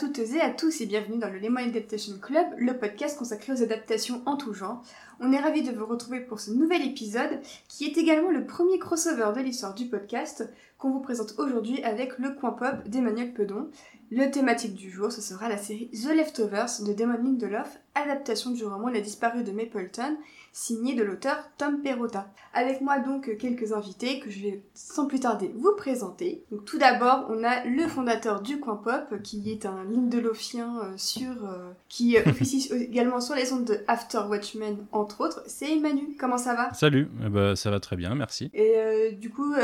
toutes et à tous et bienvenue dans le Lemon Adaptation Club, le podcast consacré aux adaptations en tout genre. On est ravis de vous retrouver pour ce nouvel épisode qui est également le premier crossover de l'histoire du podcast qu'on vous présente aujourd'hui avec le coin pop d'Emmanuel Pedon. Le thématique du jour, ce sera la série The Leftovers de Damon Lindelof, adaptation du roman La disparue de Mapleton, signé de l'auteur Tom Perrotta. Avec moi donc quelques invités que je vais sans plus tarder vous présenter. Donc tout d'abord, on a le fondateur du coin pop qui est un Lindelofien euh, sur euh, qui officie également sur les ondes de After Watchmen entre autres. C'est Manu. Comment ça va? Salut. Eh ben, ça va très bien, merci. Et euh, du coup,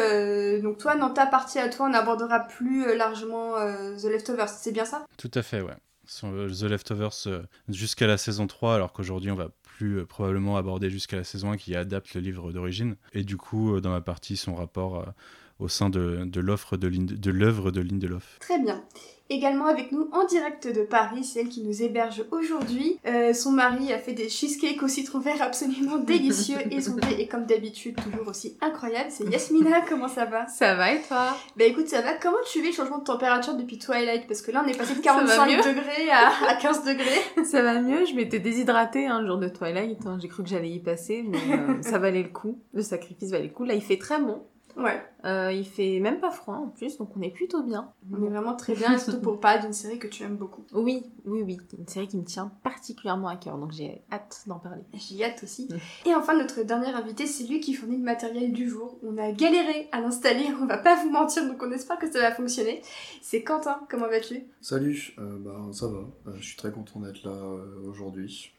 donc toi, dans ta partie à toi, on abordera plus largement The Leftovers. C'est bien ça? Tout à fait, ouais. The Leftovers jusqu'à la saison 3, alors qu'aujourd'hui on va plus euh, probablement aborder jusqu'à la saison 1 qui adapte le livre d'origine. Et du coup, euh, dans ma partie, son rapport euh, au sein de, de l'offre de, de l'œuvre de Lindelof. Très bien. Également avec nous en direct de Paris, c'est elle qui nous héberge aujourd'hui. Euh, son mari a fait des cheesecakes au citron vert absolument délicieux et son thé est comme d'habitude toujours aussi incroyable. C'est Yasmina, comment ça va? Ça va et toi? Bah écoute, ça va. Comment tu vis le changement de température depuis Twilight? Parce que là on est passé de 45 degrés à, 15 degrés. ça va mieux, je m'étais déshydratée hein, le jour de Twilight. Hein. J'ai cru que j'allais y passer, mais euh, ça valait le coup. Le sacrifice valait le coup. Là il fait très bon. Ouais. Euh, il fait même pas froid en plus, donc on est plutôt bien. On est vraiment très bien, surtout pour parler d'une série que tu aimes beaucoup. Oui, oui, oui. Une série qui me tient particulièrement à cœur, donc j'ai hâte d'en parler. J'ai hâte aussi. Et enfin, notre dernier invité, c'est lui qui fournit le matériel du jour. On a galéré à l'installer, on va pas vous mentir, donc on espère que ça va fonctionner. C'est Quentin, comment vas-tu? Salut, euh, bah, ça va. Euh, je suis très content d'être là aujourd'hui.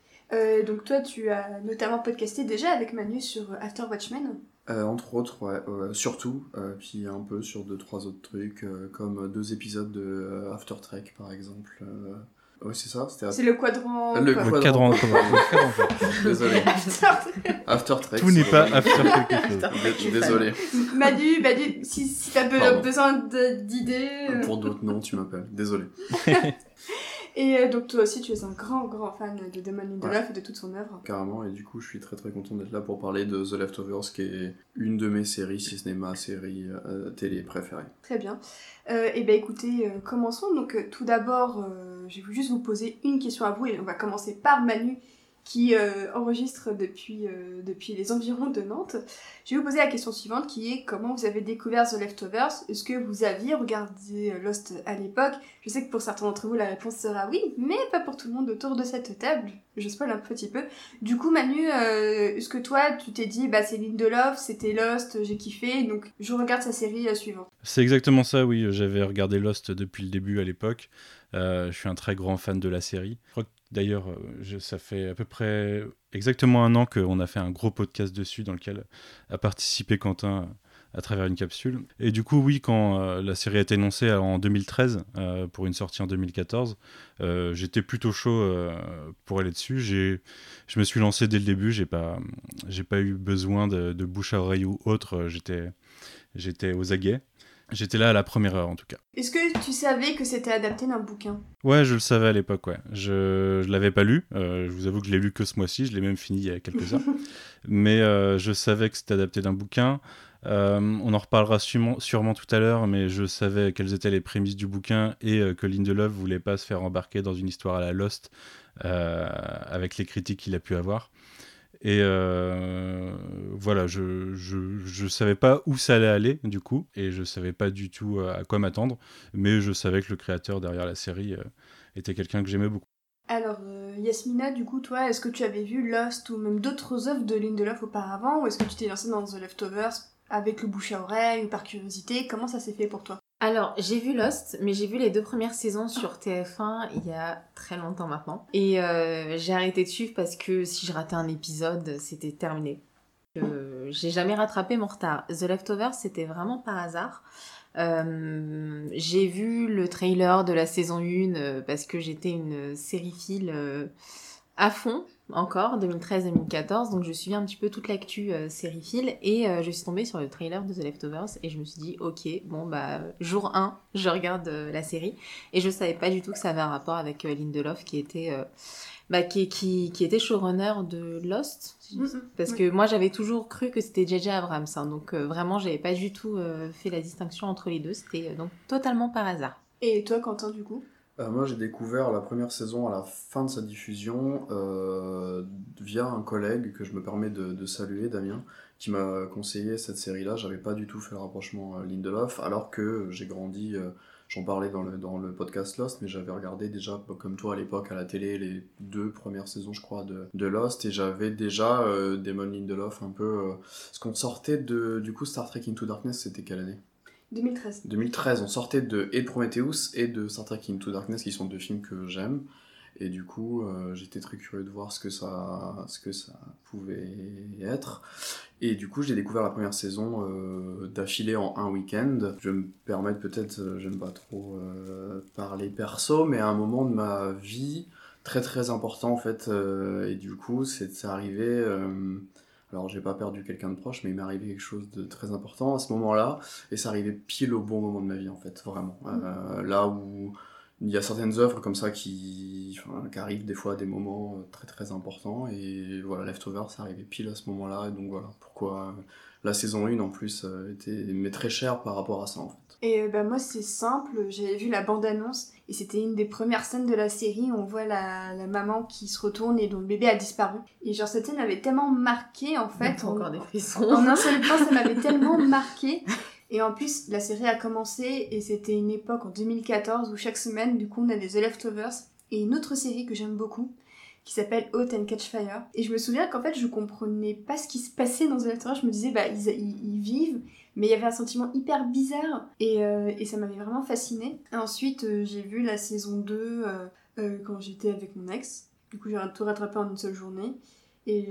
donc toi, tu as notamment podcasté déjà avec Manu sur After Watchmen. Euh, entre autres, ouais, surtout, euh, puis un peu sur deux, trois autres trucs, euh, comme deux épisodes de After Trek par exemple. Oui, c'est ça C'est le quadrant. Le, quadrant. Désolé. After Trek. Tout n'est pas After quelque Désolé. Manu, Manu si, si t'as besoin d'idées. Pour d'autres noms, tu m'appelles. Désolé. Et euh, donc toi aussi, tu es un grand, grand fan de Damon Lindelof et de toute son œuvre. Carrément, et du coup, je suis très, très content d'être là pour parler de The Leftovers, qui est une de mes séries, si ce n'est ma série euh, télé préférée. Très bien. Euh, et bien écoutez, commençons. Donc tout d'abord, je vais juste vous poser une question à vous, et on va commencer par Manu, qui euh, enregistre depuis, euh, depuis les environs de Nantes. Je vais vous poser la question suivante qui est comment vous avez découvert The Leftovers? Est-ce que vous aviez regardé euh, Lost à l'époque? Je sais que pour certains d'entre vous la réponse sera oui, mais pas pour tout le monde autour de cette table. Je spoil un petit peu. Du coup Manu, est-ce que toi tu t'es dit bah c'est Lindelof, c'était Lost, j'ai kiffé, donc je regarde sa série suivante C'est exactement ça, oui. J'avais regardé Lost depuis le début à l'époque. Je suis un très grand fan de la série. D'ailleurs, euh, ça fait à peu près exactement un an qu'on a fait un gros podcast dessus dans lequel a participé Quentin à travers une capsule. Et du coup, oui, quand euh, la série a été annoncée en 2013 euh, pour une sortie en 2014, j'étais plutôt chaud pour aller dessus. Je me suis lancé dès le début, j'ai pas, pas eu besoin de, de, bouche à oreille ou autre, j'étais aux aguets. J'étais là à la première heure en tout cas. Est-ce que tu savais que c'était adapté d'un bouquin? Ouais, je le savais à l'époque, ouais. Je ne l'avais pas lu, euh, je vous avoue que je l'ai lu que ce mois-ci, je l'ai même fini il y a quelques heures. mais euh, je savais que c'était adapté d'un bouquin. Euh, on en reparlera sûrement, sûrement tout à l'heure, mais je savais quelles étaient les prémices du bouquin et que Lindelof voulait pas se faire embarquer dans une histoire à la Lost avec les critiques qu'il a pu avoir. Et euh, voilà, je, je, savais pas où ça allait aller du coup, et je savais pas du tout euh, à quoi m'attendre, mais je savais que le créateur derrière la série euh, était quelqu'un que j'aimais beaucoup. Alors, Yasmina, du coup, toi, est-ce que tu avais vu Lost ou même d'autres œuvres de Lindelof auparavant, ou est-ce que tu t'es lancé dans The Leftovers avec le bouche à oreille ou par curiosité? Comment ça s'est fait pour toi? Alors, j'ai vu Lost, mais j'ai vu les deux premières saisons sur TF1 il y a très longtemps maintenant. Et euh, j'ai arrêté de suivre parce que si je ratais un épisode, c'était terminé. Euh, j'ai jamais rattrapé mon retard. The Leftovers, c'était vraiment par hasard. Euh, j'ai vu le trailer de la saison 1 parce que j'étais une sériephile à fond encore, 2013-2014, donc je suivais un petit peu toute l'actu euh, sériephile et euh, je suis tombée sur le trailer de The Leftovers et je me suis dit ok, bon bah jour 1, je regarde euh, la série. Et je savais pas du tout que ça avait un rapport avec Lindelof qui était bah, qui, qui, qui, était showrunner de Lost. Mm-hmm. parce que moi j'avais toujours cru que c'était JJ Abrams hein, donc vraiment j'avais pas du tout fait la distinction entre les deux, c'était donc totalement par hasard. Et toi Quentin du coup? Euh, moi, j'ai découvert la première saison à la fin de sa diffusion euh, via un collègue que je me permets de, saluer, Damien, qui m'a conseillé cette série-là. J'avais pas du tout fait le rapprochement euh, Lindelof, alors que j'ai grandi, j'en parlais dans le, dans le podcast Lost, mais j'avais regardé déjà, comme toi à l'époque, à la télé, les deux premières saisons, je crois, de, Lost, et j'avais déjà Damon Lindelof un peu... ce qu'on sortait de, du coup, Star Trek Into Darkness, c'était quelle année? 2013. 2013, on sortait de et Prometheus et de Star Trek Into Darkness, qui sont deux films que j'aime. Et du coup, euh, j'étais très curieux de voir ce que ça, ce que ça pouvait être. Et du coup, j'ai découvert la première saison euh, d'affilée en un week-end. Je vais me permettre peut-être, euh, j'aime pas trop euh, parler perso, mais à un moment de ma vie très très important en fait. et du coup, c'est arrivé. Alors, j'ai pas perdu quelqu'un de proche, mais il m'est arrivé quelque chose de très important à ce moment-là. Et ça arrivait pile au bon moment de ma vie, en fait, vraiment. Euh, là où il y a certaines œuvres comme ça qui, enfin, qui arrivent des fois à des moments euh, très très importants. Et voilà, Leftover, ça arrivait pile à ce moment-là. Et donc voilà, pourquoi euh, la saison 1 en plus était mais très chère par rapport à ça, en fait. Et euh, bah, moi, c'est simple, j'avais vu la bande-annonce et c'était une des premières scènes de la série où on voit la, la maman qui se retourne et dont le bébé a disparu. Et genre, cette scène avait tellement marqué en fait. En- encore des En frissons. un seul point, ça m'avait tellement marqué. Et en plus, la série a commencé et c'était une époque en 2014 où chaque semaine, du coup, on a des The Leftovers et une autre série que j'aime beaucoup qui s'appelle Hot and Catch Fire. Et je me souviens qu'en fait, je comprenais pas ce qui se passait dans The Leftovers. Je me disais, bah, ils, ils- ils vivent, mais il y avait un sentiment hyper bizarre et, euh, et ça m'avait vraiment fascinée. Ensuite, euh, j'ai vu la saison 2 euh, quand j'étais avec mon ex. Du coup, j'ai tout rattrapé en une seule journée. Et,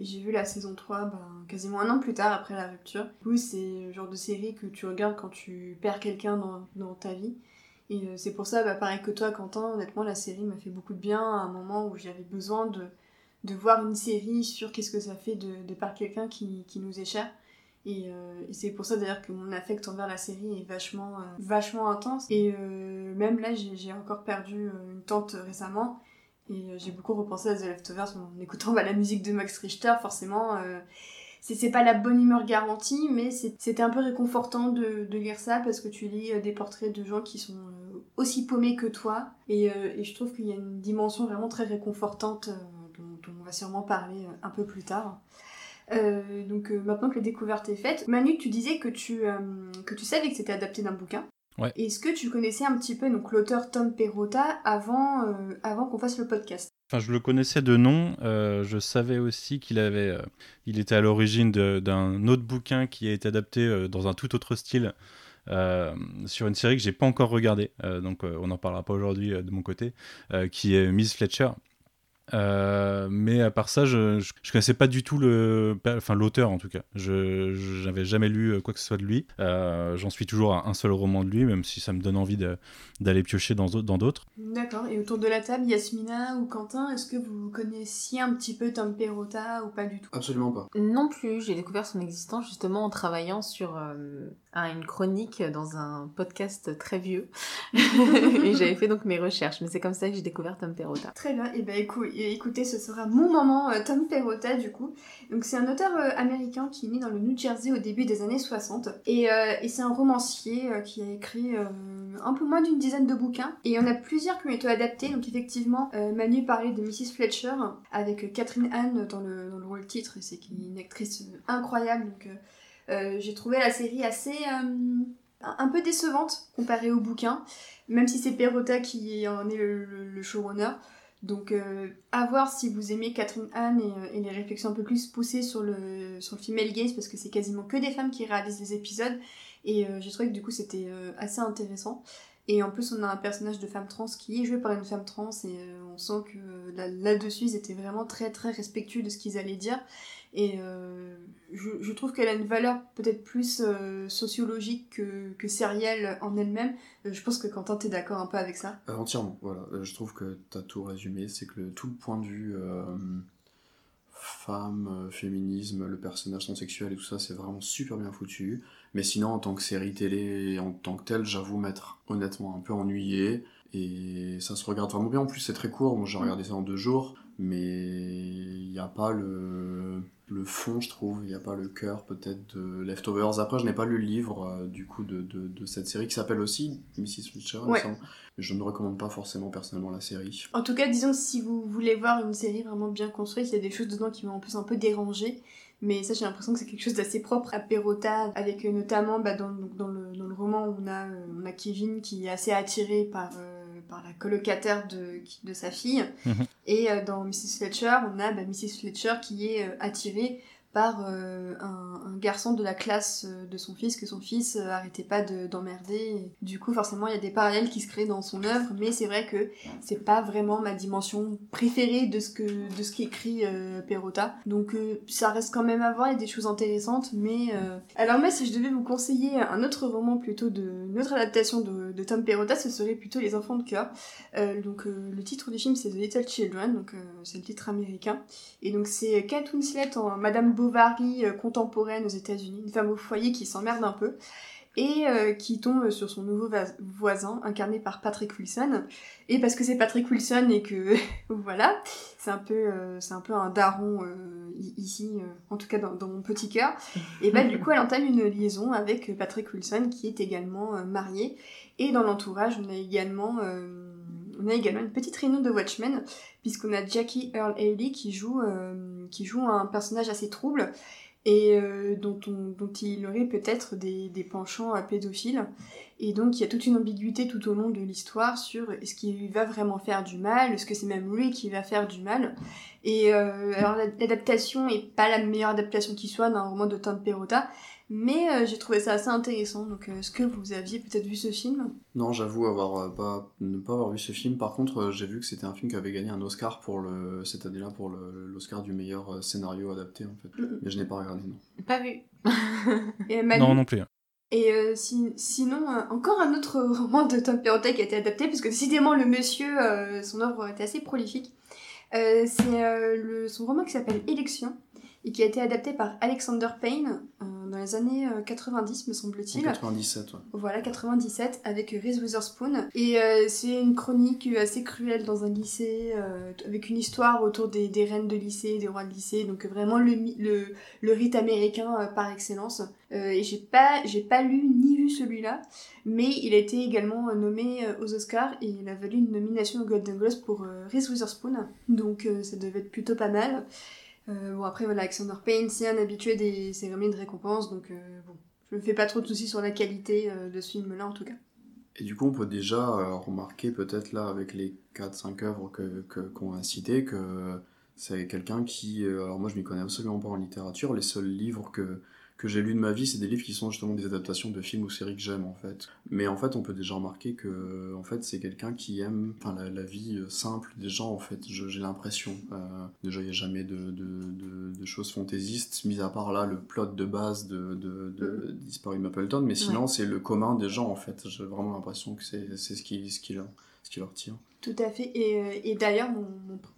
j'ai vu la saison 3 ben, quasiment un an plus tard après la rupture. Du coup, c'est le genre de série que tu regardes quand tu perds quelqu'un dans, dans ta vie. Et c'est pour ça, bah, pareil que toi, Quentin, honnêtement, la série m'a fait beaucoup de bien à un moment où j'avais besoin de, de voir une série sur qu'est-ce que ça fait de, de perdre quelqu'un qui, qui nous est cher. Et, euh, et c'est pour ça d'ailleurs que mon affect envers la série est vachement, euh, vachement intense. Et euh, même là, j'ai encore perdu une tante récemment. Et j'ai beaucoup repensé à The Leftovers en écoutant bah, la musique de Max Richter, forcément. c'est pas la bonne humeur garantie, mais c'était un peu réconfortant de, lire ça parce que tu lis des portraits de gens qui sont aussi paumés que toi. Et, je trouve qu'il y a une dimension vraiment très réconfortante dont, on va sûrement parler un peu plus tard. Euh, donc euh, maintenant que la découverte est faite, Manu, tu disais que tu, euh, que tu savais que c'était adapté d'un bouquin. Ouais. Est-ce que tu connaissais un petit peu donc l'auteur Tom Perrotta avant, avant qu'on fasse le podcast? Enfin, je le connaissais de nom. je savais aussi qu'il avait, il était à l'origine d'un autre bouquin qui a été adapté dans un tout autre style euh, sur une série que j'ai pas encore regardée. Euh, donc, euh, on n'en parlera pas aujourd'hui de mon côté, qui est Miss Fletcher. Euh, mais à part ça, je, je connaissais pas du tout le, enfin l'auteur en tout cas. Je j'avais jamais lu euh, quoi que ce soit de lui. Euh, J'en suis toujours à un seul roman de lui, même si ça me donne envie d'aller piocher dans dans d'autres. D'accord. Et autour de la table, Yasmina ou Quentin, est-ce que vous connaissiez un petit peu Tom Perrotta ou pas du tout? Absolument pas. Non plus, j'ai découvert son existence justement en travaillant sur euh, un- une chronique dans un podcast très vieux. et j'avais fait donc mes recherches, mais c'est comme ça que j'ai découvert Tom Perrotta. Très bien. Et ben écou- et écoutez, ce sera mon moment euh, Tom Perrotta du coup. Donc c'est un auteur euh, américain qui est né dans le New Jersey au début des années 60 et, euh, et c'est un romancier qui a écrit un peu moins d'une dizaine de bouquins et il y en a plusieurs qui ont été adaptés. Donc effectivement, Manu parlait de Mrs Fletcher avec Catherine Anne dans le, dans le rôle titre et c'est une actrice incroyable. Donc j'ai trouvé la série assez un peu décevante comparée au bouquin, même si c'est Perrotta qui en est le- le showrunner. Donc euh, à voir si vous aimez Catherine Anne et, euh, et les réflexions un peu plus poussées sur le, sur le female gaze, parce que c'est quasiment que des femmes qui réalisent les épisodes, et euh, j'ai trouvé que du coup c'était assez intéressant. Et en plus on a un personnage de femme trans qui est joué par une femme trans, et on sent que là- là-dessus ils étaient vraiment très très respectueux de ce qu'ils allaient dire. Et euh, je, je trouve qu'elle a une valeur peut-être plus euh, sociologique que, que sérielle en elle-même. Euh, je pense que Quentin, t'es d'accord un peu avec ça? Entièrement, voilà. Je trouve que tu as tout résumé. C'est que le, tout le point de vue femme, féminisme, le personnage transsexuel et tout ça, c'est vraiment super bien foutu. Mais sinon, en tant que série télé, en tant que telle, j'avoue m'être honnêtement un peu ennuyé. Et ça se regarde vraiment bien. En plus, c'est très court. Moi, j'ai regardé ça en deux jours. Mais il n'y a pas le, le fond, je trouve, il n'y a pas le cœur peut-être de Leftovers. Après, je n'ai pas lu le livre euh, du coup de, de, de cette série qui s'appelle aussi Mrs. Me Ouais. Je ne recommande pas forcément personnellement la série. En tout cas, disons que si vous voulez voir une série vraiment bien construite, il y a des choses dedans qui m'ont en plus un peu dérangé. Mais ça, j'ai l'impression que c'est quelque chose d'assez propre à Perrotta, avec euh, notamment bah, dans, dans, le, dans le roman, on a, euh, on a Kevin qui est assez attiré par, euh, par la colocataire de, sa fille. Mhm. Et euh, dans Mrs. Fletcher, on a bah, Mrs. Fletcher qui est euh, attirée par euh, un, garçon de la classe euh, de son fils, que son fils euh, arrêtait pas de- d'emmerder. Et Du coup, forcément, il y a des parallèles qui se créent dans son œuvre, mais c'est vrai que c'est pas vraiment ma dimension préférée de ce que de ce qu'écrit euh, Perrotta. Donc euh, ça reste quand même à voir, il y a des choses intéressantes, mais alors moi si je devais vous conseiller un autre roman plutôt de une autre adaptation de, de Tom Perrotta, ce serait plutôt Les Enfants de cœur. Donc le titre du film c'est The Little Children, donc c'est le titre américain, et donc c'est Kate Winslet en Madame Bovary euh, contemporaine aux États-Unis, une femme au foyer qui s'emmerde un peu et euh, qui tombe sur son nouveau voisin incarné par Patrick Wilson. Et parce que c'est Patrick Wilson et que voilà c'est un peu euh, un peu daron ici en tout cas dans, mon petit cœur. Et bah du coup elle entame une liaison avec Patrick Wilson qui est également marié et dans l'entourage on a également on a également une petite réunion de Watchmen puisqu'on a Jackie Earl Haley qui joue euh, qui joue un personnage assez trouble et euh, dont, on- dont il aurait peut-être des, des penchants pédophiles. Et donc il y a toute une ambiguïté tout au long de l'histoire sur est-ce qu'il va vraiment faire du mal, est-ce que c'est même lui qui va faire du mal. Et euh, alors la- l'adaptation est pas la meilleure adaptation qui soit d'un roman de Tom Perrotta, mais euh, j'ai trouvé ça assez intéressant. Donc euh, est-ce que vous aviez peut-être vu ce film? Non, j'avoue avoir euh, pas ne pas avoir vu ce film. Par contre, euh, j'ai vu que c'était un film qui avait gagné un Oscar pour le cette année-là pour l'Oscar du meilleur euh, scénario adapté en fait. Mais je n'ai pas regardé non. Pas vu. Et Manu Non, non plus. Et euh, si- sinon, euh, encore un autre roman de Tom Perrotta qui a été adapté, parce que décidément le monsieur, euh, son œuvre était assez prolifique. Euh, c'est euh, son roman qui s'appelle Élection, et qui a été adapté par Alexander Payne euh, dans les années euh, 90, me En semble-t-il. 97, ouais. Voilà, 97, avec Reese Witherspoon. Et euh, c'est une chronique assez cruelle dans un lycée, euh, avec une histoire autour des, des reines de lycée, des rois de lycée, donc vraiment le, le, le rite américain euh, par excellence. Euh, et j'ai pas, j'ai pas lu ni vu celui-là, mais il a été également euh, nommé euh, aux Oscars et il a valu une nomination aux Golden Globes pour euh, Reese Witherspoon, donc euh, ça devait être plutôt pas mal. Euh, bon après voilà, Alexander Payne c'est un habitué des cérémonies de récompense, donc euh, bon, je me fais pas trop de soucis sur la qualité euh, de ce film-là en tout cas. Et du coup, on peut déjà euh, remarquer peut-être là avec les 4-5 œuvres que que- qu'on a citées que c'est quelqu'un qui... alors moi, je m'y connais absolument pas en littérature. Les seuls livres que, que j'ai lus de ma vie, c'est des livres qui sont justement des adaptations de films ou séries que j'aime en fait. Mais en fait, on peut déjà remarquer que en fait, c'est quelqu'un qui aime la, la vie euh, simple des gens en fait. J'ai l'impression. Euh, déjà, il n'y a jamais de, de, de, de choses fantaisistes, mis à part là le plot de base de, de, de Disparu de Mapleton. Mais sinon, c'est le commun des gens en fait. J'ai vraiment l'impression que c'est ce qui, ce, leur, ce qui leur tire. Tout à fait. Et, euh, d'ailleurs, mon,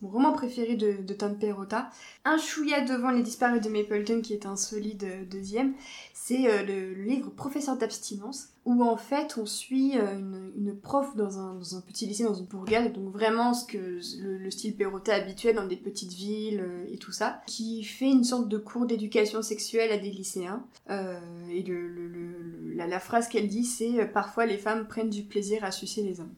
roman préféré de, Tom Perrotta, un chouïa devant Les Disparus de Mapleton, qui est un solide euh, deuxième, c'est euh, le, livre Professeur d'abstinence, où en fait on suit une, prof dans un, dans un petit lycée, dans une bourgade, donc vraiment ce que le, le style Perrotta habituel dans des petites villes et tout ça, qui fait une sorte de cours d'éducation sexuelle à des lycéens. Et le, la, phrase qu'elle dit, c'est Parfois les femmes prennent du plaisir à sucer les hommes ».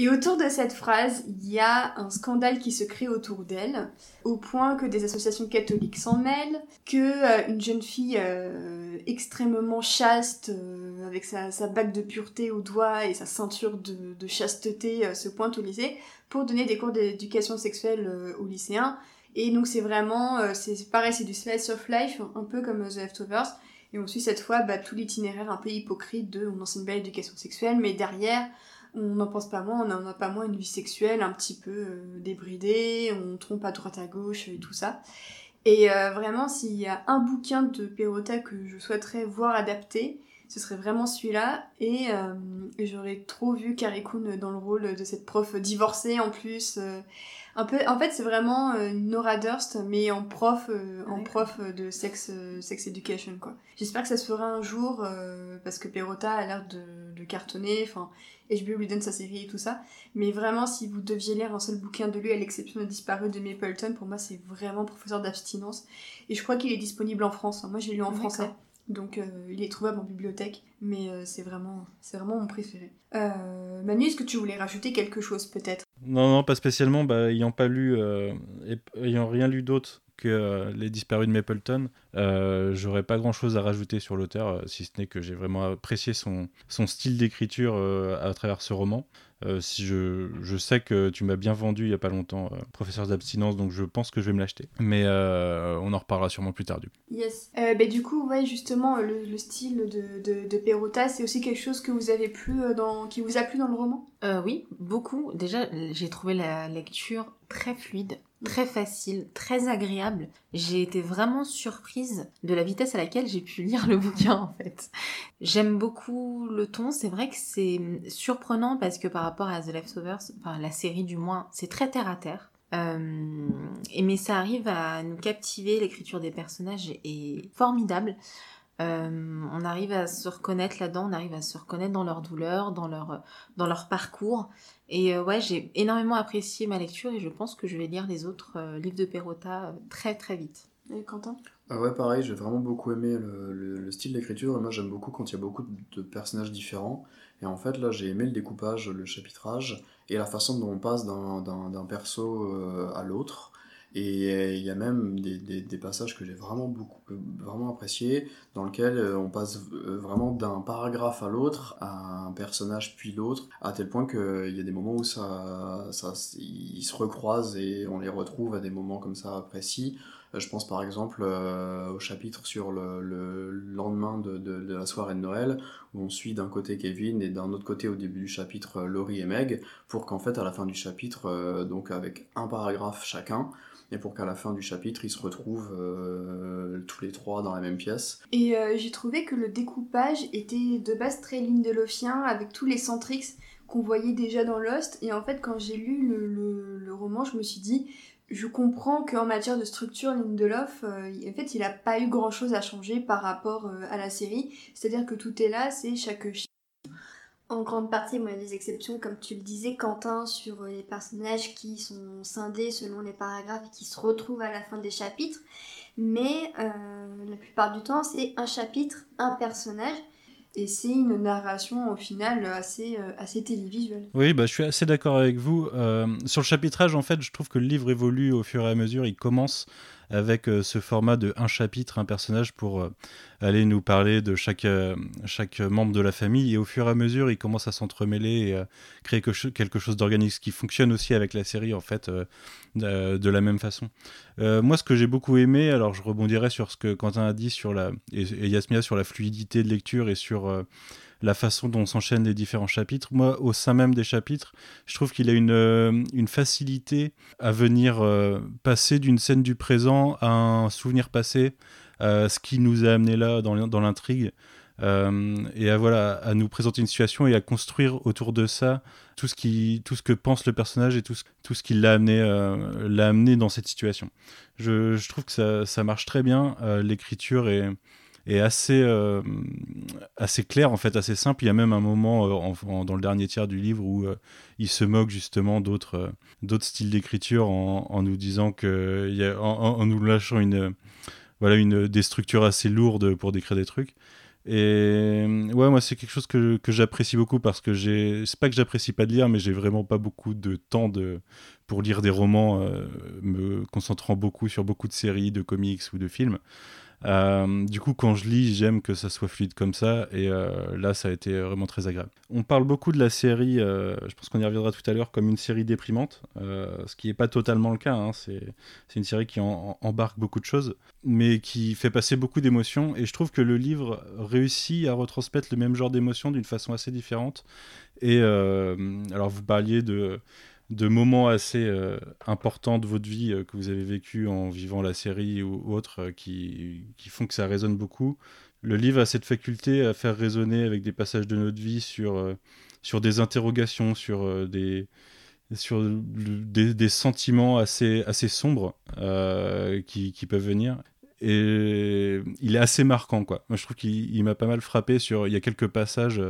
Et autour de cette phrase, il y a un scandale qui se crée autour d'elle, au point que des associations catholiques s'en mêlent, que euh, une jeune fille euh, extrêmement chaste, euh, avec sa, bague de pureté au doigt et sa ceinture de, chasteté, se pointe au lycée pour donner des cours d'éducation sexuelle aux lycéens. Et donc c'est vraiment, c'est pareil, c'est du slice of life, un peu comme The Leftovers. Et on suit cette fois bah, tout l'itinéraire un peu hypocrite de on enseigne bien l'éducation sexuelle, mais derrière, on n'en pense pas moins, on n'en a pas moins une vie sexuelle un petit peu euh, débridée, on trompe à droite à gauche et tout ça. Et euh, vraiment, s'il y a un bouquin de Perrotta que je souhaiterais voir adapté, ce serait vraiment celui-là. Et, euh, j'aurais trop vu Carrie Coon dans le rôle de cette prof divorcée en plus. euh, un peu, en fait, c'est vraiment euh, Nora Durst, mais en prof, euh, en prof de sex, euh, sex education, quoi. J'espère que ça se fera un jour, euh, parce que Perrotta a l'air de, le cartonner. Enfin, HBO lui donne sa série et tout ça. Mais vraiment, si vous deviez lire un seul bouquin de lui, à l'exception de Disparu de Mapleton, pour moi, c'est vraiment professeur d'abstinence. Et je crois qu'il est disponible en France. Moi, je l'ai lu en français. Donc, euh, il est trouvable en bibliothèque. Mais euh, c'est vraiment, c'est vraiment mon préféré. Euh, Manu, est-ce que tu voulais rajouter quelque chose, peut-être? Non, non, pas spécialement. Bah, ayant pas lu, ayant rien lu d'autre que Les Disparus de Mapleton, j'aurais pas grand chose à rajouter sur l'auteur, si ce n'est que j'ai vraiment apprécié son, son style d'écriture à travers ce roman. Euh, si je, je, sais que tu m'as bien vendu il y a pas longtemps, euh, professeur d'abstinence, donc je pense que je vais me l'acheter. Mais euh, on en reparlera sûrement plus tard du coup. Yes. bah, du coup, ouais, justement, le, style de, de, c'est aussi quelque chose que vous avez plu dans, qui vous a plu dans le roman? Oui, beaucoup. Déjà, j'ai trouvé la lecture très fluide très facile, très agréable. J'ai été vraiment surprise de la vitesse à laquelle j'ai pu lire le bouquin en fait. J'aime beaucoup le ton, c'est vrai que c'est surprenant parce que par rapport à The Leftovers, enfin la série du moins, c'est très terre à terre. Euh, mais ça arrive à nous captiver, l'écriture des personnages est formidable. Euh, on arrive à se reconnaître là-dedans, on arrive à se reconnaître dans leur douleur, dans leur, dans leur parcours. Et euh, ouais, j'ai énormément apprécié ma lecture et je pense que je vais lire les autres euh, livres de Perrotta très très vite. Et Quentin? Ah Ouais, pareil, j'ai vraiment beaucoup aimé le, le, style d'écriture. Et moi, j'aime beaucoup quand il y a beaucoup de personnages différents. Et en fait, là, j'ai aimé le découpage, le chapitrage et la façon dont on passe d'un perso à l'autre. Et euh, il y a même des, des, passages que j'ai vraiment beaucoup vraiment appréciés, dans lesquels euh, on passe euh, vraiment d'un paragraphe à l'autre, à un personnage puis l'autre, à tel point qu'il y a des moments où ça, ça, ils se recroisent et on les retrouve à des moments comme ça précis. Je pense par exemple au chapitre sur le, le lendemain de, de, de, la soirée de Noël, où on suit d'un côté Kevin et d'un autre côté au début du chapitre Laurie et Meg, pour qu'en fait à la fin du chapitre, donc avec un paragraphe chacun, et pour qu'à la fin du chapitre, ils se retrouvent euh, tous les trois dans la même pièce. Et euh, j'ai trouvé que le découpage était de base très Lindelofien, avec tous les centrix qu'on voyait déjà dans Lost. Et en fait, quand j'ai lu le, roman, je me suis dit, je comprends qu'en matière de structure, Lindelof, euh, en fait, il n'a pas eu grand-chose à changer par rapport à la série. C'est-à-dire que tout est là, c'est chaque en grande partie, il y a des exceptions, comme tu le disais, Quentin, sur les personnages qui sont scindés selon les paragraphes et qui se retrouvent à la fin des chapitres. Mais euh, la plupart du temps, c'est un chapitre, un personnage. Et c'est une narration au final assez, euh, assez télévisuelle. Oui, bah, je suis assez d'accord avec vous. Euh, sur le chapitrage, en fait, je trouve que le livre évolue au fur et à mesure. Il commence avec euh, ce format de un chapitre, un personnage pour euh, aller nous parler de chaque, euh, chaque membre de la famille. Et au fur et à mesure, il commence à s'entremêler et créer quelque chose d'organique, ce qui fonctionne aussi avec la série, en fait, de la même façon. moi, ce que j'ai beaucoup aimé, alors je rebondirai sur ce que Quentin a dit sur la, et, Yasmia sur la fluidité de lecture et sur la façon dont s'enchaînent les différents chapitres. Moi, au sein même des chapitres, je trouve qu'il a une, euh, facilité à venir euh, passer d'une scène du présent à un souvenir passé, ce qui nous a amené là dans l'intrigue. Euh, et à, voilà, à nous présenter une situation et à construire autour de ça tout ce, qui, tout ce que pense le personnage et tout ce, tout ce qui l'a amené, amené dans cette situation. Je, je trouve que ça, ça marche très bien. L'écriture est, est assez, euh, assez clair, en fait, assez simple. Il y a même un moment euh, dans le dernier tiers du livre où euh, il se moque justement d'autres d'autres styles d'écriture en, en, nous disant que, en, nous lâchant une, voilà, une, des structures assez lourdes pour décrire des trucs. Et ouais, moi, c'est quelque chose que, que j'apprécie beaucoup parce que j'ai. C'est pas que j'apprécie pas de lire, mais j'ai vraiment pas beaucoup de temps de, pour lire des romans, me concentrant beaucoup sur beaucoup de séries, de comics ou de films. Euh, du coup, quand je lis, j'aime que ça soit fluide comme ça, et euh, là, ça a été vraiment très agréable. On parle beaucoup de la série, euh, je pense qu'on y reviendra tout à l'heure, comme une série déprimante, ce qui n'est pas totalement le cas. Hein. C'est une série qui embarque beaucoup de choses, mais qui fait passer beaucoup d'émotions, et je trouve que le livre réussit à retransmettre le même genre d'émotions d'une façon assez différente. Et alors, vous parliez de de moments assez euh, importants de votre vie euh, que vous avez vécu en vivant la série ou autre euh, qui, qui, font que ça résonne beaucoup. Le livre a cette faculté à faire résonner avec des passages de notre vie sur, sur des interrogations, sur des sur des, des, sentiments assez, assez sombres qui, qui, peuvent venir. Et il est assez marquant, quoi. Moi, je trouve qu'il m'a pas mal frappé sur... Il y a quelques passages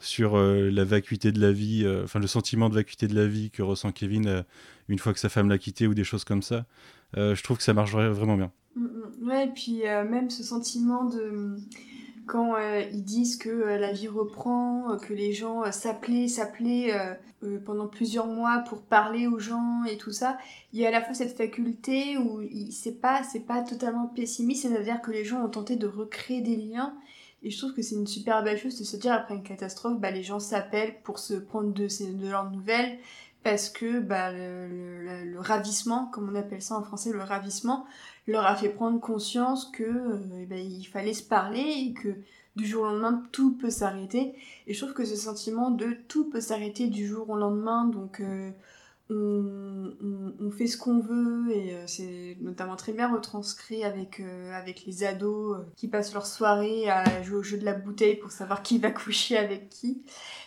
sur la vacuité de la vie, enfin le sentiment de vacuité de la vie que ressent Kevin une fois que sa femme l'a quitté ou des choses comme ça. je trouve que ça marche vraiment bien. Mm, mm. Ouais, et puis même ce sentiment de quand euh, ils disent que euh, la vie reprend, euh, que les gens s'appelaient, s'appelaient pendant plusieurs mois pour parler aux gens et tout ça, il y a à la fois cette faculté où c'est pas pas totalement pessimiste, c'est-à-dire que les gens ont tenté de recréer des liens. Et je trouve que c'est une super belle chose de se dire après une catastrophe, bah, les gens s'appellent pour se prendre de, de leurs nouvelles, parce que bah, le, ravissement, comme on appelle ça en français, le ravissement, leur a fait prendre conscience que euh, ben, il fallait se parler et que du jour au lendemain tout peut s'arrêter. Et je trouve que ce sentiment de tout peut s'arrêter du jour au lendemain, donc euh, on, fait ce qu'on veut et euh, c'est notamment très bien retranscrit avec, avec les ados qui passent leur soirée à jouer au jeu de la bouteille pour savoir qui va coucher avec qui.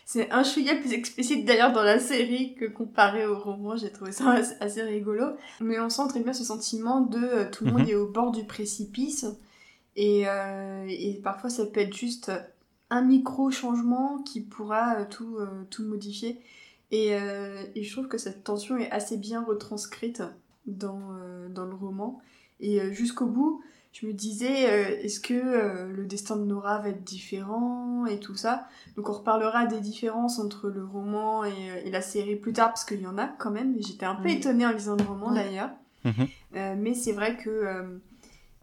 C'est un chouïa plus explicite d'ailleurs dans la série que comparé au roman, j'ai trouvé ça assez rigolo. Mais on sent très bien ce sentiment de euh, tout le monde mhm. est au bord du précipice et, euh, et, parfois ça peut être juste un micro changement qui pourra euh, tout, tout modifier. Et, et, je trouve que cette tension est assez bien retranscrite dans, dans le roman. Et jusqu'au bout, je me disais, euh, est-ce que euh, le destin de Nora va être différent et tout ça? Donc on reparlera des différences entre le roman et, euh, la série plus tard, parce qu'il y en a quand même. J'étais un peu étonnée en lisant le roman d'ailleurs. Mhm. mais c'est vrai que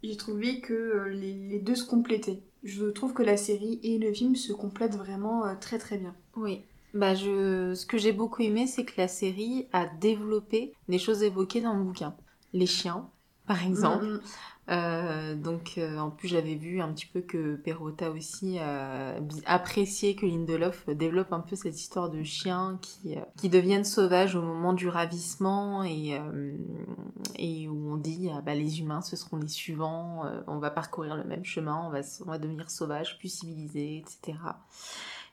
j'ai trouvé que les, deux se complétaient. Je trouve que la série et le film se complètent vraiment très très bien. Oui. Bah je... Ce que j'ai beaucoup aimé, c'est que la série a développé des choses évoquées dans le bouquin. Les chiens, par exemple. Mm, mm. Euh, donc euh, en plus j'avais vu un petit peu que Perrotta aussi euh, appréciait que Lindelof développe un peu cette histoire de chiens qui, qui deviennent sauvages au moment du ravissement et, et où on dit ah, bah, les humains ce seront les suivants, on va parcourir le même chemin, on va, on va devenir sauvages, plus civilisés, etc.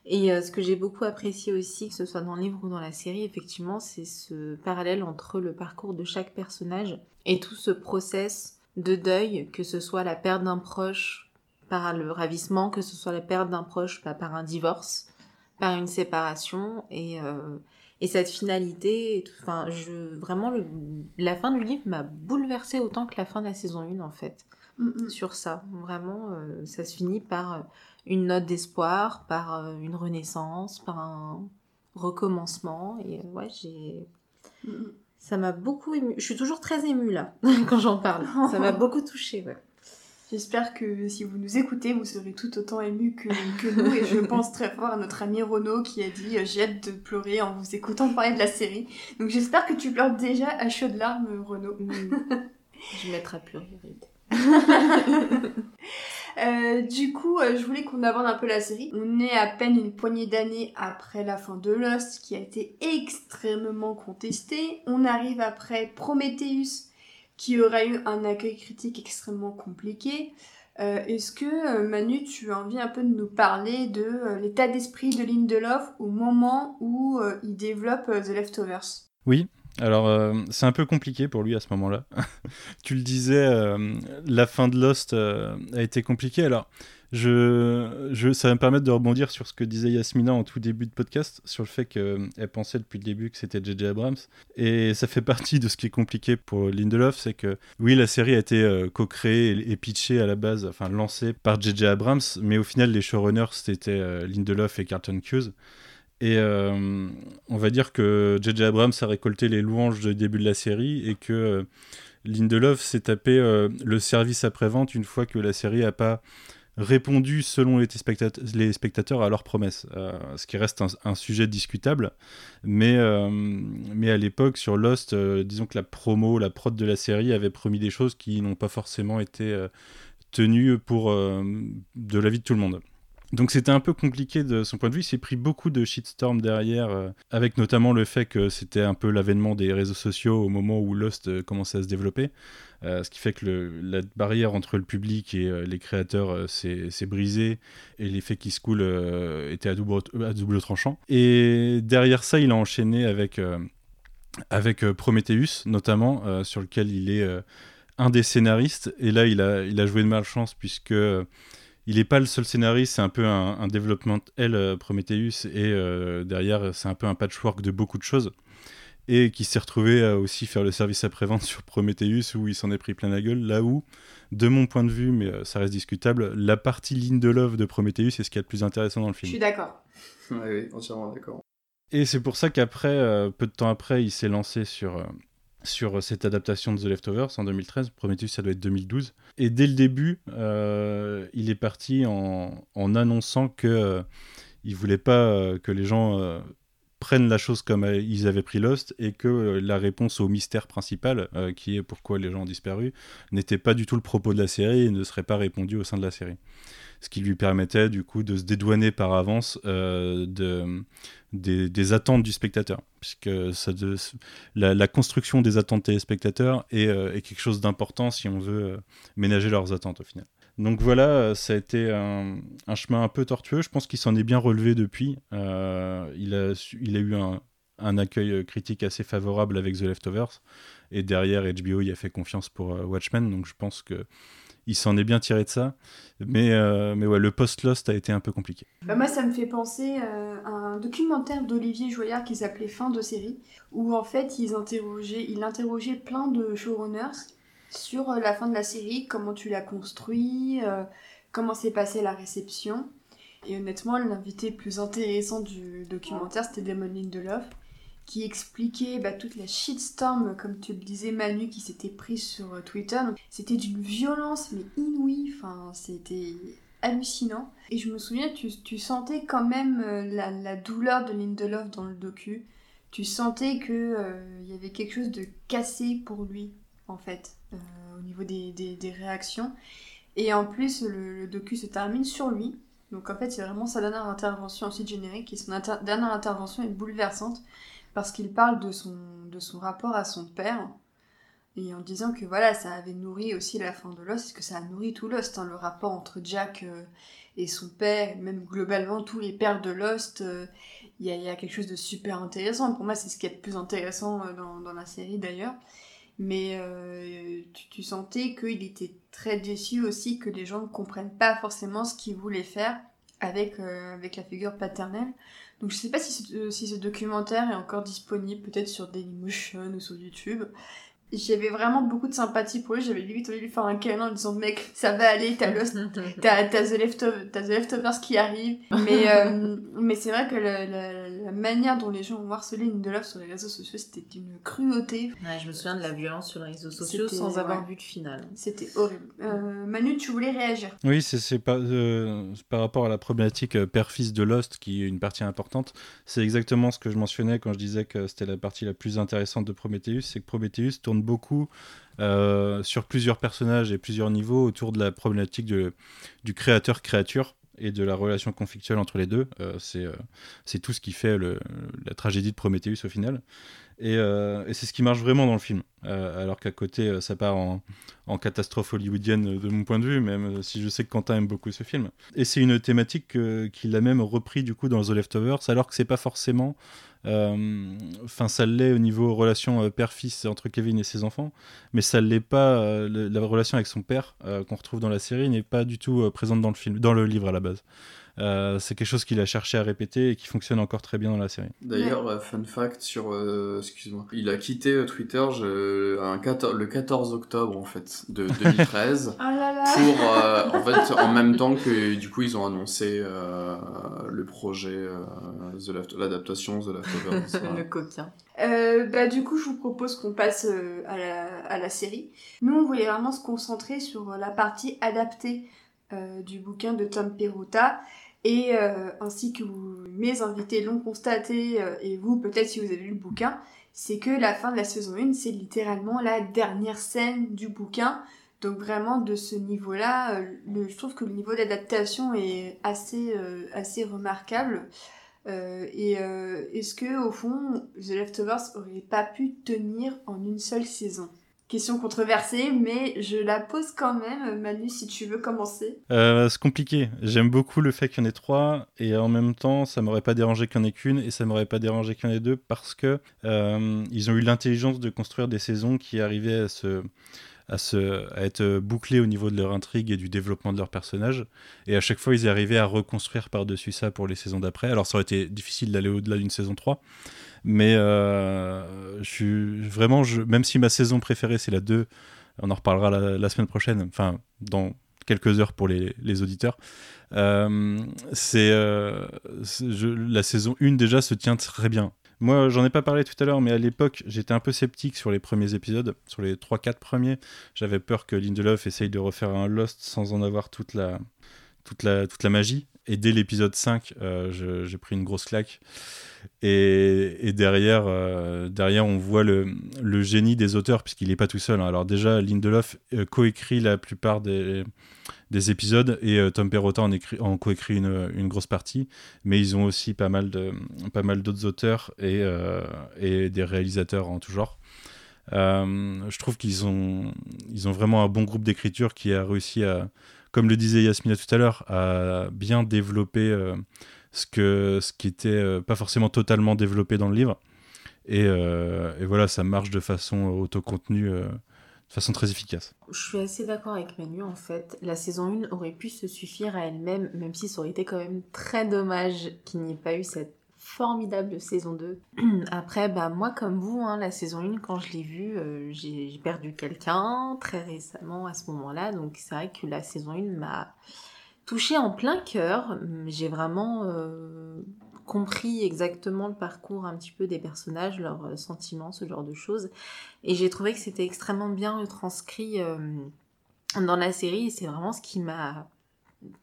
Et ce que j'ai beaucoup apprécié aussi, que ce soit dans le livre ou dans la série, effectivement, c'est ce parallèle entre le parcours de chaque personnage et tout ce process de deuil, que ce soit la perte d'un proche par le ravissement, que ce soit la perte d'un proche bah, par un divorce, par une séparation, et, euh, et cette finalité, enfin, je, vraiment, le, la fin du livre m'a bouleversée autant que la fin de la saison 1, en fait, sur ça. Vraiment, euh, ça se finit par une note d'espoir, par euh, une renaissance, par un recommencement, et ouais, j'ai... Ça m'a beaucoup ému. Je suis toujours très émue là, quand j'en parle. Ça m'a beaucoup touchée, ouais. J'espère que si vous nous écoutez, vous serez tout autant ému que, nous. Et je pense très fort à notre ami Renaud qui a dit J'ai hâte de pleurer en vous écoutant parler de la série. Donc j'espère que tu pleures déjà à chaudes larmes, Renaud. je vais mettre à pleurer, Euh, du coup, euh, je voulais qu'on aborde un peu la série. On est à peine une poignée d'années après la fin de Lost, qui a été extrêmement contestée. On arrive après Prometheus, qui aura eu un accueil critique extrêmement compliqué. Euh, est-ce que Manu, tu as envie un peu de nous parler de l'état d'esprit de Lindelof au moment où il développe The Leftovers? Oui, alors, euh, c'est un peu compliqué pour lui à ce moment-là. tu le disais, euh, la fin de Lost euh, a été compliquée. Alors, je, je, ça va me permettre de rebondir sur ce que disait Yasmina en tout début de podcast, sur le fait qu'elle pensait depuis le début que c'était J.J. Abrams. Et ça fait partie de ce qui est compliqué pour Lindelof, c'est que oui, la série a été co-créée et, pitchée à la base, enfin lancée par J.J. Abrams, mais au final, les showrunners, c'était Lindelof et Carlton Cuse. Et euh, on va dire que J.J. Abrams a récolté les louanges du début de la série et que euh, Lindelof s'est tapé euh, le service après-vente une fois que la série n'a pas répondu selon les spectateurs, à leurs promesses, ce qui reste un, sujet discutable. Mais, mais à l'époque, sur Lost, disons que la promo, la prod de la série avait promis des choses qui n'ont pas forcément été tenues pour de l'avis de tout le monde. Donc c'était un peu compliqué de son point de vue. Il s'est pris beaucoup de shitstorm derrière, euh, avec notamment le fait que c'était un peu l'avènement des réseaux sociaux au moment où Lost euh, commençait à se développer. Euh, ce qui fait que la barrière entre le public et les créateurs s'est brisée et l'effet qui se coule était à double, tranchant. Et derrière ça, il a enchaîné avec, avec Prometheus, notamment, sur lequel il est un des scénaristes. Et là, il a joué de malchance puisque il n'est pas le seul scénariste, c'est un peu un, un développement L Prometheus et derrière c'est un peu un patchwork de beaucoup de choses et qui s'est retrouvé à aussi faire le service après-vente sur Prometheus où il s'en est pris plein la gueule, là où, de mon point de vue, mais euh, ça reste discutable, la partie Lindelof de Prometheus est ce qui est le plus intéressant dans le Je film. suis d'accord. Oui, oui, entièrement d'accord. Et c'est pour ça qu'après, euh, peu de temps après, il s'est lancé sur, euh, sur cette adaptation de The Leftovers en 2013. Prometheus, ça doit être 2012. Et dès le début, euh, il est parti en, annonçant que euh, voulait pas euh, que les gens euh, prennent la chose comme euh, ils avaient pris Lost et que euh, la réponse au mystère principal, euh, qui est pourquoi les gens ont disparu, n'était pas du tout le propos de la série et ne serait pas répondu au sein de la série. Ce qui lui permettait du coup de se dédouaner par avance de, des, des attentes du spectateur. Puisque ça de- la, construction des attentes téléspectateurs est, euh, est quelque chose d'important si on veut ménager leurs attentes au final. Donc voilà, euh, ça a été un, chemin un peu tortueux. Je pense qu'il s'en est bien relevé depuis. Euh, il, a, eu un, accueil euh, critique assez favorable avec The Leftovers. Et derrière, HBO y a fait confiance pour Watchmen. Donc je pense que il s'en est bien tiré de ça. Mais, ouais, le post-Lost a été un peu compliqué. Bah, moi, ça me fait penser à un documentaire d'Olivier Joyard qui s'appelait Fin de série, où en fait, ils interrogeaient, il interrogeait plein de showrunners sur euh, la fin de la série, comment tu l'as construit, euh, comment s'est passée la réception. Et honnêtement, l'invité le plus intéressant du documentaire, c'était Damon Lindelof, qui expliquait bah, toute la shitstorm, comme tu le disais, Manu, qui s'était prise sur euh, Twitter. C'était d'une violence, mais inouïe. Enfin, c'était hallucinant. Et je me souviens, tu, tu sentais quand même la, douleur de Lindelof dans le docu. Tu sentais que euh, il y avait quelque chose de cassé pour lui, en fait, au niveau des, des, réactions. Et en plus, le, docu se termine sur lui. Donc en fait, c'est vraiment sa dernière intervention ensuite générique. Et son dernière intervention est bouleversante parce qu'il parle de son, de son rapport à son père. Et en disant que voilà, ça avait nourri aussi la fin de Lost, que ça a nourri tout Lost, hein, le rapport entre Jack euh, et son père, même globalement tous les pères de Lost, euh, il y, a- quelque chose de super intéressant. Pour moi, c'est ce qui est le plus intéressant euh, dans, dans la série d'ailleurs. Mais euh, tu, sentais qu'il était très déçu aussi que les gens ne comprennent pas forcément ce qu'il voulait faire avec, euh, avec la figure paternelle. Donc je sais pas si ce documentaire est encore disponible, peut-être sur Dailymotion ou sur YouTube. J'avais vraiment beaucoup de sympathie pour lui, j'avais limite envie de lui faire un câlin en disant mec, ça va aller, t'as Lost T'as t'as The, Leftover- The Leftovers qui arrive. Mais, euh, mais c'est vrai que la, la- la manière dont les gens ont harcelé Lindelof sur les réseaux sociaux, c'était une cruauté. Ouais, je me souviens de la violence sur les réseaux sociaux sans avoir ouais. vu de finale. C'était horrible. Euh, Manu, tu voulais réagir Oui, c'est c'est pas, euh, par rapport à la problématique euh, père-fils de Lost, qui est une partie importante. C'est exactement ce que je mentionnais quand je disais que c'était la partie la plus intéressante de Prometheus, c'est que Prometheus tourne beaucoup euh, sur plusieurs personnages et plusieurs niveaux autour de la problématique du créateur-créature et de la relation conflictuelle entre les deux. Euh, c'est euh, c'est tout ce qui fait la tragédie de Prometheus au final. Et, euh, et c'est ce qui marche vraiment dans le film. Euh, alors qu'à côté, euh, ça part en, catastrophe hollywoodienne euh, de mon point de vue, même euh, si je sais que Quentin aime beaucoup ce film. Et c'est une thématique que- qu'il a même repris du coup dans The Leftovers, alors que c'est pas forcément. euh, Enfin, ça l'est au niveau relation euh, père-fils entre Kevin et ses enfants, mais ça l'est pas. euh, la relation avec son père euh, qu'on retrouve dans la série n'est pas du tout euh, présente dans le film, dans le livre à la base. Euh, c'est quelque chose qu'il a cherché à répéter et qui fonctionne encore très bien dans la série. D'ailleurs, euh, fun fact sur, euh, excuse-moi, il a quitté Twitter je- un 14 le 14 octobre en fait de 2013 Oh là là pour euh, en fait en même temps que du coup ils ont annoncé euh, le projet euh, l'adaptation The Leftovers. le voilà. coquin. Euh, bah, du coup, je vous propose qu'on passe euh, à, la, à la série. Nous, on voulait vraiment se concentrer sur la partie adaptée euh, du bouquin de Tom Perrotta. Et euh, ainsi que mes invités l'ont constaté, euh, et vous peut-être si vous avez lu le bouquin, c'est que la fin de la saison 1, c'est littéralement la dernière scène du bouquin. Donc vraiment de ce niveau-là, euh, je trouve que le niveau d'adaptation est assez, assez remarquable. Et est-ce que au fond, The Leftovers aurait pas pu tenir en une seule saison? Question controversée, mais je la pose quand même. Manu, si tu veux commencer. Euh, c'est compliqué. J'aime beaucoup le fait qu'il y en ait trois, et en même temps, ça m'aurait pas dérangé qu'il y en ait qu'une, et ça m'aurait pas dérangé qu'il y en ait deux, parce que euh, ils ont eu l'intelligence de construire des saisons qui arrivaient à se à, se, à être bouclés au niveau de leur intrigue et du développement de leurs personnages. Et à chaque fois, ils arrivaient à reconstruire par-dessus ça pour les saisons d'après. Alors, ça aurait été difficile d'aller au-delà d'une saison 3. Mais euh, je vraiment, je, même si ma saison préférée c'est la 2, on en reparlera la, semaine prochaine, enfin dans quelques heures pour les, les auditeurs. Euh, c'est euh, la saison 1 déjà se tient très bien. Moi, j'en ai pas parlé tout à l'heure, mais à l'époque, j'étais un peu sceptique sur les premiers épisodes, sur les 3-4 premiers. J'avais peur que Lindelof essaye de refaire un Lost sans en avoir toute la, toute la, toute la magie. Et dès l'épisode 5, euh, j'ai pris une grosse claque. Et, et derrière, euh, derrière, on voit le, le génie des auteurs, puisqu'il n'est pas tout seul. Hein. Alors déjà, Lindelof euh, coécrit la plupart des, des épisodes, et Tom Perrotta en, écrit, en coécrit une, une, grosse partie. Mais ils ont aussi pas mal d'autres auteurs et, et des réalisateurs en tout genre. je trouve qu'ils ont, ils ont vraiment un bon groupe d'écriture qui a réussi à comme le disait Yasmina tout à l'heure, à bien développer euh, ce, que, ce qui était euh, pas forcément totalement développé dans le livre. Et, euh, et voilà, ça marche de façon autocontenue, de façon très efficace. Je suis assez d'accord avec Manu, en fait. La saison 1 aurait pu se suffire à elle-même, même si ça aurait été quand même très dommage qu'il n'y ait pas eu cette formidable saison 2. Après, bah, moi comme vous, hein, la saison 1, quand je l'ai vue, euh, j'ai perdu quelqu'un très récemment à ce moment-là. Donc c'est vrai que la saison 1 m'a touchée en plein cœur. J'ai vraiment euh, compris exactement le parcours un petit peu des personnages, leurs euh, sentiments, ce genre de choses. Et j'ai trouvé que c'était extrêmement bien retranscrit dans la série. C'est vraiment ce qui m'a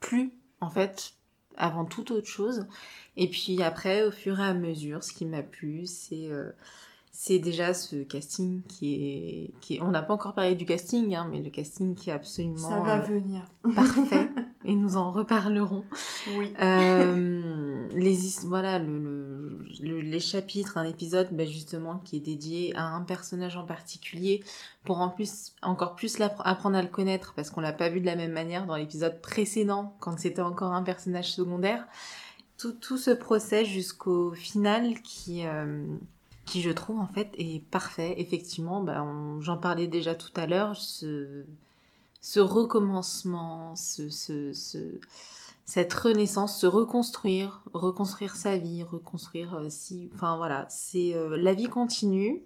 plu, en fait, avant toute autre chose. Et puis après, au fur et à mesure, ce qui m'a plu, c'est euh, c'est déjà ce casting qui est... Qui On n'a pas encore parlé du casting, hein, mais le casting qui est absolument... Ça va euh, venir. Parfait. et nous en reparlerons. Oui. Euh, les, voilà, le, le, les chapitres, un épisode bah, justement qui est dédié à un personnage en particulier pour en plus, encore plus apprendre à le connaître parce qu'on l'a pas vu de la même manière dans l'épisode précédent quand c'était encore un personnage secondaire. Tout, tout ce procès jusqu'au final qui... Euh, qui je trouve en fait est parfait. Effectivement, bah, j'en parlais déjà tout à l'heure, ce, ce recommencement, ce, ce, ce, cette renaissance, se reconstruire, reconstruire sa vie, reconstruire euh, si, enfin voilà, c'est euh, la vie continue.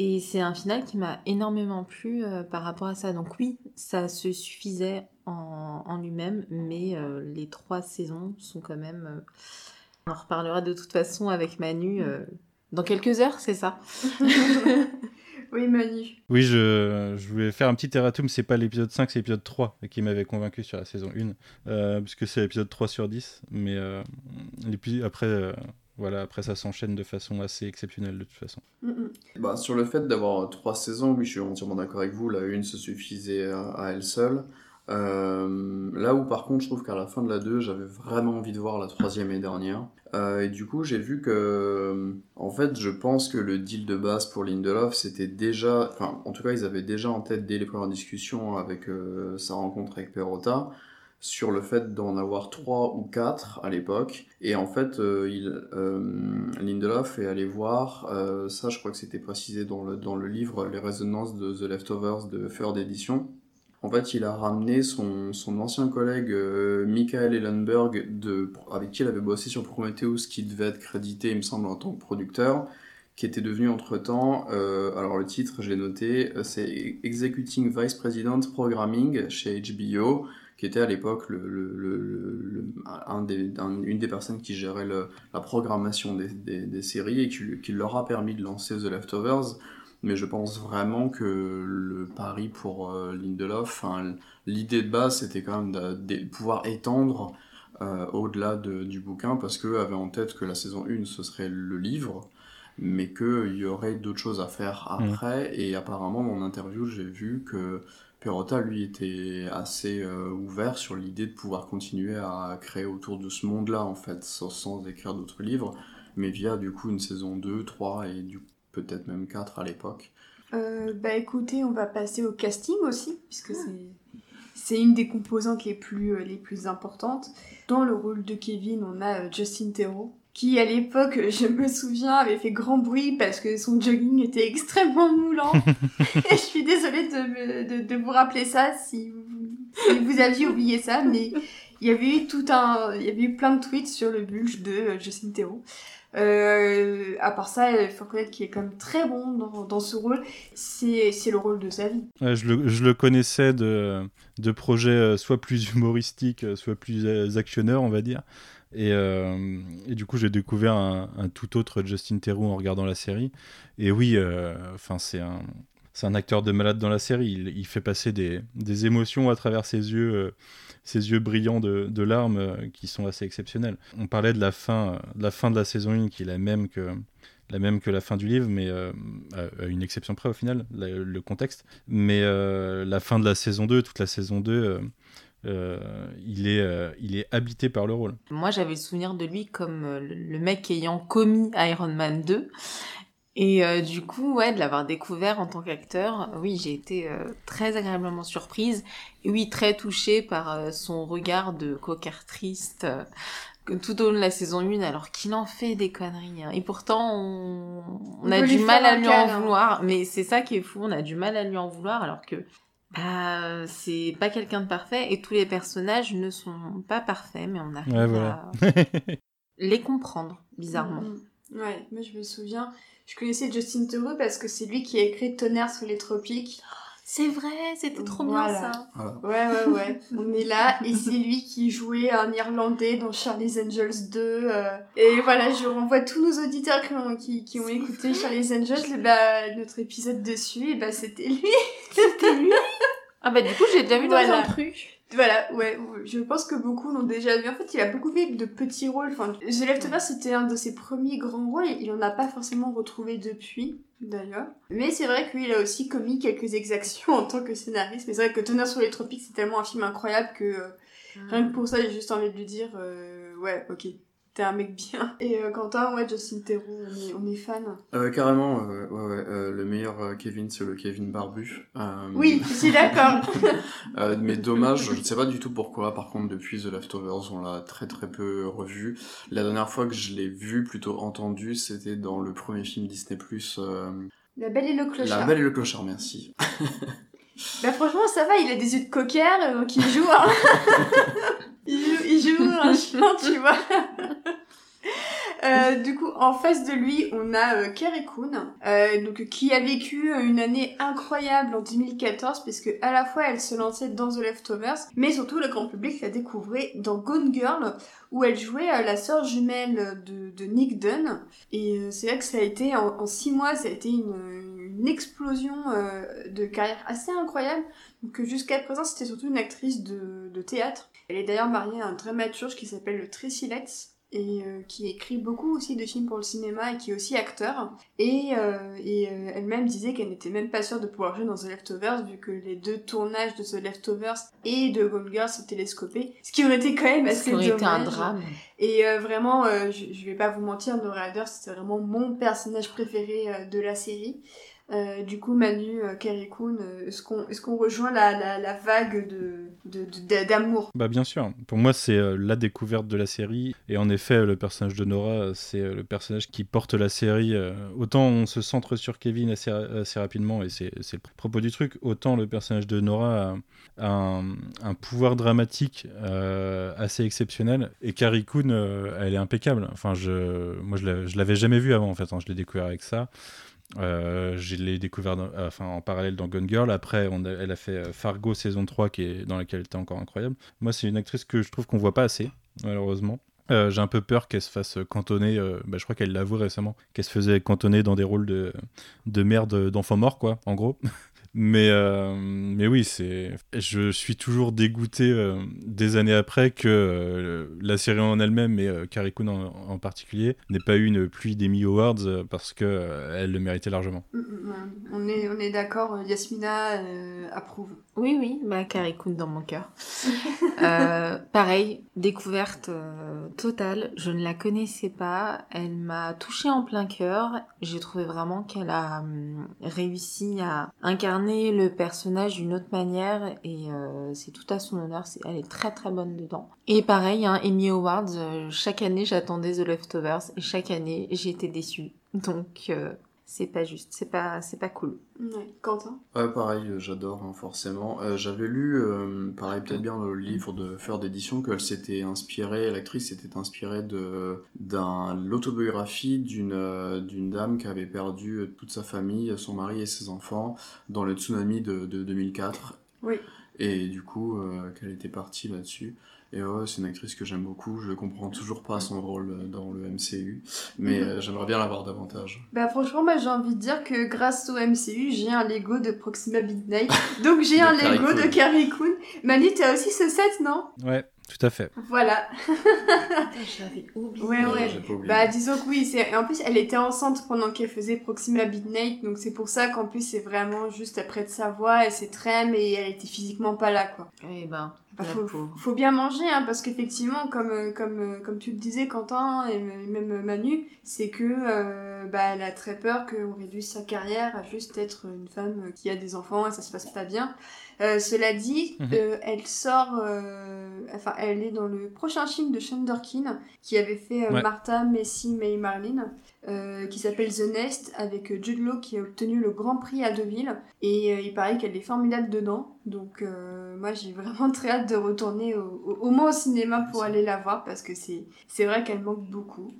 Et c'est un final qui m'a énormément plu euh, par rapport à ça. Donc oui, ça se suffisait en lui-même, mais les trois saisons sont quand même... on en reparlera de toute façon avec Manu dans quelques heures, c'est ça Oui, Manu. Oui, je, je, voulais faire un petit erratum. C'est pas l'épisode 5, c'est l'épisode 3 qui m'avait convaincu sur la saison 1. Euh, puisque c'est l'épisode 3 sur 10. Mais euh, après, euh, voilà, après, ça s'enchaîne de façon assez exceptionnelle de toute façon. Bah, sur le fait d'avoir trois saisons, oui, je suis entièrement d'accord avec vous. La une se suffisait à elle seule. Euh, là où par contre je trouve qu'à la fin de la 2 j'avais vraiment envie de voir la troisième et dernière. Euh, et du coup j'ai vu que euh, en fait je pense que le deal de base pour Lindelof c'était déjà, enfin en tout cas ils avaient déjà en tête dès les premières discussions avec sa rencontre avec Perrotta sur le fait d'en avoir trois ou quatre à l'époque. Et en fait, Lindelof est allé voir, ça je crois que c'était précisé dans le, dans le livre Les résonances de The Leftovers de Feur d'édition, en fait, il a ramené son, son ancien collègue euh, Michael Ellenberg, de, avec qui il avait bossé sur Prometheus, qui devait être crédité, il me semble, en tant que producteur, qui était devenu entre-temps, euh, alors le titre, j'ai noté, euh, c'est Executing Vice President Programming chez HBO, qui était à l'époque le, le, le, un des, une des personnes qui gérait la programmation des, des, des, séries et qui, qui leur a permis de lancer The Leftovers mais je pense vraiment que le pari pour euh, Lindelof, l'idée de base c'était quand même de, pouvoir étendre euh, au-delà de, du bouquin parce qu'eux avaient en tête que la saison 1 ce serait le livre, mais qu'il y aurait d'autres choses à faire après. Mm. Et apparemment, dans mon interview, j'ai vu que Perrotta, lui, était assez euh, ouvert sur l'idée de pouvoir continuer à créer autour de ce monde-là, en fait, sans, sans écrire d'autres livres, mais via du coup une saison 2, 3 et du peut-être même 4 à l'époque. Euh, bah écoutez, on va passer au casting aussi, puisque c'est c'est une des composantes les plus, euh, les plus importantes. Dans le rôle de Kevin, on a euh, Justin Theroux, qui à l'époque, je me souviens, avait fait grand bruit parce que son jogging était extrêmement moulant. et je suis désolée de, de, de, vous rappeler ça si vous, si vous aviez oublié ça, mais il y avait eu tout un, il y avait eu plein de tweets sur le bulge de Justin Theroux. Euh, à part ça, il faut reconnaître qu'il est quand même très bon dans, ce rôle. C'est, le rôle de sa vie. Je, le, connaissais de, projets euh, soit plus humoristiques, soit plus actionneurs, on va dire. Et, euh, du coup, j'ai découvert un, tout autre Justin Theroux en regardant la série. Et oui, euh, c'est un, c'est un acteur de malade dans la série. Il, fait passer des, émotions à travers ses yeux, euh, ses yeux brillants de, larmes euh, qui sont assez exceptionnels. On parlait de la fin, de la fin de la saison 1 qui est la même que la même que la fin du livre, mais euh, à une exception près au final, le contexte. Mais la fin de la saison 2, toute la saison 2, euh, il, est, euh, habité par le rôle. Moi, j'avais le souvenir de lui comme euh, le mec ayant commis Iron Man 2. Et euh, du coup, ouais, de l'avoir découvert en tant qu'acteur, oui, j'ai été euh, très agréablement surprise. Et oui, très touchée par euh, son regard de coquard triste tout au long de la saison 1, alors qu'il en fait des conneries. Hein. Et pourtant, on, on, on a du mal à lui en hein. vouloir. Mais c'est ça qui est fou, on a du mal à lui en vouloir, alors que bah, c'est pas quelqu'un de parfait et tous les personnages ne sont pas parfaits, mais on arrive ouais, voilà. à les comprendre, bizarrement. Mmh. Ouais, moi je me souviens, je connaissais Justin Theroux parce que c'est lui qui a écrit Tonnerre sur les tropiques. C'est vrai, c'était trop voilà. bien ça. Voilà. Ouais, ouais, ouais. On est là et c'est lui qui jouait un Irlandais dans Charlie's Angels 2. Euh... Et voilà, je renvoie tous nos auditeurs qui ont, qui, qui ont écouté Charlie's Angels, et bah, notre épisode dessus, et bah c'était lui. C'était lui Ah bah du coup j'ai déjà vu voilà. dans un truc. Voilà, ouais, je pense que beaucoup l'ont déjà vu. En fait, il a beaucoup fait de petits rôles. Enfin, The Leftovers, c'était un de ses premiers grands rôles. Il en a pas forcément retrouvé depuis, d'ailleurs. Mais c'est vrai qu'il a aussi commis quelques exactions en tant que scénariste. Mais c'est vrai que Tonnerre sur les tropiques, c'est tellement un film incroyable que euh, mmh. rien que pour ça, j'ai juste envie de lui dire, euh, ouais, ok. T'es un mec bien. Et euh, Quentin, ouais, Justin Theroux, on est, on est fan. Euh, carrément, euh, ouais, ouais, euh, le meilleur Kevin, c'est le Kevin Barbu. oui, je suis d'accord. mais dommage, je ne sais pas du tout pourquoi. Par contre, depuis The Leftovers, on l'a très très peu revu. La dernière fois que je l'ai vu, plutôt entendu, c'était dans le premier film Disney+. La Belle et le Clochard. La Belle et le Clochard, merci. bah franchement, ça va, il a des yeux de cocker, donc il joue un... il joue, il joue un chien, tu vois. Euh, du coup, en face de lui, on a euh, Kerry Coon, euh, donc qui a vécu une année incroyable en 2014, puisque à la fois elle se lançait dans The Leftovers, mais surtout le grand public la découvrait dans Gone Girl, où elle jouait la sœur jumelle de, de, Nick Dunn. Et c'est vrai que ça a été en, en, six mois, ça a été une explosion de carrière assez incroyable. Donc jusqu'à présent, c'était surtout une actrice de, de théâtre. Elle est d'ailleurs mariée à un dramaturge qui s'appelle le Tracy Letts et euh, qui écrit beaucoup aussi de films pour le cinéma et qui est aussi acteur. Et, euh, et euh, elle-même disait qu'elle n'était même pas sûre de pouvoir jouer dans The Leftovers vu que les deux tournages de The Leftovers et de Gone Girl sont télescopés, ce qui aurait été quand même assez dommage. été un drame. Et euh, vraiment, je, je vais pas vous mentir, Nora Adder, c'était vraiment mon personnage préféré de la série. Euh, du coup, Manu, euh, euh, est-ce qu'on est qu'on rejoint la, la, vague d'amour de, de, Bah bien sûr. Pour moi, c'est euh, la découverte de la série. Et en effet, le personnage de Nora, c'est le personnage qui porte la série. autant on se centre sur Kevin assez, assez rapidement, et c'est le propos du truc, autant le personnage de Nora a, un, un, pouvoir dramatique assez exceptionnel. Et Coon, elle est impeccable. Enfin, je, moi, je l'avais jamais vu avant, en fait. Hein, je l'ai découvert avec ça. Euh, je l'ai découvert dans, enfin, en parallèle dans Gone Girl. Après, elle a fait Fargo saison 3, qui est, dans laquelle elle était encore incroyable. Moi, c'est une actrice que je trouve qu'on voit pas assez, malheureusement. Euh, J'ai un peu peur qu'elle se fasse cantonner. Euh, bah, je crois qu'elle l'avoue récemment, qu'elle se faisait cantonner dans des rôles de, de merde d'enfants morts, quoi, en gros. Mais, euh, mais oui, c'est. Je suis toujours dégoûté euh, des années après que euh, la série en elle-même, et Carrie Coon en, en particulier, n'ait pas eu une pluie d'Emmy Awards parce que elle le méritait largement. Mm, on est, on est d'accord, Yasmina approuve. Oui, oui, bah, Carrie Coon dans mon cœur. pareil, découverte totale. Je ne la connaissais pas. Elle m'a touchée en plein cœur. J'ai trouvé vraiment qu'elle a hum, réussi à incarner le personnage d'une autre manière et euh, c'est tout à son honneur. Elle est très très bonne dedans. Et pareil, hein, Emmy Awards, euh, chaque année j'attendais The Leftovers et chaque année été déçue. Donc euh, c'est pas juste, c'est pas, c'est pas cool. Ouais, Quentin? Ouais, pareil, euh, j'adore, hein, forcément. Euh, J'avais lu, euh, pareil, peut-être bien le livre de Fleur d'édition, qu'elle s'était inspirée, l'actrice s'était inspirée de d'un l'autobiographie d'une euh, d'une dame qui avait perdu toute sa famille, son mari et ses enfants dans le tsunami de, de 2004. Oui. Et du coup, euh, qu'elle était partie là-dessus. Et ouais, c'est une actrice que j'aime beaucoup. Je comprends toujours pas son rôle euh, dans le MCU, mais euh, j'aimerais bien l'avoir davantage. Bah franchement, moi j'ai envie de dire que grâce au MCU, j'ai un Lego de Proxima Midnight. Donc j'ai un Carrie Lego de. Carrie Coon. Manu, t'as aussi ce set, non? Ouais, tout à fait. Voilà. Je l'avais oublié. Ouais, ouais. oublié. Bah disons que oui, c'est... en plus elle était enceinte pendant qu'elle faisait Proxima Midnight, donc c'est pour ça qu'en plus c'est vraiment juste après de sa voix, elle s'est trême et elle était physiquement pas là quoi. Eh ben, Bah, faut, bien manger, hein, parce qu'effectivement, comme, euh, comme, euh, comme tu le disais, Quentin et même Manu, c'est que euh, bah, elle a très peur qu'on réduise sa carrière à juste être une femme qui a des enfants et ça se passe pas bien. Euh, cela dit, Mhm. euh, elle sort, euh, enfin, elle est dans le prochain film de Sean Dorkin qui avait fait euh, Ouais. Martha, Messi, May, Marlene. Euh, qui s'appelle The Nest avec Jude Law qui a obtenu le Grand Prix à Deauville et euh, il paraît qu'elle est formidable dedans donc euh, moi j'ai vraiment très hâte de retourner au, au, moins au cinéma pour aller la voir parce que c'est c'est vrai qu'elle manque beaucoup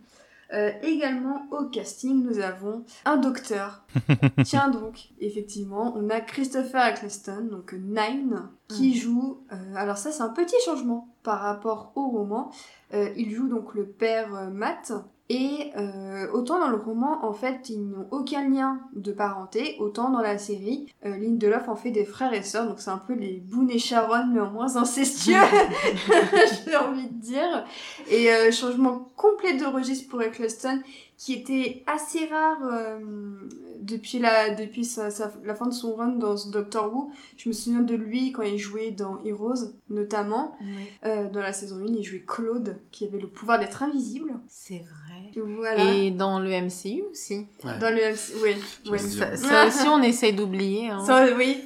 également au casting, nous avons un docteur. Tiens donc, effectivement, on a Christopher Eccleston, donc Nine, qui joue. euh, alors ça, c'est un petit changement par rapport au roman. Il joue donc le père Matt. Et euh, autant dans le roman, en fait, ils n'ont aucun lien de parenté, autant dans la série, euh, Lindelof en fait des frères et sœurs, donc c'est un peu les Boone et Sharon, mais en moins incestueux, j'ai envie de dire. Et euh, changement complet de registre pour Eccleston, qui était assez rare euh, depuis, la, depuis sa, sa- la fin de son run dans Doctor Who. Je me souviens de lui quand il jouait dans Heroes, notamment. Euh, dans la saison 1, il jouait Claude, qui avait le pouvoir d'être invisible. C'est vrai. Voilà. Et dans le MCU aussi. Ouais. Dans le MC... Oui, dis- Ça, ça aussi, on essaye d'oublier. Hein. Ça, oui.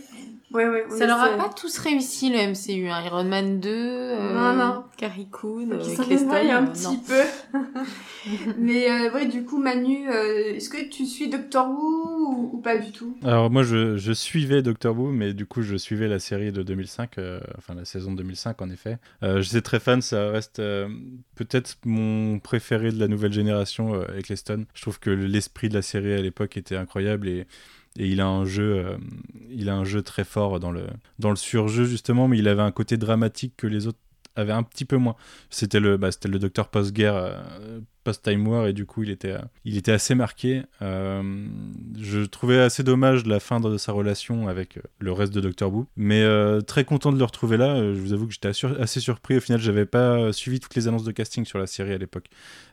Ouais, ouais, Ça leur a essaie. pas tous réussi le MCU. Hein. Iron Man 2, euh, Non, non. Carrie Coon, euh, un euh, petit non. peu. Mais euh, ouais, du coup, Manu, euh, est-ce que tu suis Doctor Who ou, ou pas du tout? Alors moi je, je suivais Doctor Who, mais du coup je suivais la série de 2005, euh, enfin la saison de 2005 en effet. Euh, J'étais très fan, ça reste euh, peut-être mon préféré de la nouvelle génération, euh, Eccleston. Je trouve que l'esprit de la série à l'époque était incroyable et, et il a un jeu, euh, il a un jeu très fort dans le dans le surjeu justement, mais il avait un côté dramatique que les autres avaient un petit peu moins. C'était le, bah, c'était le docteur post-guerre, euh, post-Time War, et du coup, il était, euh, il était assez marqué. Euh, je trouvais assez dommage la fin de sa relation avec euh, le reste de Doctor Who, mais très content de le retrouver là. Je vous avoue que j'étais assez surpris. Au final, j'avais pas suivi toutes les annonces de casting sur la série à l'époque,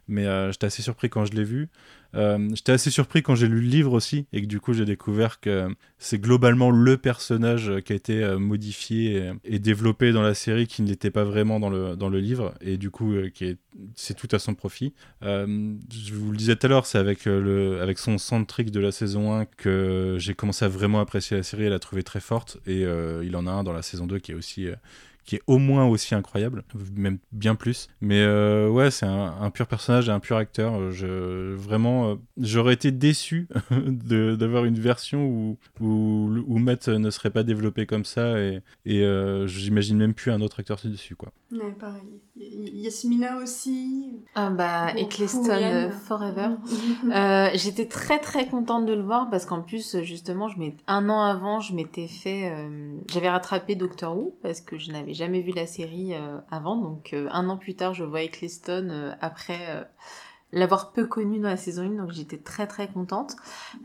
mais j'étais assez surpris quand je l'ai vu. J'étais assez surpris quand j'ai lu le livre aussi, et que du coup, j'ai découvert que c'est globalement le personnage qui a été modifié et, développé dans la série qui ne l'était pas vraiment dans le, dans le livre, et du coup, qui est, c'est tout à son profit. Euh, je vous le disais tout à l'heure, c'est avec, euh, le, avec son soundtrack de la saison 1 que j'ai commencé à vraiment apprécier la série. Et la trouver très forte, et euh, il en a un dans la saison 2 qui est aussi... euh, qui est au moins aussi incroyable, même bien plus. Mais euh, ouais, c'est un, un pur personnage et un pur acteur. Je, vraiment, euh, j'aurais été déçu de- d'avoir une version où, où, où Matt ne serait pas développé comme ça et, et euh, j'imagine même plus un autre acteur dessus. Quoi. Ouais, pareil. Yasmina aussi. Ah bah, Bon, Eccleston euh, Forever. Euh, J'étais très très contente de le voir parce qu'en plus justement je un an avant je m'étais fait euh, j'avais rattrapé Doctor Who parce que je n'avais jamais vu la série euh, avant. Donc euh, un an plus tard je vois Eccleston euh, après l'avoir peu connu dans la saison 1 donc j'étais très très contente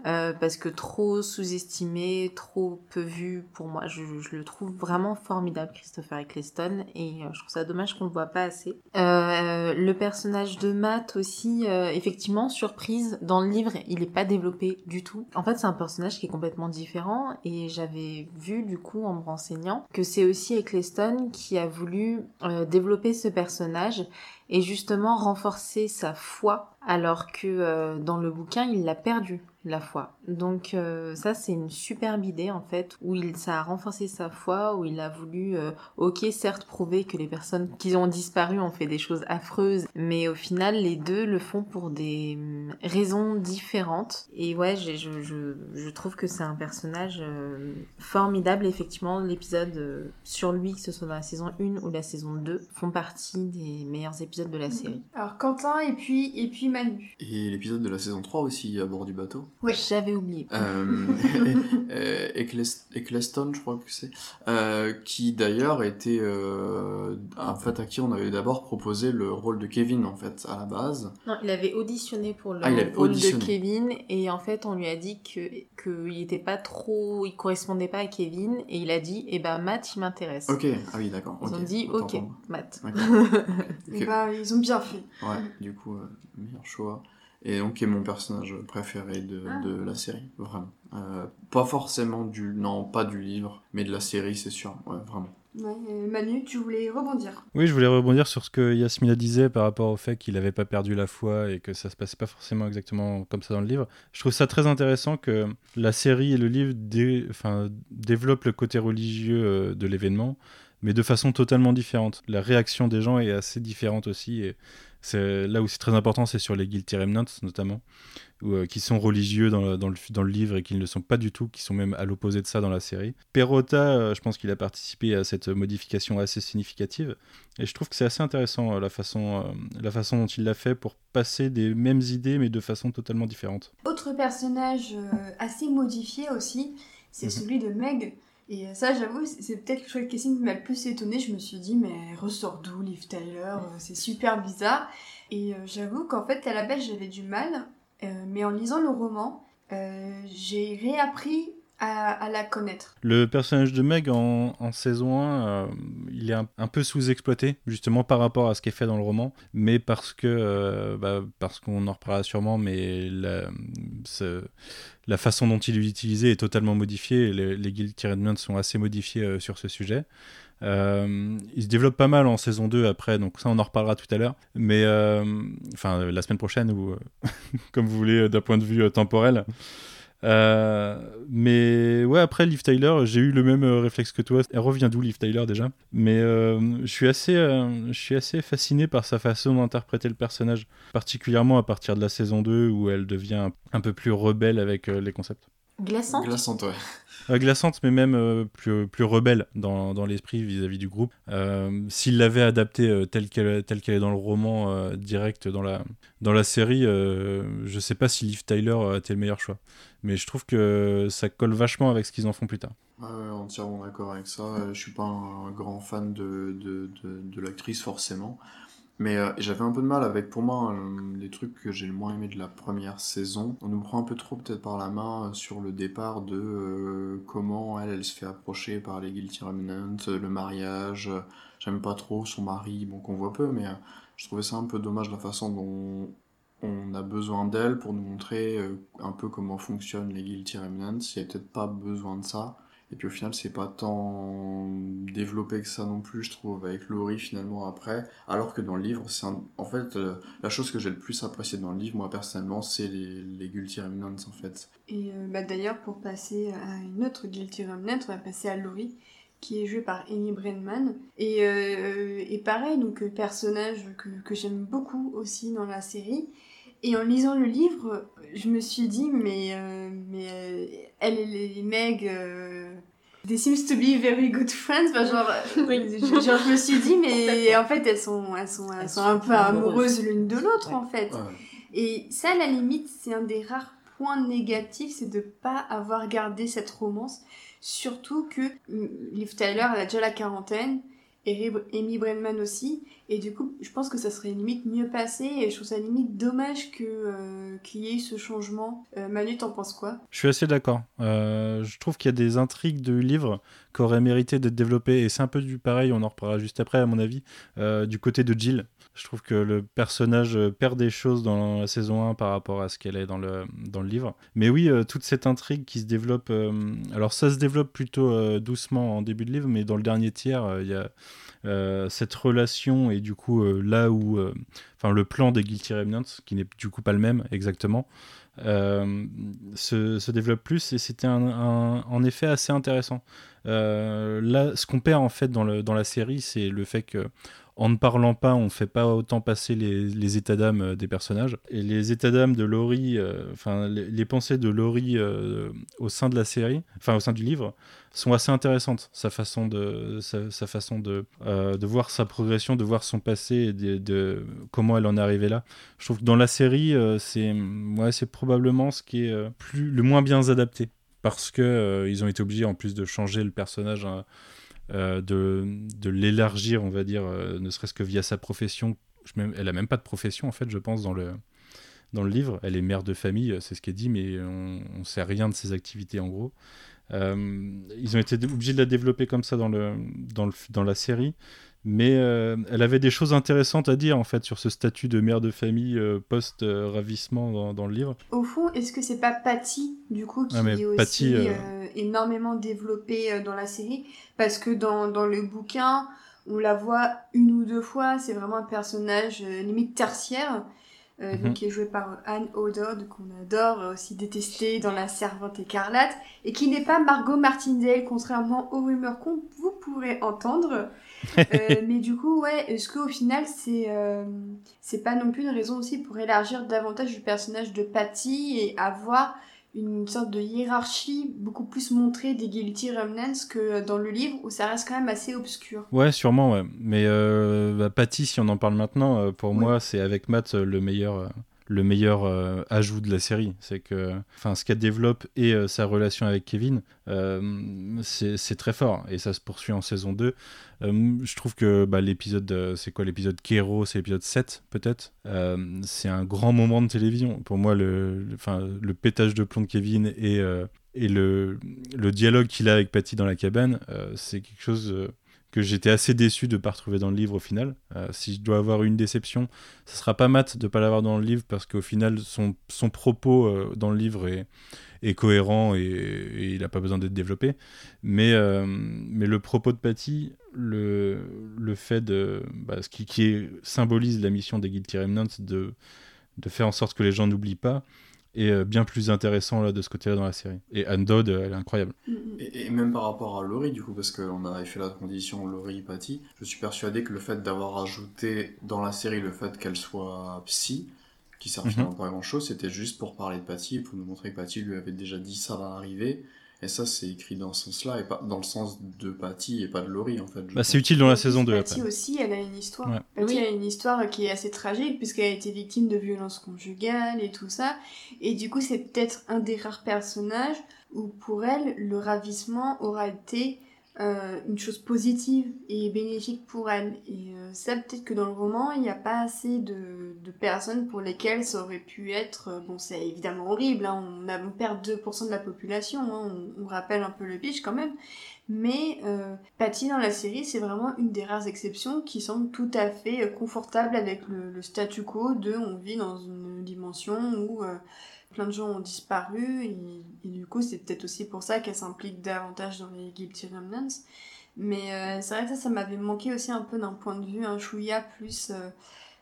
euh, parce que trop sous-estimé trop peu vu pour moi je, le trouve vraiment formidable Christopher Eccleston et euh, je trouve ça dommage qu'on le voit pas assez euh, le personnage de Matt aussi, effectivement, surprise, dans le livre, il est pas développé du tout. En fait, c'est un personnage qui est complètement différent et j'avais vu du coup en me renseignant que c'est aussi Eccleston qui a voulu développer ce personnage et justement renforcer sa foi alors que euh, dans le bouquin, il l'a perdu la foi. Donc euh, ça c'est une superbe idée en fait où il ça a renforcé sa foi où il a voulu euh, OK certes prouver que les personnes qui ont disparu ont fait des choses affreuses mais au final les deux le font pour des hum, raisons différentes et ouais je, je, je, je trouve que c'est un personnage euh, formidable effectivement l'épisode sur lui que ce soit dans la saison 1 ou la saison 2 font partie des meilleurs épisodes de la série. Alors Quentin et puis et puis Manu. Et l'épisode de la saison 3 aussi à bord du bateau. Oui, j'avais oublié. Euh, Eccleston, je crois que c'est, euh, qui d'ailleurs était, euh, en fait, à qui on avait d'abord proposé le rôle de Kevin, en fait, à la base. Non, il avait auditionné pour le Ah, rôle auditionné. de Kevin, et en fait, on lui a dit que qu'il était pas trop, il correspondait pas à Kevin, et il a dit, eh ben Matt, il m'intéresse. Ok, ah oui, d'accord. Ils ont dit, autant ok. Matt. D'accord. Et Ok. bah, ils ont bien fait. Ouais, du coup, euh, meilleur choix. Et donc, qui est mon personnage préféré de, Ah. de la série, vraiment. Euh, pas forcément du, non, pas du livre, mais de la série, c'est sûr, ouais, vraiment. Ouais, Manu, tu voulais rebondir. Oui, je voulais rebondir sur ce que Yasmina disait par rapport au fait qu'il n'avait pas perdu la foi et que ça se passait pas forcément exactement comme ça dans le livre. Je trouve ça très intéressant que la série et le livre dé- enfin, développent le côté religieux euh, de l'événement, mais de façon totalement différente. La réaction des gens est assez différente aussi. Et là où c'est très important, c'est sur les Guilty Remnants notamment, où, euh, qui sont religieux dans le, dans, le, dans le livre et qui ne le sont pas du tout, qui sont même à l'opposé de ça dans la série. Perrotta, euh, je pense qu'il a participé à cette modification assez significative. Et je trouve que c'est assez intéressant euh, la, façon, la façon dont il l'a fait pour passer des mêmes idées mais de façon totalement différente. Autre personnage assez modifié aussi, c'est Mhm. celui de Meg. Et ça, j'avoue, c'est peut-être le choix de casting qui m'a le plus étonné. Je me suis dit, mais ressort d'où, Liv Tyler? Euh, C'est super bizarre. Et euh, j'avoue qu'en fait, à la base, j'avais du mal. Euh, mais en lisant le roman, j'ai réappris à, la connaître. Le personnage de Meg en, saison 1, euh, il est un, peu sous-exploité, justement par rapport à ce qui est fait dans le roman, mais parce que, euh, bah, parce qu'on en reparlera sûrement, mais la, façon dont il est utilisé est totalement modifiée, et les, les Guilty Remnants sont assez modifiés euh, sur ce sujet. Il se développe pas mal en saison 2 après, donc ça on en reparlera tout à l'heure, mais enfin la semaine prochaine ou comme vous voulez d'un point de vue temporel. Euh, mais ouais, après Liv Tyler, j'ai eu le même euh, réflexe que toi. Elle revient d'où Liv Tyler déjà? Mais euh, je suis assez, je suis assez fasciné par sa façon d'interpréter le personnage, particulièrement à partir de la saison 2 où elle devient un, peu plus rebelle avec les concepts. Glaçante Glaçante, ouais. Euh, glaçante, mais même euh, plus, plus rebelle dans, dans l'esprit vis-à-vis du groupe. Euh, S'il l'avait adapté euh, telle qu'elle telle qu'elle est dans le roman euh, direct dans la, dans la série, euh, je sais pas si Liv Tyler a été le meilleur choix. Mais je trouve que ça colle vachement avec ce qu'ils en font plus tard. Ouais, ouais, entièrement d'accord avec ça. Euh, Je suis pas un grand fan de, de, de, de l'actrice forcément. Mais euh, j'avais un peu de mal avec, pour moi, euh, les trucs que j'ai le moins aimé de la première saison. On nous prend un peu trop peut-être par la main euh, sur le départ de euh, comment elle, elle se fait approcher par les Guilty Remnants, le mariage. J'aime pas trop son mari, bon qu'on voit peu, mais je trouvais ça un peu dommage la façon dont on a besoin d'elle pour nous montrer un peu comment fonctionnent les Guilty Remnants. Il n'y a peut-être pas besoin de ça. Et puis au final, c'est pas tant développé que ça non plus, je trouve, avec Laurie finalement après. Alors que dans le livre, c'est en fait euh, la chose que j'ai le plus appréciée dans le livre, moi personnellement, c'est les, Guilty Remnants en fait. Et euh, bah, d'ailleurs, pour passer à une autre Guilty Remnant, on va passer à Laurie, qui est jouée par Amy Brennan. Et, euh, pareil, donc personnage que j'aime beaucoup aussi dans la série. Et en lisant le livre, je me suis dit, mais, euh, mais euh, elle et les Meg, euh, they seems to be very good friends. Enfin, genre, je, genre, je me suis dit, mais en fait, elles sont, elles sont, elles Elles sont sont un peu amoureuses. amoureuses l'une de l'autre, Ouais. en fait. Ouais. Et ça, à la limite, c'est un des rares points négatifs, c'est de pas avoir gardé cette romance. Surtout que mm, Liv Tyler, elle a déjà la quarantaine, et Amy Brennan aussi, et du coup, je pense que ça serait limite mieux passé, et je trouve ça limite dommage que euh, qu'il y ait eu ce changement. Euh, Manu, t'en penses quoi? Je suis assez d'accord. Euh, je trouve qu'il y a des intrigues de livres qu'aurait mérité d'être développé. Et c'est un peu du pareil, on en reparlera juste après, à mon avis, du côté de Jill. Je trouve que le personnage perd des choses dans la saison 1 par rapport à ce qu'elle est dans le, dans le livre. Mais oui, euh, toute cette intrigue qui se développe. euh, alors, ça se développe plutôt euh, doucement en début de livre, mais dans le dernier tiers, euh, il y a euh, cette relation et du coup, euh, là où. euh, Enfin, le plan des Guilty Remnants, qui n'est du coup pas le même exactement, euh, se, se développe plus et c'était un, en effet assez intéressant. Euh, là, ce qu'on perd en fait dans, le, dans la série, c'est le fait que en ne parlant pas, on fait pas autant passer les, états d'âme euh, des personnages. Et les états d'âme de Laurie, euh, enfin les, pensées de Laurie euh, au sein de la série, enfin au sein du livre, sont assez intéressantes. Sa façon de, sa, façon de, de voir sa progression, de voir son passé et de, comment elle en est arrivée là. Je trouve que dans la série, c'est ouais, probablement ce qui est le moins bien adapté. Parce que euh, ils ont été obligés en plus de changer le personnage, hein, de, de l'élargir, on va dire, euh, ne serait-ce que via sa profession. Elle a même pas de profession en fait, je pense, dans le, dans le livre. Elle est mère de famille, euh, c'est ce qui est dit, mais on ne sait rien de ses activités en gros. Euh, ils ont été obligés de la développer comme ça dans, le, dans, le, dans la série. Mais euh, elle avait des choses intéressantes à dire en fait sur ce statut de mère de famille euh, post-ravissement dans, dans le livre. Au fond, est-ce que c'est pas Patty, du coup, qui Ah, est aussi Patty, euh, énormément développée dans la série? Parce que dans, dans le bouquin, on la voit une ou deux fois, c'est vraiment un personnage limite tertiaire, euh, Mhm. donc qui est joué par Anne O'Dodd, qu'on adore, euh, aussi détestée dans La Servante écarlate, et qui n'est pas Margot Martindale, contrairement aux rumeurs qu'on vous pourrez entendre. Euh, mais du coup, ouais, est-ce qu'au final, c'est euh, c'est pas non plus une raison aussi pour élargir davantage le personnage de Patty et avoir une sorte de hiérarchie beaucoup plus montrée des Guilty Remnants que dans le livre où ça reste quand même assez obscur. Ouais, sûrement, ouais. Mais euh, bah, Patty, si on en parle maintenant, euh, pour Oui. moi, c'est avec Matt euh, le meilleur, euh, le meilleur euh, ajout de la série. C'est que, ce qu'elle développe et euh, sa relation avec Kevin, euh, c'est très fort. Et ça se poursuit en saison 2. Euh, je trouve que bah, l'épisode, c'est quoi l'épisode Kero C'est l'épisode 7, peut-être C'est un grand moment de télévision. Pour moi, le, le, pétage de plomb de Kevin et, le, dialogue qu'il a avec Patty dans la cabane, c'est quelque chose. Que j'étais assez déçu de ne pas retrouver dans le livre au final. Euh, si je dois avoir une déception, ce sera pas Matt de ne pas l'avoir dans le livre parce qu'au final, son, son propos euh, dans le livre est, est cohérent et, il n'a pas besoin d'être développé. Mais, euh, mais le propos de Patty, le, le fait de. Bah, ce qui, qui symbolise la mission des Guilty Remnants de, de faire en sorte que les gens n'oublient pas, est euh, bien plus intéressant là, de ce côté-là dans la série. Et Anne Dodd, euh, elle est incroyable. Et, et même par rapport à Laurie, du coup, parce qu'on avait fait la condition Laurie-Patty, je suis persuadé que le fait d'avoir ajouté dans la série le fait qu'elle soit psy, qui sert Mhm. finalement pas à grand chose, c'était juste pour parler de Patty et pour nous montrer que Patty lui avait déjà dit ça va arriver. Et ça, c'est écrit dans ce sens-là, et pas dans le sens de Patty et pas de Laurie, en fait. Bah, c'est utile dans la saison 2 Patty après. aussi, elle a une histoire. Ouais. Patty Oui. a une histoire qui est assez tragique puisqu'elle a été victime de violences conjugales et tout ça. Et du coup, c'est peut-être un des rares personnages où pour elle, le ravissement aura été euh, une chose positive et bénéfique pour elle. Et euh, ça, peut-être que dans le roman, il n'y a pas assez de, personnes pour lesquelles ça aurait pu être... euh, bon, c'est évidemment horrible, hein, on, perd 2% de la population, hein, on, rappelle un peu le pitch quand même. Mais euh, Patty dans la série, c'est vraiment une des rares exceptions qui semble tout à fait confortable avec le, le statu quo de on vit dans une dimension où plein de gens ont disparu et, du coup c'est peut-être aussi pour ça qu'elle s'implique davantage dans les Guilty Remnants. Mais euh, c'est vrai que ça, ça m'avait manqué aussi un peu d'un point de vue un chouïa plus euh,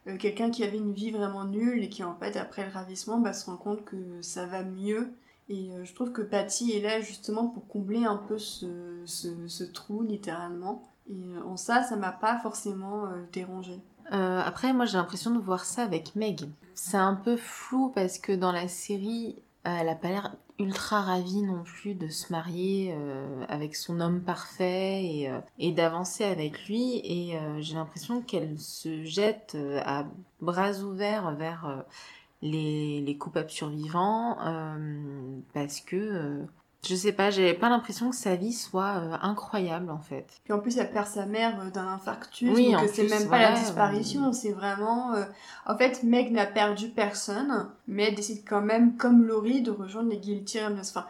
euh, quelqu'un qui avait une vie vraiment nulle et qui en fait après le ravissement bah, se rend compte que ça va mieux et je trouve que Patty est là justement pour combler un peu ce, ce, ce trou, littéralement. Et en ça, ça m'a pas forcément dérangé. Après, moi j'ai l'impression de voir ça avec Meg. C'est un peu flou parce que dans la série, euh, elle a pas l'air ultra ravie non plus de se marier euh, avec son homme parfait et, euh, d'avancer avec lui. Et j'ai l'impression qu'elle se jette à bras ouverts vers les, les coupables survivants parce que je sais pas, j'avais pas l'impression que sa vie soit euh, incroyable en fait. Puis en plus, elle perd sa mère euh, d'un infarctus, Oui, donc euh, c'est même pas la disparition, c'est vraiment... euh, En fait, Meg n'a perdu personne, mais elle décide quand même, comme Laurie, de rejoindre les Guilty Remnants. Enfin,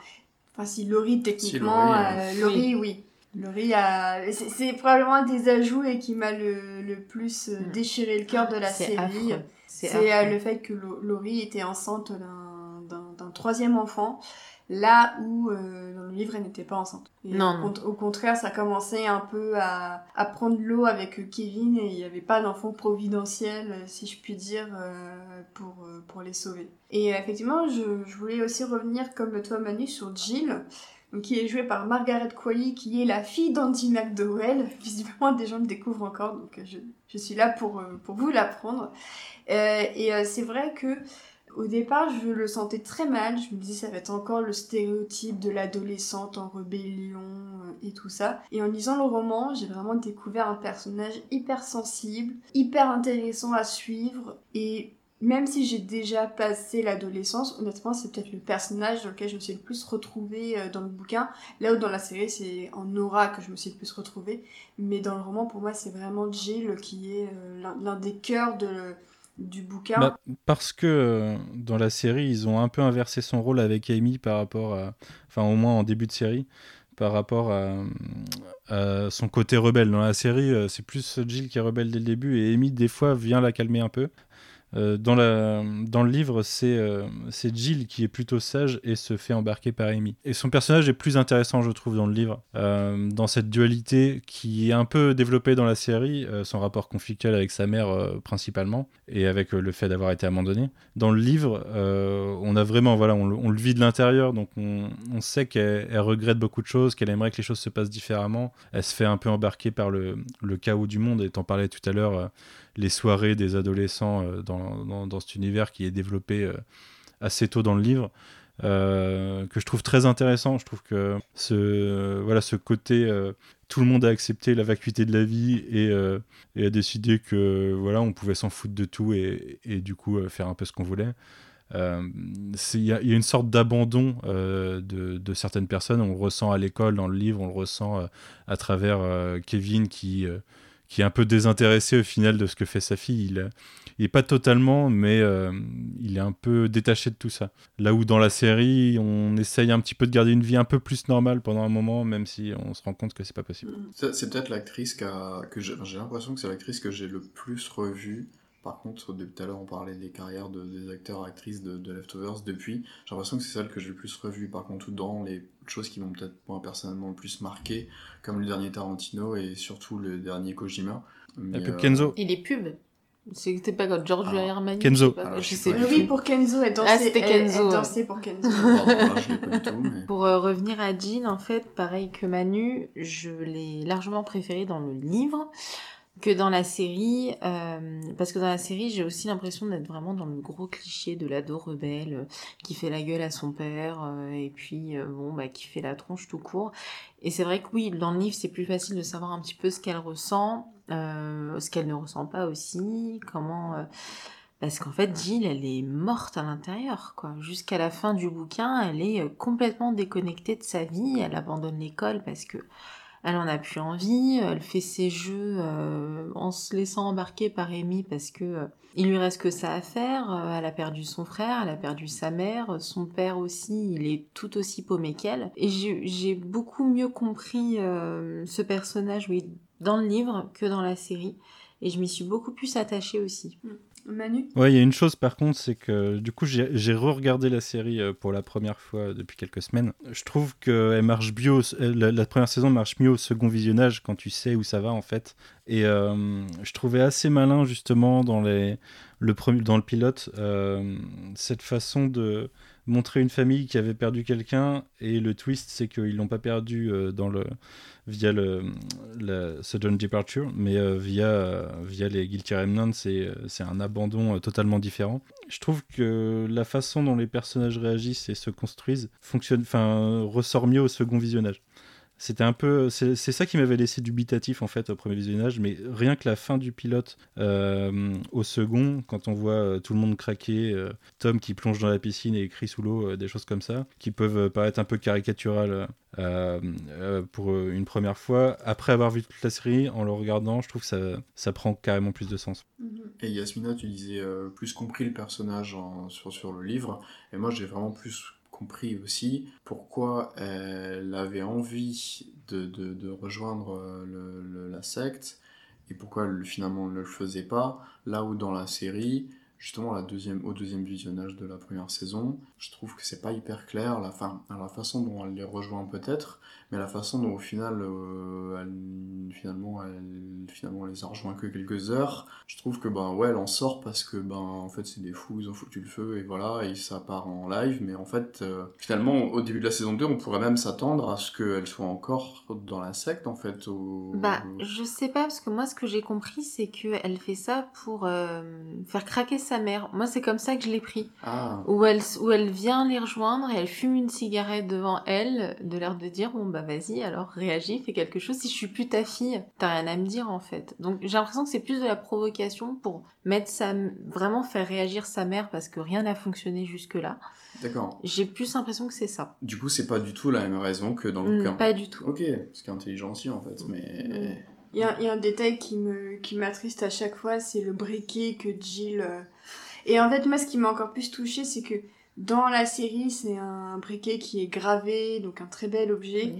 enfin si Laurie, techniquement... Laurie, euh, oui. Laurie, oui. Laurie a. C'est probablement un des ajouts et qui m'a le, le plus euh, Mm. déchiré le cœur de la C'est série. affreux. C'est euh, le fait que Laurie était enceinte d'un- d'un d'un troisième enfant, là où euh, dans le livre elle n'était pas enceinte. Et Non, au, non. cont- au contraire, ça commençait un peu à, à prendre l'eau avec euh, Kevin et il n'y avait pas d'enfant providentiel, euh, si je puis dire, euh, pour, euh, pour les sauver. Et euh, effectivement, je, je voulais aussi revenir, comme toi Manu, sur Jill. qui est jouée par Margaret Qualley, qui est la fille d'Andy McDowell. Visiblement, des gens le découvrent encore, donc euh, je, je suis là pour, euh, pour vous l'apprendre. Euh, et euh, c'est vrai que au départ, je le sentais très mal. Je me disais, ça va être encore le stéréotype de l'adolescente en rébellion euh, et tout ça. Et en lisant le roman, j'ai vraiment découvert un personnage hyper sensible, hyper intéressant à suivre. Et même si j'ai déjà passé l'adolescence, honnêtement, c'est peut-être le personnage dans lequel je me suis le plus retrouvée euh, dans le bouquin. Là où dans la série, c'est en aura que je me suis le plus retrouvée. Mais dans le roman, pour moi, c'est vraiment Jill qui est euh, l'un des cœurs de, du bouquin. Bah, parce que euh, dans la série, ils ont un peu inversé son rôle avec Amy par rapport à. Enfin, au moins en début de série, par rapport à, à son côté rebelle. Dans la série, euh, c'est plus Jill qui est rebelle dès le début et Amy, des fois, vient la calmer un peu. Euh, dans, le livre, c'est euh, c'est Jill qui est plutôt sage et se fait embarquer par Amy. Et son personnage est plus intéressant, je trouve, dans le livre. Euh, dans cette dualité qui est un peu développée dans la série, son rapport conflictuel avec sa mère principalement, et avec le fait d'avoir été abandonné. Dans le livre, on a vraiment, voilà, on, le- vit de l'intérieur, donc on, sait qu'elle elle regrette beaucoup de choses, qu'elle aimerait que les choses se passent différemment. Elle se fait un peu embarquer par le, le chaos du monde, et t'en parlais tout à l'heure, les soirées des adolescents euh, dans, dans, cet univers qui est développé euh, assez tôt dans le livre. euh, que je trouve très intéressant. Je trouve que ce, voilà, ce côté, tout le monde a accepté la vacuité de la vie et, a décidé que voilà, on pouvait s'en foutre de tout et, et du coup faire un peu ce qu'on voulait. Il y, a une sorte d'abandon de, de certaines personnes. On le ressent à l'école, dans le livre, on le ressent à travers Kevin qui, qui est un peu désintéressé au final de ce que fait sa fille. Il, il est pas totalement, mais euh, il est un peu détaché de tout ça. Là où dans la série, on essaye un petit peu de garder une vie un peu plus normale pendant un moment, même si on se rend compte que c'est pas possible. C'est peut-être l'actrice que j'ai l'impression que c'est l'actrice que j'ai le plus revue. Par contre, depuis tout à l'heure, on parlait des carrières de, des acteurs actrices de, de Leftovers. Depuis, j'ai l'impression que c'est celle que j'ai le plus revue. Par contre, dans les choses qui m'ont peut-être moi personnellement le plus marqué, comme le dernier Tarantino et surtout le dernier Kojima. Mais, Un peu euh, Kenzo. Et les pubs C'était pas quand Giorgio Ah. Armani Kenzo. je Ah, sais pas. Oui, pour Kenzo, elle dansait, Ah, c'était elle- Kenzo, elle ouais. dansait pour Kenzo. pardon, là, je l'ai pas du tout. Mais... Pour euh, revenir à Jean, en fait, pareil que Manu, je l'ai largement préféré dans le livre que dans la série, euh, parce que dans la série, j'ai aussi l'impression d'être vraiment dans le gros cliché de l'ado rebelle euh, qui fait la gueule à son père euh, et puis euh, bon bah qui fait la tronche tout court. Et c'est vrai que oui, dans le livre, c'est plus facile de savoir un petit peu ce qu'elle ressent, euh, ce qu'elle ne ressent pas aussi, comment. parce qu'en fait, Jill, elle est morte à l'intérieur, quoi. Jusqu'à la fin du bouquin, elle est complètement déconnectée de sa vie. Elle abandonne l'école parce que elle en a plus envie. Elle fait ses jeux euh, en se laissant embarquer par Amy parce que euh, il lui reste que ça à faire. Euh, Elle a perdu son frère, elle a perdu sa mère, son père aussi. Il est tout aussi paumé qu'elle. Et j'ai beaucoup mieux compris ce personnage, oui, dans le livre que dans la série. Et je m'y suis beaucoup plus attachée aussi. Manu Ouais, il y a une chose par contre, c'est que du coup j'ai re-regardé la série euh, pour la première fois depuis quelques semaines. Je trouve que elle marche elle- la, première saison marche mieux au second visionnage quand tu sais où ça va en fait. Et euh, je trouvais assez malin justement dans les le dans le pilote euh, cette façon de montrer une famille qui avait perdu quelqu'un et le twist c'est qu'ils l'ont pas perdu euh, dans le via le la sudden departure mais euh, via via les guilty remnants c'est euh, c'est un abandon totalement différent. Je trouve que la façon dont les personnages réagissent et se construisent fonctionne enfin ressort mieux au second visionnage c'était un peu c'est ça qui m'avait laissé dubitatif en fait au premier visionnage mais rien que la fin du pilote euh, au second quand on voit euh, tout le monde craquer euh, Tom qui plonge dans la piscine et écrit sous l'eau des choses comme ça qui peuvent paraître un peu caricaturales pour une première fois. Après avoir vu toute la série en le regardant je trouve que ça, ça prend carrément plus de sens. Et Yasmina, tu disais plus compris le personnage sur, sur le livre, et moi j'ai vraiment plus compris aussi pourquoi elle avait envie de, rejoindre euh, la secte et pourquoi elle finalement ne le faisait pas. Là où dans la série, justement la deuxième, au deuxième visionnage de la première saison, je trouve que c'est pas hyper clair la, fin, la façon dont elle les rejoint peut-être, mais la façon dont au final, euh, elle, finalement, elle, finalement, elle les a rejoints que quelques heures. Je trouve que ben ouais, elle en sort parce que ben en fait c'est des fous, ils ont foutu le feu et voilà, et ça part en live. Mais en fait, euh, finalement, au début de la saison 2, on pourrait même s'attendre à ce qu'elle soit encore dans la secte en fait. Au... Bah, je sais pas, parce que moi, ce que j'ai compris, c'est qu'elle fait ça pour euh, faire craquer sa mère. Moi, c'est comme ça que je l'ai pris. Ah, Où elle, où elle vient les rejoindre et elle fume une cigarette devant elle, de l'air de dire bon bah vas-y alors réagis, fais quelque chose. Si je suis plus ta fille, t'as rien à me dire en fait. Donc j'ai l'impression que c'est plus de la provocation pour mettre sa, vraiment faire réagir sa mère parce que rien n'a fonctionné jusque là. d'accord. J'ai plus l'impression que c'est ça. Du coup, c'est pas du tout la même raison que dans le bouquin. pas du tout. Ok, ce qui est intelligent aussi en fait, mais. Il y, a, il y a un détail qui me qui m'attriste à chaque fois, c'est le briquet que Jill. euh, Et en fait, moi, ce qui m'a encore plus touché, c'est que dans la série, c'est un briquet qui est gravé, donc un très bel objet.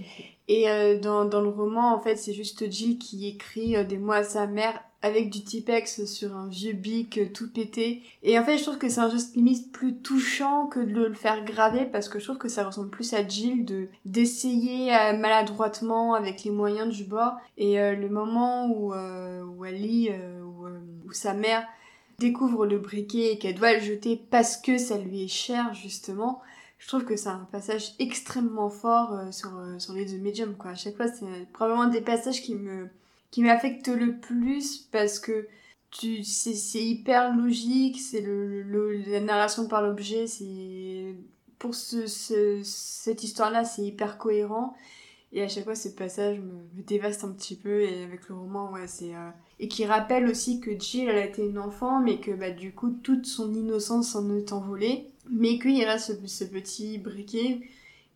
Et euh, dans, dans le roman, en fait, c'est juste Jill qui écrit euh, des mots à sa mère avec du Tipex sur un vieux bic euh, tout pété. Et en fait, je trouve que c'est un geste limite plus touchant que de le faire graver parce que je trouve que ça ressemble plus à Jill de d'essayer maladroitement avec les moyens du bord. Et le moment où, où elle lit, où, où sa mère découvre le briquet et qu'elle doit le jeter parce que ça lui est cher justement je trouve que c'est un passage extrêmement fort euh, sur, euh, sur les deux médiums quoi. À chaque fois, c'est probablement des passages qui me qui m'affectent le plus parce que tu c'est c'est hyper logique, c'est le, la narration par l'objet, c'est pour ce, ce- cette histoire-là, c'est hyper cohérent. Et à chaque fois, ces passages me, me dévastent un petit peu. Et avec le roman, ouais, c'est. euh, Et qui rappelle aussi que Jill, elle a été une enfant, mais que bah, du coup, toute son innocence en est envolée. Mais qu'il y a ce, ce petit briquet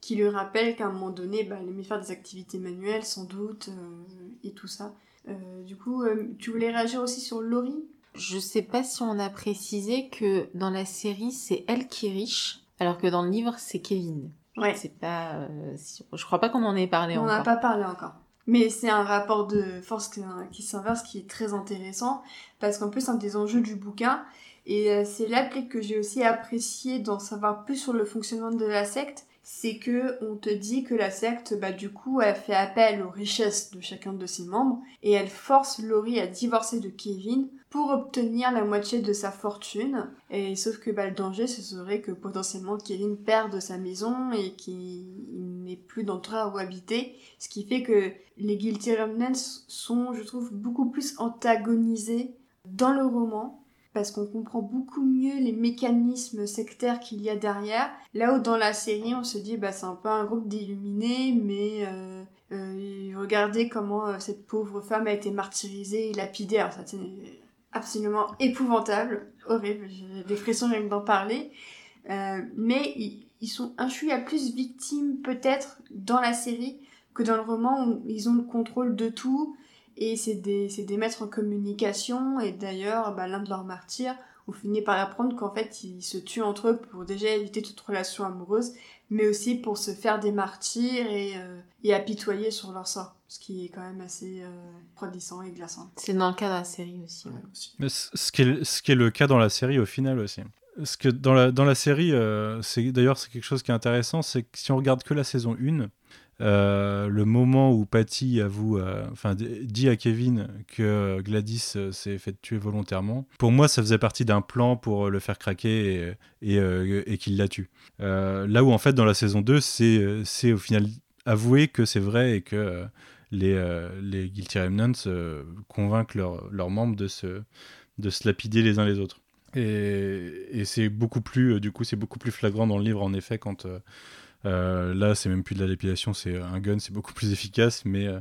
qui lui rappelle qu'à un moment donné, bah, elle aimait faire des activités manuelles, sans doute, euh, et tout ça. Euh, du coup, euh, tu voulais réagir aussi sur Laurie? Je sais pas si on a précisé que dans la série, c'est elle qui est riche, alors que dans le livre, c'est Kevin. Ouais. C'est pas. si- Je crois pas qu'on en ait parlé On encore. a pas parlé encore. Mais c'est un rapport de force qui, s'inverse qui est très intéressant parce qu'en plus c'est un des enjeux du bouquin. Et euh, c'est peut-être que j'ai aussi apprécié d'en savoir plus sur le fonctionnement de la secte, c'est que on te dit que la secte bah du coup elle fait appel aux richesses de chacun de ses membres et elle force Laurie à divorcer de Kevin pour obtenir la moitié de sa fortune. Et sauf que bah, le danger ce serait que potentiellement Kevin perde sa maison et qu'il n'ait plus d'endroit où habiter ce qui fait que les Guilty Remnants sont, je trouve, beaucoup plus antagonisés dans le roman, parce qu'on comprend beaucoup mieux les mécanismes sectaires qu'il y a derrière. Là où dans la série, on se dit, bah, c'est un peu un groupe d'illuminés, mais euh, euh, regardez comment euh, cette pauvre femme a été martyrisée et lapidée. Alors, ça, c'est absolument épouvantable, horrible, j'ai des frissons rien que d'en parler. Mais ils, ils sont un chouïa plus victimes, peut-être, dans la série que dans le roman où ils ont le contrôle de tout et c'est des, maîtres en communication et d'ailleurs bah, l'un de leurs martyrs on finit par apprendre qu'en fait ils se tuent entre eux pour déjà éviter toute relation amoureuse mais aussi pour se faire des martyrs et, euh, et apitoyer sur leur sort ce qui est quand même assez euh, refroidissant et glaçant. C'est dans le cas de la série aussi. Ouais, aussi. Mais c- ce qui, est, ce qui est le cas dans la série au final aussi. Ce que dans la, dans la série, euh, c'est d'ailleurs c'est quelque chose qui est intéressant, c'est que si on regarde que la saison 1, euh, le moment où Patty avoue, euh, enfin dit à Kevin que Gladys euh, s'est fait tuer volontairement, pour moi ça faisait partie d'un plan pour le faire craquer et, qu'il la tue. Là où en fait dans la saison 2, c'est au final avoué que c'est vrai et que les, les Guilty Remnants convainquent leurs membres de se, de se lapider les uns les autres. Et, et c'est beaucoup plus, du coup, c'est beaucoup plus flagrant dans le livre, en effet, quand là, c'est même plus de la lapidation, c'est un gun, c'est beaucoup plus efficace, mais euh,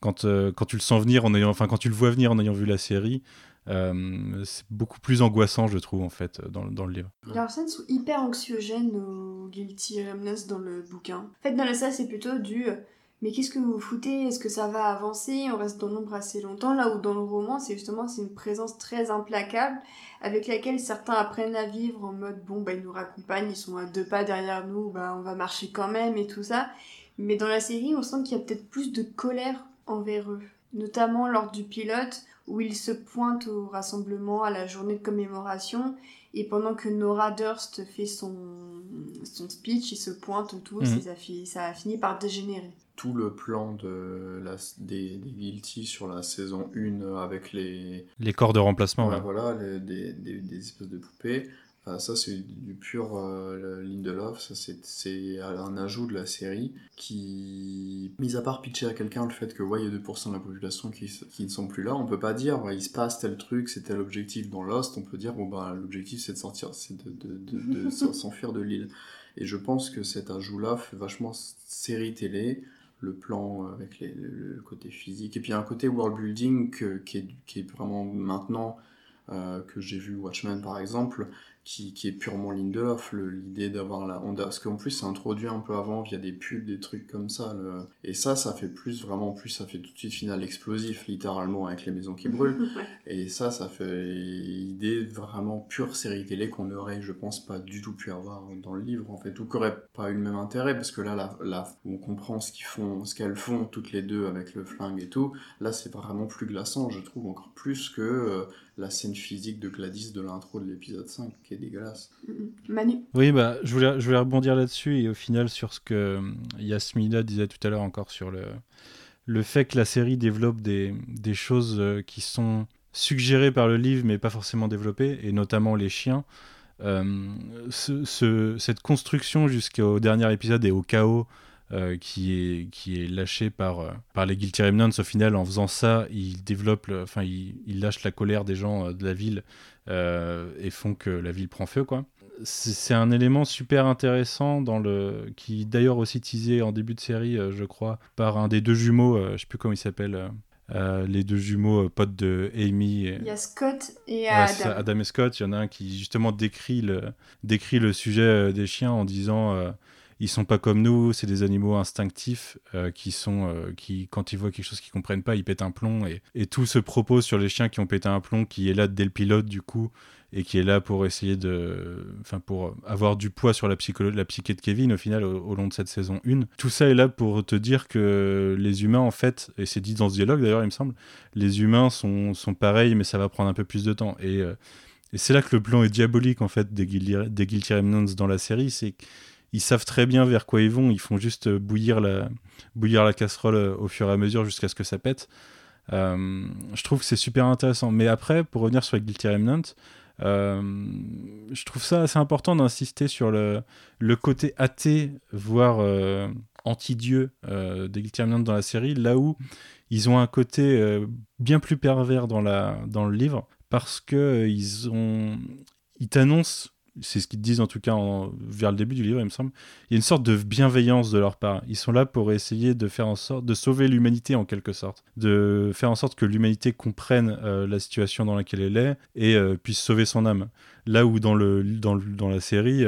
quand, euh, quand tu le sens venir, en ayant, enfin, quand tu le vois venir en ayant vu la série, euh, c'est beaucoup plus angoissant, je trouve, en fait, dans, dans le livre. Leurs scènes sont hyper anxiogènes aux Guilty Remnants dans le bouquin. En fait, dans le ça, c'est plutôt du euh, mais qu'est-ce que vous vous foutez? Est-ce que ça va avancer? On reste dans l'ombre assez longtemps. Là où dans le roman, c'est justement c'est une présence très implacable avec laquelle certains apprennent à vivre en mode bon bah ils nous raccompagnent, ils sont à deux pas derrière nous, bah on va marcher quand même et tout ça. Mais dans la série, on sent qu'il y a peut-être plus de colère envers eux, notamment lors du pilote où ils se pointent au rassemblement à la journée de commémoration et pendant que Nora Durst fait son, son speech, ils se pointent tous Mhm. et ça, ça a fini par dégénérer. Tout le plan de la, des, des Guilty sur la saison 1 euh, avec les, Les corps de remplacement, ouais. voilà, les- des, des, des espèces de poupées. Euh, ça, c'est du pur euh, Lindelof. Ça, c'est- un ajout de la série qui, mis à part pitcher à quelqu'un le fait que, ouais, il y a 2% de la population qui, qui ne sont plus là, on peut pas dire, ouais, il se passe tel truc, c'est tel objectif dans Lost. On peut dire, bon, bah, l'objectif, c'est de sortir, c'est de, de, de, de s'en- s'enfuir de l'île. Et je pense que cet ajout-là fait vachement série télé le plan avec le, côté physique. Et puis un côté world building que- qui, est, qui est vraiment maintenant euh, que j'ai vu Watchmen par exemple, qui, qui est purement Lindelof, l'idée d'avoir la Honda. Parce qu'en plus c'est introduit un peu avant via des pubs, des trucs comme ça. le- Et ça, ça fait plus, vraiment plus, ça fait tout de suite final explosif littéralement avec les maisons qui brûlent. Et ça, ça fait idée vraiment pure série télé qu'on n'aurait, je pense, pas du tout pu avoir dans le livre, en fait, ou qui aurait pas eu le même intérêt, parce que là, là, là on comprend ce qu'ils font, ce qu'elles font toutes les deux avec le flingue et tout. Là, c'est vraiment plus glaçant, je trouve, encore plus que euh, la scène physique de Gladys de l'intro de l'épisode 5, qui est dégueulasse. Manu Oui, bah, je voulais, je voulais rebondir là-dessus et au final sur ce que euh, Yasmina disait tout à l'heure encore sur le, le fait que la série développe des, des choses euh, qui sont suggérées par le livre mais pas forcément développées, et notamment les chiens. Euh, ce- ce- cette construction jusqu'au dernier épisode et au chaos euh, qui, est, qui est lâché par, euh, par les Guilty Remnants, au final, en faisant ça, ils développent, enfin, ils, ils lâchent la colère des gens euh, de la ville et font que la ville prend feu, quoi. C'est un élément super intéressant dans le qui d'ailleurs aussi teasé en début de série je crois par un des deux jumeaux je sais plus comment il s'appelle euh, les deux jumeaux euh, potes de Amy et, Il y a Scott et Ouais, Adam. Adam et Scott. Il y en a un qui justement décrit le décrit le sujet euh, des chiens en disant ils sont pas comme nous, c'est des animaux instinctifs euh, qui sont euh, qui quand ils voient quelque chose qu'ils comprennent pas, ils pètent un plomb et, tout se propose sur les chiens qui ont pété un plomb qui est là dès le pilote du coup et qui est là pour essayer de enfin pour avoir du poids sur la la psyché de Kevin au final au, long de cette saison 1. Tout ça est là pour te dire que les humains en fait et c'est dit dans ce dialogue d'ailleurs il me semble, les humains sont sont pareils mais ça va prendre un peu plus de temps et euh, c'est là que le plan est diabolique en fait des Guilty, des Guilty Remnants dans la série, c'est qu'ils savent très bien vers quoi ils vont, ils font juste euh, bouillir la, bouillir la casserole euh, au fur et à mesure jusqu'à ce que ça pète. Euh, je trouve que c'est super intéressant. Mais après, pour revenir sur Guilty Remnants, euh, je trouve ça assez important d'insister sur le, le côté athée, voire euh, anti-dieu des Guilty Remnants dans la série, là où ils ont un côté bien plus pervers dans, la, dans le livre, parce que ils ils t'annoncent c'est ce qu'ils disent en tout cas vers le début du livre il me semble. Il y a une sorte de bienveillance de leur part. Ils sont là pour essayer de faire en sorte de sauver l'humanité en quelque sorte. De faire en sorte que l'humanité comprenne euh, la situation dans laquelle elle est et euh, puisse sauver son âme. Là où dans le dans, dans la série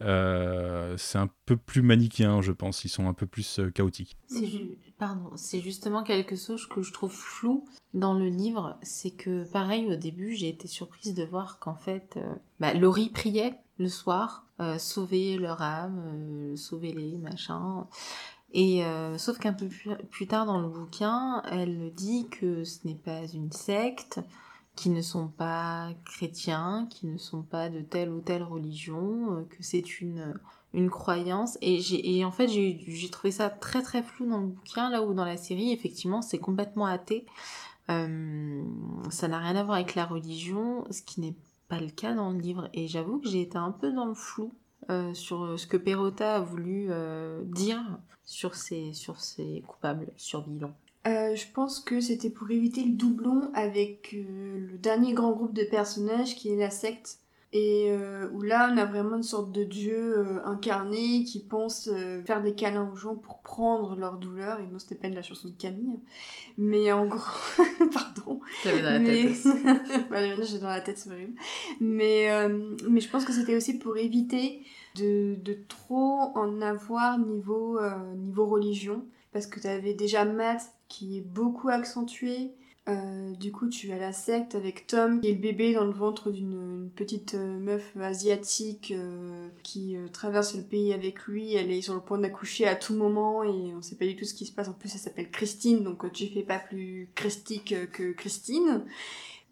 euh, c'est un peu plus manichéen je pense. Ils sont un peu plus chaotiques Pardon, c'est justement quelque chose que je trouve flou dans le livre. C'est que, pareil, au début, j'ai été surprise de voir qu'en fait, euh, bah, Laurie priait le soir, euh, sauver leur âme, euh, sauver les machins. Et euh, sauf qu'un peu plus, tard dans le bouquin, elle dit que ce n'est pas une secte, qui ne sont pas chrétiens, qui ne sont pas de telle ou telle religion, euh, que c'est une une croyance et en fait j'ai trouvé ça très très flou dans le bouquin là où dans la série effectivement c'est complètement athée. Euh, ça n'a rien à voir avec la religion ce qui n'est pas le cas dans le livre. Et j'avoue que j'ai été un peu dans le flou euh, sur ce que Perrotta a voulu euh, dire sur ces sur coupables survivants Euh, je pense que c'était pour éviter le doublon avec le dernier grand groupe de personnages qui est la secte. Et euh, où là, on a vraiment une sorte de dieu euh, incarné qui pense euh, faire des câlins aux gens pour prendre leur douleur. Et non, c'était pas de la chanson de Camille. Mais en gros, pardon. j'avais dans la mais... tête voilà, maintenant, j'ai dans la tête, c'est horrible. Mais, mais je pense que c'était aussi pour éviter de, de trop en avoir niveau, niveau religion. parce que tu avais déjà Matt qui est beaucoup accentué. Euh, du coup, tu as la secte avec Tom, qui est le bébé dans le ventre d'une petite euh, meuf asiatique euh, qui traverse le pays avec lui. Elle est sur le point d'accoucher à tout moment et on sait pas du tout ce qui se passe. En plus, elle s'appelle Christine, donc tu fais pas plus christique que Christine.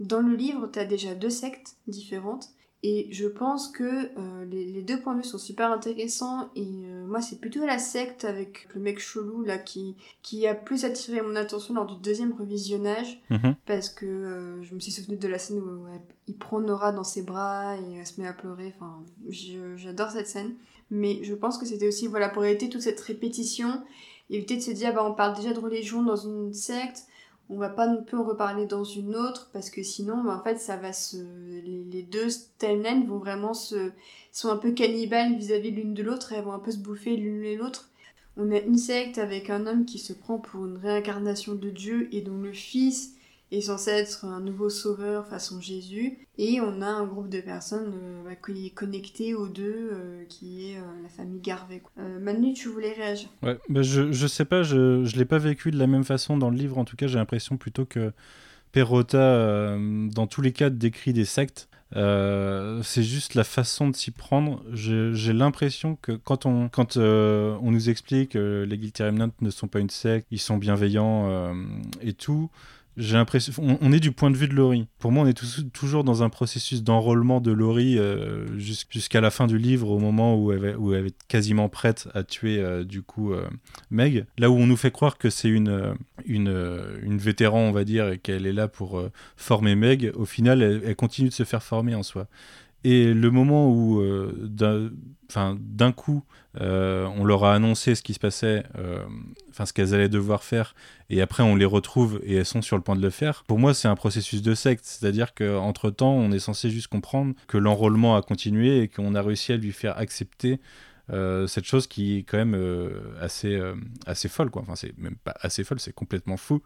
Dans le livre, tu as déjà deux sectes différentes. Et je pense que euh, les, deux points de vue sont super intéressants. Et euh, moi, c'est plutôt la secte avec le mec chelou là qui, qui a plus attiré mon attention lors du deuxième revisionnage. Mhm. Parce que euh, je me suis souvenu de la scène où il prend Nora dans ses bras et elle se met à pleurer. Enfin, j'adore cette scène. Mais je pense que c'était aussi voilà, pour éviter toute cette répétition. Éviter de se dire, bah, on parle déjà de religion dans une secte on va pas non plus en reparler dans une autre parce que sinon bah, en fait ça va se les, deux timelines vont vraiment se sont un peu cannibales vis-à-vis l'une de l'autre et elles vont un peu se bouffer l'une et l'autre. On a une secte avec un homme qui se prend pour une réincarnation de Dieu et dont le fils est censé être un nouveau sauveur façon Jésus. Et on a un groupe de personnes euh, bah, qui est connecté aux deux, euh, qui est euh, la famille Garvey. Manu, tu voulais réagir? Ouais, bah je, je sais pas, je, je l'ai pas vécu de la même façon dans le livre. En tout cas, j'ai l'impression plutôt que Perrotta, dans tous les cas, décrit des sectes. c'est juste la façon de s'y prendre. J'ai l'impression que quand on, quand, on nous explique que les Guilty Remnant ne sont pas une secte, ils sont bienveillants et tout, j'ai l'impression, on, est du point de vue de Laurie. Pour moi, on est toujours dans un processus d'enrôlement de Laurie euh, jusqu'à la fin du livre, au moment où elle, où elle est quasiment prête à tuer euh, du coup euh, Meg. Là où on nous fait croire que c'est une, une, une vétéran, on va dire, et qu'elle est là pour former Meg, au final, elle, continue de se faire former en soi. Et le moment où, d'un coup, on leur a annoncé ce qui se passait, enfin ce qu'elles allaient devoir faire, et après on les retrouve et elles sont sur le point de le faire. Pour moi, c'est un processus de secte, c'est-à-dire qu'entre temps, on est censé juste comprendre que l'enrôlement a continué et qu'on a réussi à lui faire accepter euh, cette chose qui est quand même euh, assez, euh, assez folle, quoi. Enfin, c'est même pas assez folle, c'est complètement fou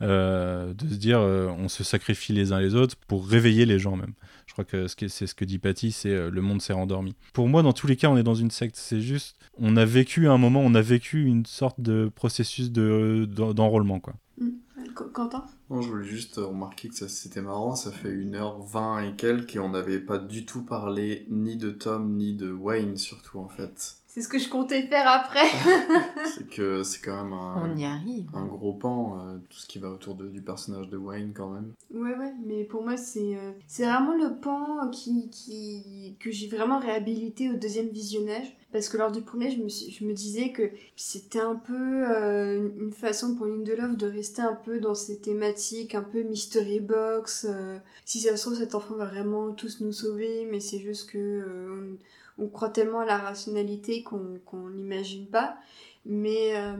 de se dire on se sacrifie les uns les autres pour réveiller les gens même. Je crois que c'est ce que dit Patty, c'est le monde s'est rendormi. Pour moi, dans tous les cas, on est dans une secte. C'est juste, on a vécu un moment, on a vécu une sorte de processus d'enrôlement, quoi. Mmh. Quentin? Non, je voulais juste remarquer que c'était marrant, ça fait 1h20 et quelques et on n'avait pas du tout parlé ni de Tom ni de Wayne surtout en fait. C'est ce que je comptais faire après. c'est que c'est quand même un, On y arrive. un gros pan, euh, tout ce qui va autour de, du personnage de Wayne quand même. Ouais, ouais, mais pour moi, c'est euh, c'est vraiment le pan qui, qui, que j'ai vraiment réhabilité au deuxième visionnage. Parce que lors du premier, je me, je me disais que c'était un peu euh, une façon pour Lindelof de rester un peu dans ces thématiques, un peu mystery box. si ça se trouve, cet enfant va vraiment tous nous sauver, mais c'est juste que on croit tellement à la rationalité qu'on n'imagine pas. Mais, euh,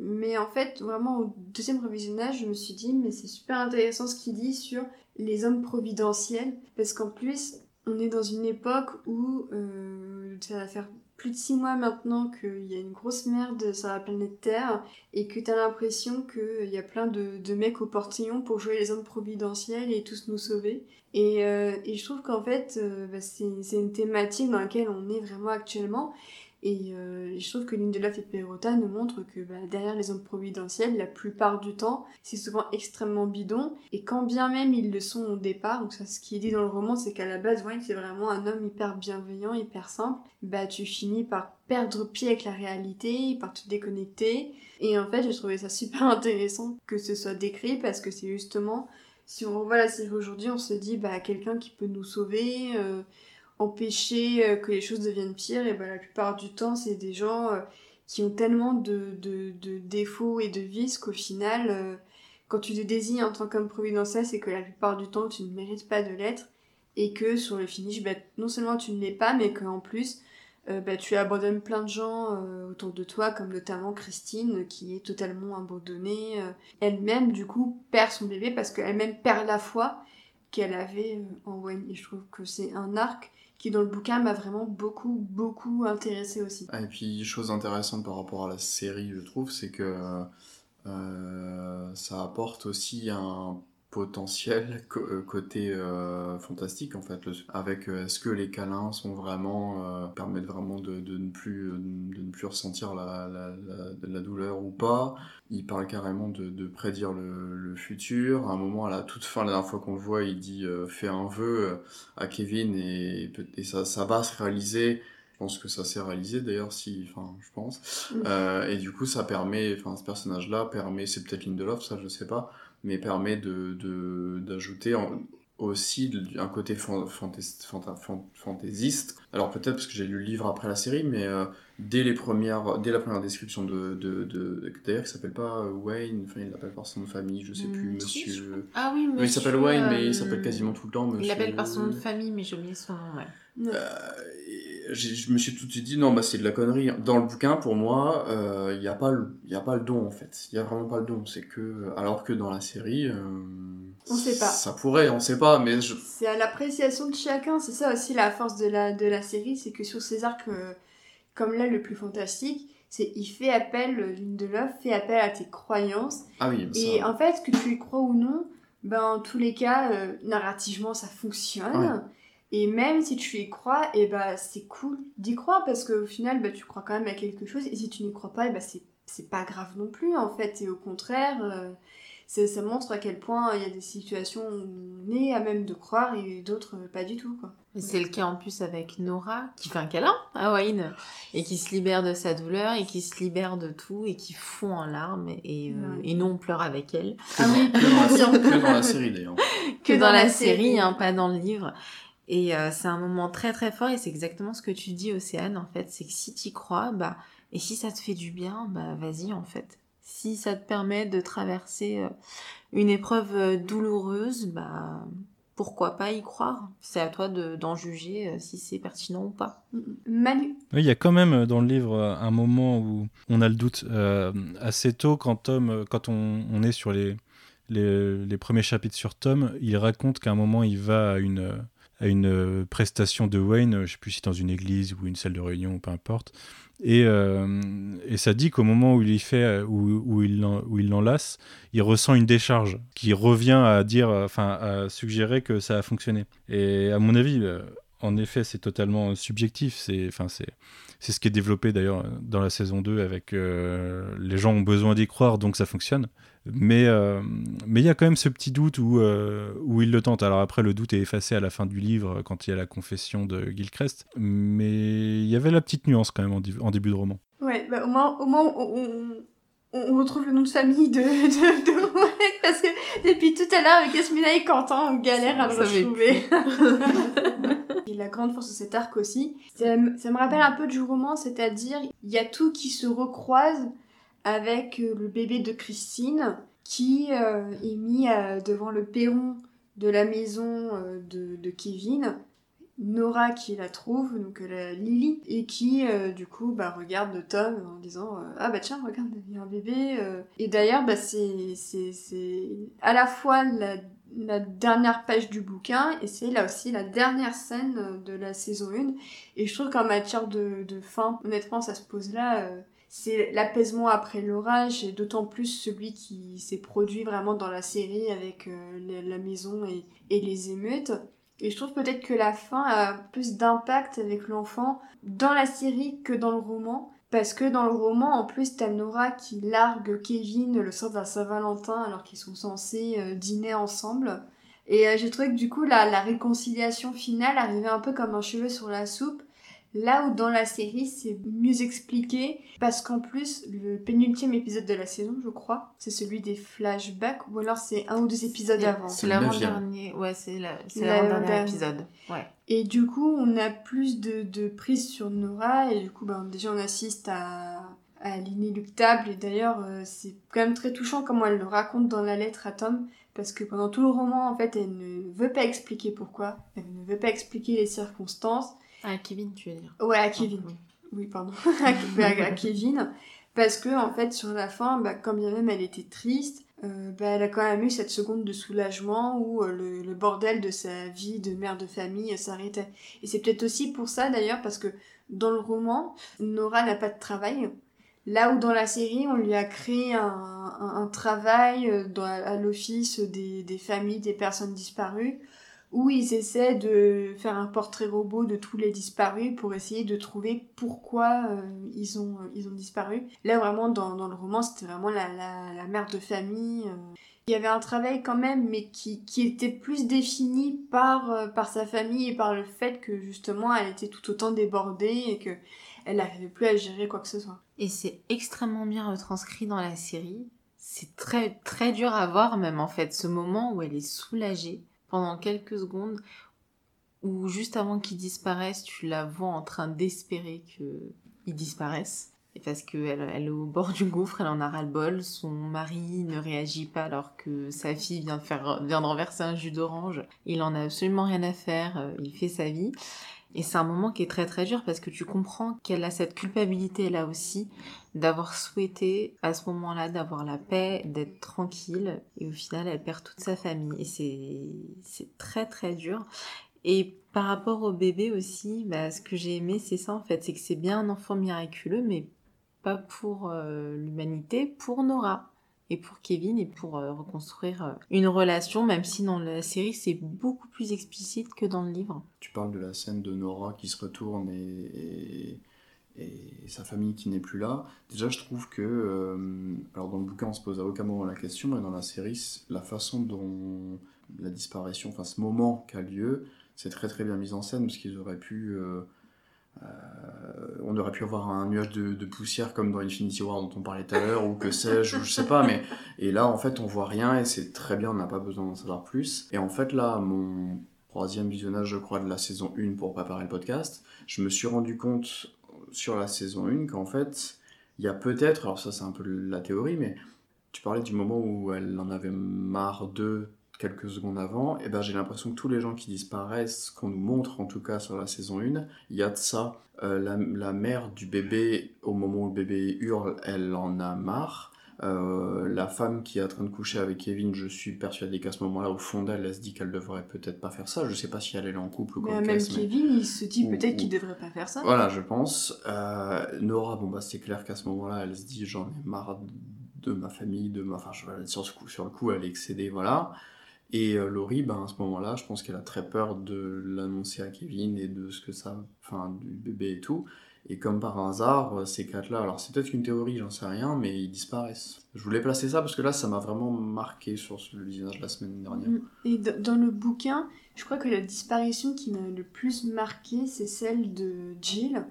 mais en fait, vraiment, au deuxième revisionnage, je me suis dit, mais c'est super intéressant ce qu'il dit sur les hommes providentiels. Parce qu'en plus, on est dans une époque où euh, ça va faire plus de six mois maintenant qu'il y a une grosse merde sur la planète Terre et que t'as l'impression qu'il y a plein de, mecs au portillon pour jouer les hommes providentiels et tous nous sauver. Et, euh, je trouve qu'en fait, euh, bah, c'est une thématique dans laquelle on est vraiment actuellement. Et euh, je trouve que Lindelof et Perrotta nous montrent que bah, derrière les hommes providentiels, la plupart du temps, c'est souvent extrêmement bidon. Et quand bien même ils le sont au départ, donc ça, ce qui est dit dans le roman, c'est qu'à la base, Wayne, c'est vraiment un homme hyper bienveillant, hyper simple. Bah, tu finis par perdre pied avec la réalité, par te déconnecter. Et en fait, j'ai trouvé ça super intéressant que ce soit décrit parce que c'est justement, si on revoit la série aujourd'hui, on se dit, bah, quelqu'un qui peut nous sauver. Euh, empêcher euh, que les choses deviennent pires, et ben, la plupart du temps, c'est des gens euh, qui ont tellement de, de, défauts et de vices qu'au final, euh, quand tu te désignes en tant qu'homme providentiel, c'est que la plupart du temps, tu ne mérites pas de l'être, et que sur le finish, ben, non seulement tu ne l'es pas, mais qu'en plus, ben, tu abandonnes plein de gens autour de toi, comme notamment Christine, qui est totalement abandonnée. elle-même, du coup, perd son bébé parce qu'elle-même perd la foi qu'elle avait en Wayne. Et je trouve que c'est un arc qui dans le bouquin m'a vraiment beaucoup, beaucoup intéressé aussi. Ah, et puis, chose intéressante par rapport à la série, je trouve, c'est que euh, ça apporte aussi un potentiel côté fantastique en fait, avec est-ce que les câlins sont vraiment permettent vraiment de, de, ne plus de ne plus ressentir la, la, la, la douleur ou pas? Il parle carrément de, de prédire le, le, futur. À un moment, à la toute fin, la dernière fois qu'on le voit, il dit fais un vœu à Kevin et, et ça, ça va se réaliser je pense que ça s'est réalisé d'ailleurs, si, enfin, je pense. Euh, et du coup, ça permet, enfin, ce personnage-là permet, c'est peut-être Lindelof, ça, je sais pas, mais permet de d'ajouter aussi un côté fantaisiste. Alors peut-être parce que j'ai lu le livre après la série, mais euh, dès les premières, dès la première description de, de, de d'ailleurs, il s'appelle pas euh, Wayne, enfin il l'appelle par son de famille, je sais plus, Monsieur. Ah oui, monsieur. il s'appelle Wayne, mais il s'appelle quasiment tout le temps Monsieur. Il l'appelle par son nom de famille, mais j'ai oublié son nom, ouais. Euh, je me suis tout de suite dit non bah c'est de la connerie. Dans le bouquin pour moi il euh, n'y a pas le il a pas le don en fait. Il y a vraiment pas le don. C'est que alors que dans la série euh, on sait pas. ça pourrait on sait pas mais c'est à l'appréciation de chacun. C'est ça aussi la force de la de la série c'est que sur ces arcs comme là le plus fantastique c'est il fait appel l'une de l'œuvre fait appel à tes croyances. Ah oui et en fait que tu y crois ou non ben en tous les cas narrativement ça fonctionne et même si tu y crois, et eh bah, c'est cool d'y croire parce qu'au final, bah, tu crois quand même à quelque chose. Et si tu n'y crois pas, et eh bah, c'est pas grave non plus en fait. Et au contraire, euh, ça montre à quel point il y a des situations où on est à même de croire et d'autres pas du tout. Quoi. C'est le cas en plus avec Nora qui fait un câlin à Wayne et qui se libère de sa douleur et qui se libère de tout et qui fond en larmes et, euh, et nous on pleure avec elle. Que, ah oui, que, dans, la, série d'ailleurs. Que, dans, la, série, hein, pas dans le livre. Et euh, c'est un moment très très fort et c'est exactement ce que tu dis Océane en fait, c'est que si tu crois, bah et si ça te fait du bien, bah vas-y en fait. Si ça te permet de traverser euh, une épreuve euh, douloureuse, bah pourquoi pas y croire? C'est à toi d'en juger si c'est pertinent ou pas. Manu Il y a quand même dans le livre un moment où on a le doute assez tôt quand Tom, quand on, on est sur les, les, les, premiers chapitres sur Tom, il raconte qu'à un moment il va à une à une euh, prestation de Wayne, je ne sais plus si dans une église ou une salle de réunion, peu importe. Et, euh, et ça dit qu'au moment où il fait, euh, où, où il où il l'enlace, il ressent une décharge qui revient à dire, enfin, à suggérer que ça a fonctionné. Et à mon avis, en effet, c'est totalement subjectif. C'est, enfin, c'est, c'est ce qui est développé d'ailleurs dans la saison 2 avec les gens ont besoin d'y croire, donc ça fonctionne. Mais euh, mais il y a quand même ce petit doute où, euh, où il le tente. Alors après, le doute est effacé à la fin du livre quand il y a la confession de Gilchrist. Mais il y avait la petite nuance quand même en, début de roman. Ouais, bah, au moins, au moins on, on, retrouve le nom de famille de, de, de parce que depuis tout à l'heure, avec Yasmina et Quentin, on galère à le retrouver. et la grande force de cet arc aussi, ça, ça me rappelle un peu du roman, c'est-à-dire il y a tout qui se recroise avec euh, le bébé de Christine qui euh, est mis euh, devant le perron de la maison de, Kevin. Nora qui la trouve, donc Lily, et qui du coup bah, regarde Tom en disant Ah bah tiens, regarde, il y a un bébé. Et d'ailleurs, bah, c'est à la fois la, dernière page du bouquin et c'est là aussi la dernière scène de la saison 1. Et je trouve qu'en matière de fin, honnêtement, ça se pose là c'est l'apaisement après l'orage, et d'autant plus celui qui s'est produit vraiment dans la série avec euh, la, maison et, les émeutes. Et je trouve peut-être que la fin a plus d'impact avec l'enfant dans la série que dans le roman. Parce que dans le roman, en plus, t'as Nora qui largue Kevin le soir la Saint-Valentin alors qu'ils sont censés euh, dîner ensemble. Et euh, j'ai trouvé que du coup, la réconciliation finale arrivait un peu comme un cheveu sur la soupe. Là où dans la série, c'est mieux expliqué, parce qu'en plus, le pénultième épisode de la saison, je crois, c'est celui des flashbacks, ou alors c'est un ou deux épisodes avant. C'est l'avant-dernier, ouais, c'est l'avant-dernier épisode. Ouais. Et du coup, on a plus de, de prise sur Nora, et du coup, ben, déjà, on assiste à, à l'inéluctable, et d'ailleurs, euh, c'est quand même très touchant comment elle le raconte dans la lettre à Tom, parce que pendant tout le roman, en fait, elle ne veut pas expliquer pourquoi, elle ne veut pas expliquer les circonstances, à Kevin, tu veux dire Ouais, à Kevin. oui. pardon. à, Kevin. Parce que, en fait, sur la fin, bah, quand bien même elle était triste, euh, bah, elle a quand même eu cette seconde de soulagement où euh, le, le, bordel de sa vie de mère de famille s'arrêtait. Et c'est peut-être aussi pour ça, d'ailleurs, parce que dans le roman, Nora n'a pas de travail. Là où dans la série, on lui a créé un, un, un travail euh, dans, à l'office des, des familles des personnes disparues, où ils essaient de faire un portrait robot de tous les disparus pour essayer de trouver pourquoi euh, ils, ont, ils ont disparu. Là, vraiment, dans, dans le roman, c'était vraiment la, la, la, mère de famille. Euh. Il y avait un travail quand même, mais qui, qui était plus défini par, euh, par sa famille et par le fait que justement, elle était tout autant débordée et que elle n'arrivait plus à gérer quoi que ce soit. Et c'est extrêmement bien retranscrit dans la série. C'est très très dur à voir même en fait, ce moment où elle est soulagée pendant quelques secondes, où juste avant qu'il disparaisse, tu la vois en train d'espérer qu'il disparaisse. Et parce qu'elle elle est au bord du gouffre, elle en a ras-le-bol, son mari ne réagit pas alors que sa fille vient, faire, vient de renverser un jus d'orange. Il en a absolument rien à faire, il fait sa vie. Et c'est un moment qui est très très dur parce que tu comprends qu'elle a cette culpabilité là aussi d'avoir souhaité à ce moment-là d'avoir la paix, d'être tranquille. Et au final elle perd toute sa famille. Et c'est très très dur. Et par rapport au bébé aussi, bah, ce que j'ai aimé c'est ça en fait, c'est que c'est bien un enfant miraculeux mais pas pour euh, l'humanité, pour Nora et pour Kevin et pour euh, reconstruire euh, une relation, même si dans la série c'est beaucoup plus explicite que dans le livre. Tu parles de la scène de Nora qui se retourne et, et, sa famille qui n'est plus là. Déjà, je trouve que, euh, alors dans le bouquin on se pose à aucun moment la question, mais dans la série, la façon dont la disparition, enfin ce moment qu'a lieu, c'est très très bien mis en scène parce qu'ils auraient pu on aurait pu avoir un nuage de, poussière comme dans Infinity War dont on parlait tout à l'heure, ou que sais-je, je sais pas, mais et là en fait on voit rien et c'est très bien, on n'a pas besoin d'en savoir plus. Et en fait là, mon troisième visionnage, je crois, de la saison 1 pour préparer le podcast, je me suis rendu compte sur la saison 1 qu'en fait, il y a peut-être, alors ça c'est un peu la théorie, mais tu parlais du moment où elle en avait marre d'eux quelques secondes avant, eh ben j'ai l'impression que tous les gens qui disparaissent, qu'on nous montre en tout cas sur la saison 1, il y a de ça. Euh, la, la, mère du bébé, au moment où le bébé hurle, elle en a marre. Euh, la femme qui est en train de coucher avec Kevin, je suis persuadé qu'à ce moment-là, au fond d'elle, elle se dit qu'elle devrait peut-être pas faire ça. Je sais pas si elle est en couple ou quoi. Même Kevin, il se dit peut-être qu'il devrait pas faire ça. Voilà, je pense. Euh, Nora, bon bah c'est clair qu'à ce moment-là, elle se dit j'en ai marre de ma famille, de ma. Enfin, je, sur, ce coup, sur le coup, elle est excédée, voilà. Et euh, Laurie, ben, à ce moment-là, je pense qu'elle a très peur de l'annoncer à Kevin et de ce que ça, enfin, du bébé et tout. Et comme par hasard, euh, ces quatre-là, alors c'est peut-être une théorie, j'en sais rien, mais ils disparaissent. Je voulais placer ça parce que là, ça m'a vraiment marqué sur le visionnage la semaine dernière. Et dans le bouquin, je crois que la disparition qui m'a le plus marqué, c'est celle de Jill.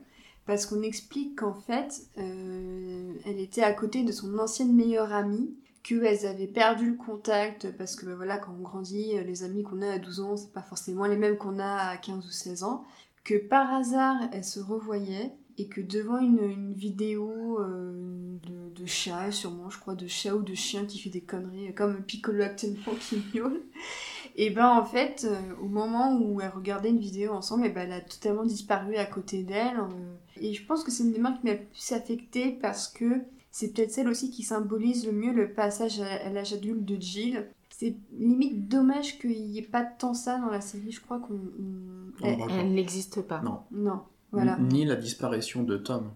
Parce qu'on explique qu'en fait, euh, elle était à côté de son ancienne meilleure amie qu'elles avaient perdu le contact parce que ben voilà quand on grandit les amis qu'on a à 12 ans c'est pas forcément les mêmes qu'on a à 15 ou 16 ans que par hasard elles se revoyaient et que devant une, vidéo euh, de, chat sûrement je crois de chat ou de chien qui fait des conneries comme Piccolo actuellement qui miaule et ben en fait euh, au moment où elles regardaient une vidéo ensemble et ben elle a totalement disparu à côté d'elle euh, et je pense que c'est une des marques qui m'a plus affectée parce que c'est peut-être celle aussi qui symbolise le mieux le passage à l'âge adulte de Jill. C'est limite dommage qu'il n'y ait pas tant ça dans la série, je crois qu'on... Elle, elle n'existe pas. Non. Non, voilà. Ni la disparition de Tom.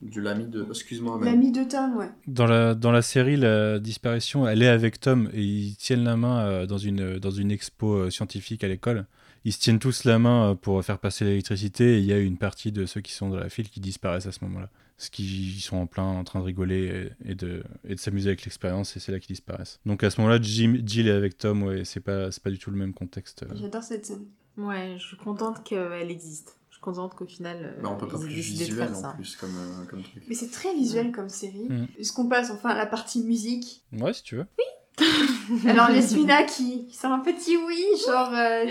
Du l'ami de... Excuse-moi. L'ami de Tom, ouais. Dans la, dans la série, la disparition, elle est avec Tom et ils tiennent la main dans une, dans une expo scientifique à l'école. Ils se tiennent tous la main pour faire passer l'électricité et il y a une partie de ceux qui sont dans la file qui disparaissent à ce moment-là ce qu'ils sont en plein en train de rigoler et, de, et de s'amuser avec l'expérience, et c'est là qu'ils disparaissent. Donc à ce moment-là, Jill est avec Tom, ouais, c'est pas, pas du tout le même contexte. J'adore cette scène. Ouais, je suis contente qu'elle existe. Je suis contente qu'au final. Bah, on peut pas plus visuel en plus comme, euh, comme truc. Mais c'est très visuel comme série. Mm. Est-ce qu'on passe enfin à la partie musique? Ouais, si tu veux. Oui Alors Lesmina qui, qui sort un petit oui, genre. Euh...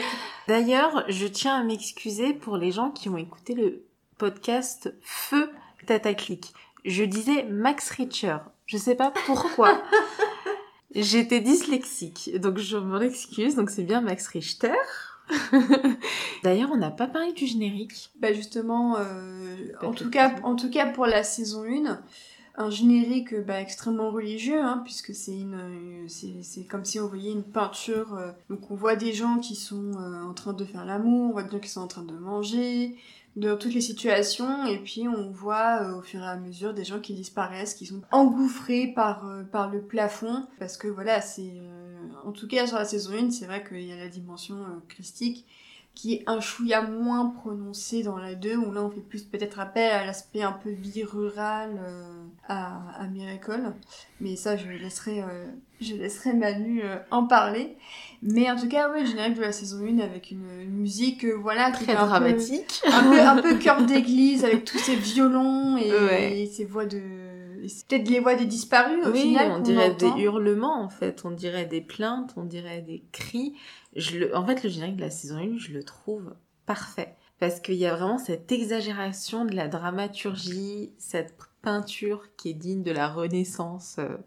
D'ailleurs, je tiens à m'excuser pour les gens qui ont écouté le podcast Feu Tata Click. Je disais Max Richter. Je sais pas pourquoi. J'étais dyslexique, donc je m'en excuse. Donc c'est bien Max Richter. D'ailleurs, on n'a pas parlé du générique. Bah justement, euh, en, tout cas, en tout cas pour la saison 1, un générique bah, extrêmement religieux, hein, puisque c'est une, c'est comme si on voyait une peinture. Euh, donc on voit des gens qui sont euh, en train de faire l'amour, on voit des gens qui sont en train de manger, de toutes les situations et puis on voit euh, au fur et à mesure des gens qui disparaissent, qui sont engouffrés par, euh, par le plafond. Parce que voilà, c'est euh, en tout cas sur la saison 1, c'est vrai qu'il y a la dimension christique qui est un chouïa moins prononcé dans la 2, où là on fait plus peut-être appel à l'aspect un peu vie rurale à, à Miracle. Mais ça, je laisserai, je laisserai Manu en parler. Mais en tout cas, oui, générique de la saison 1 avec une, musique, euh, voilà, très dramatique. un peu, un peu cœur d'église avec tous ces violons et, ces voix de. Peut-être les voix des disparus au oui, final. on dirait des hurlements en fait, on dirait des plaintes, on dirait des cris. Je le... En fait, le générique de la saison 1, je le trouve parfait. Parce qu'il y a vraiment cette exagération de la dramaturgie, cette peinture qui est digne de la Renaissance. Euh,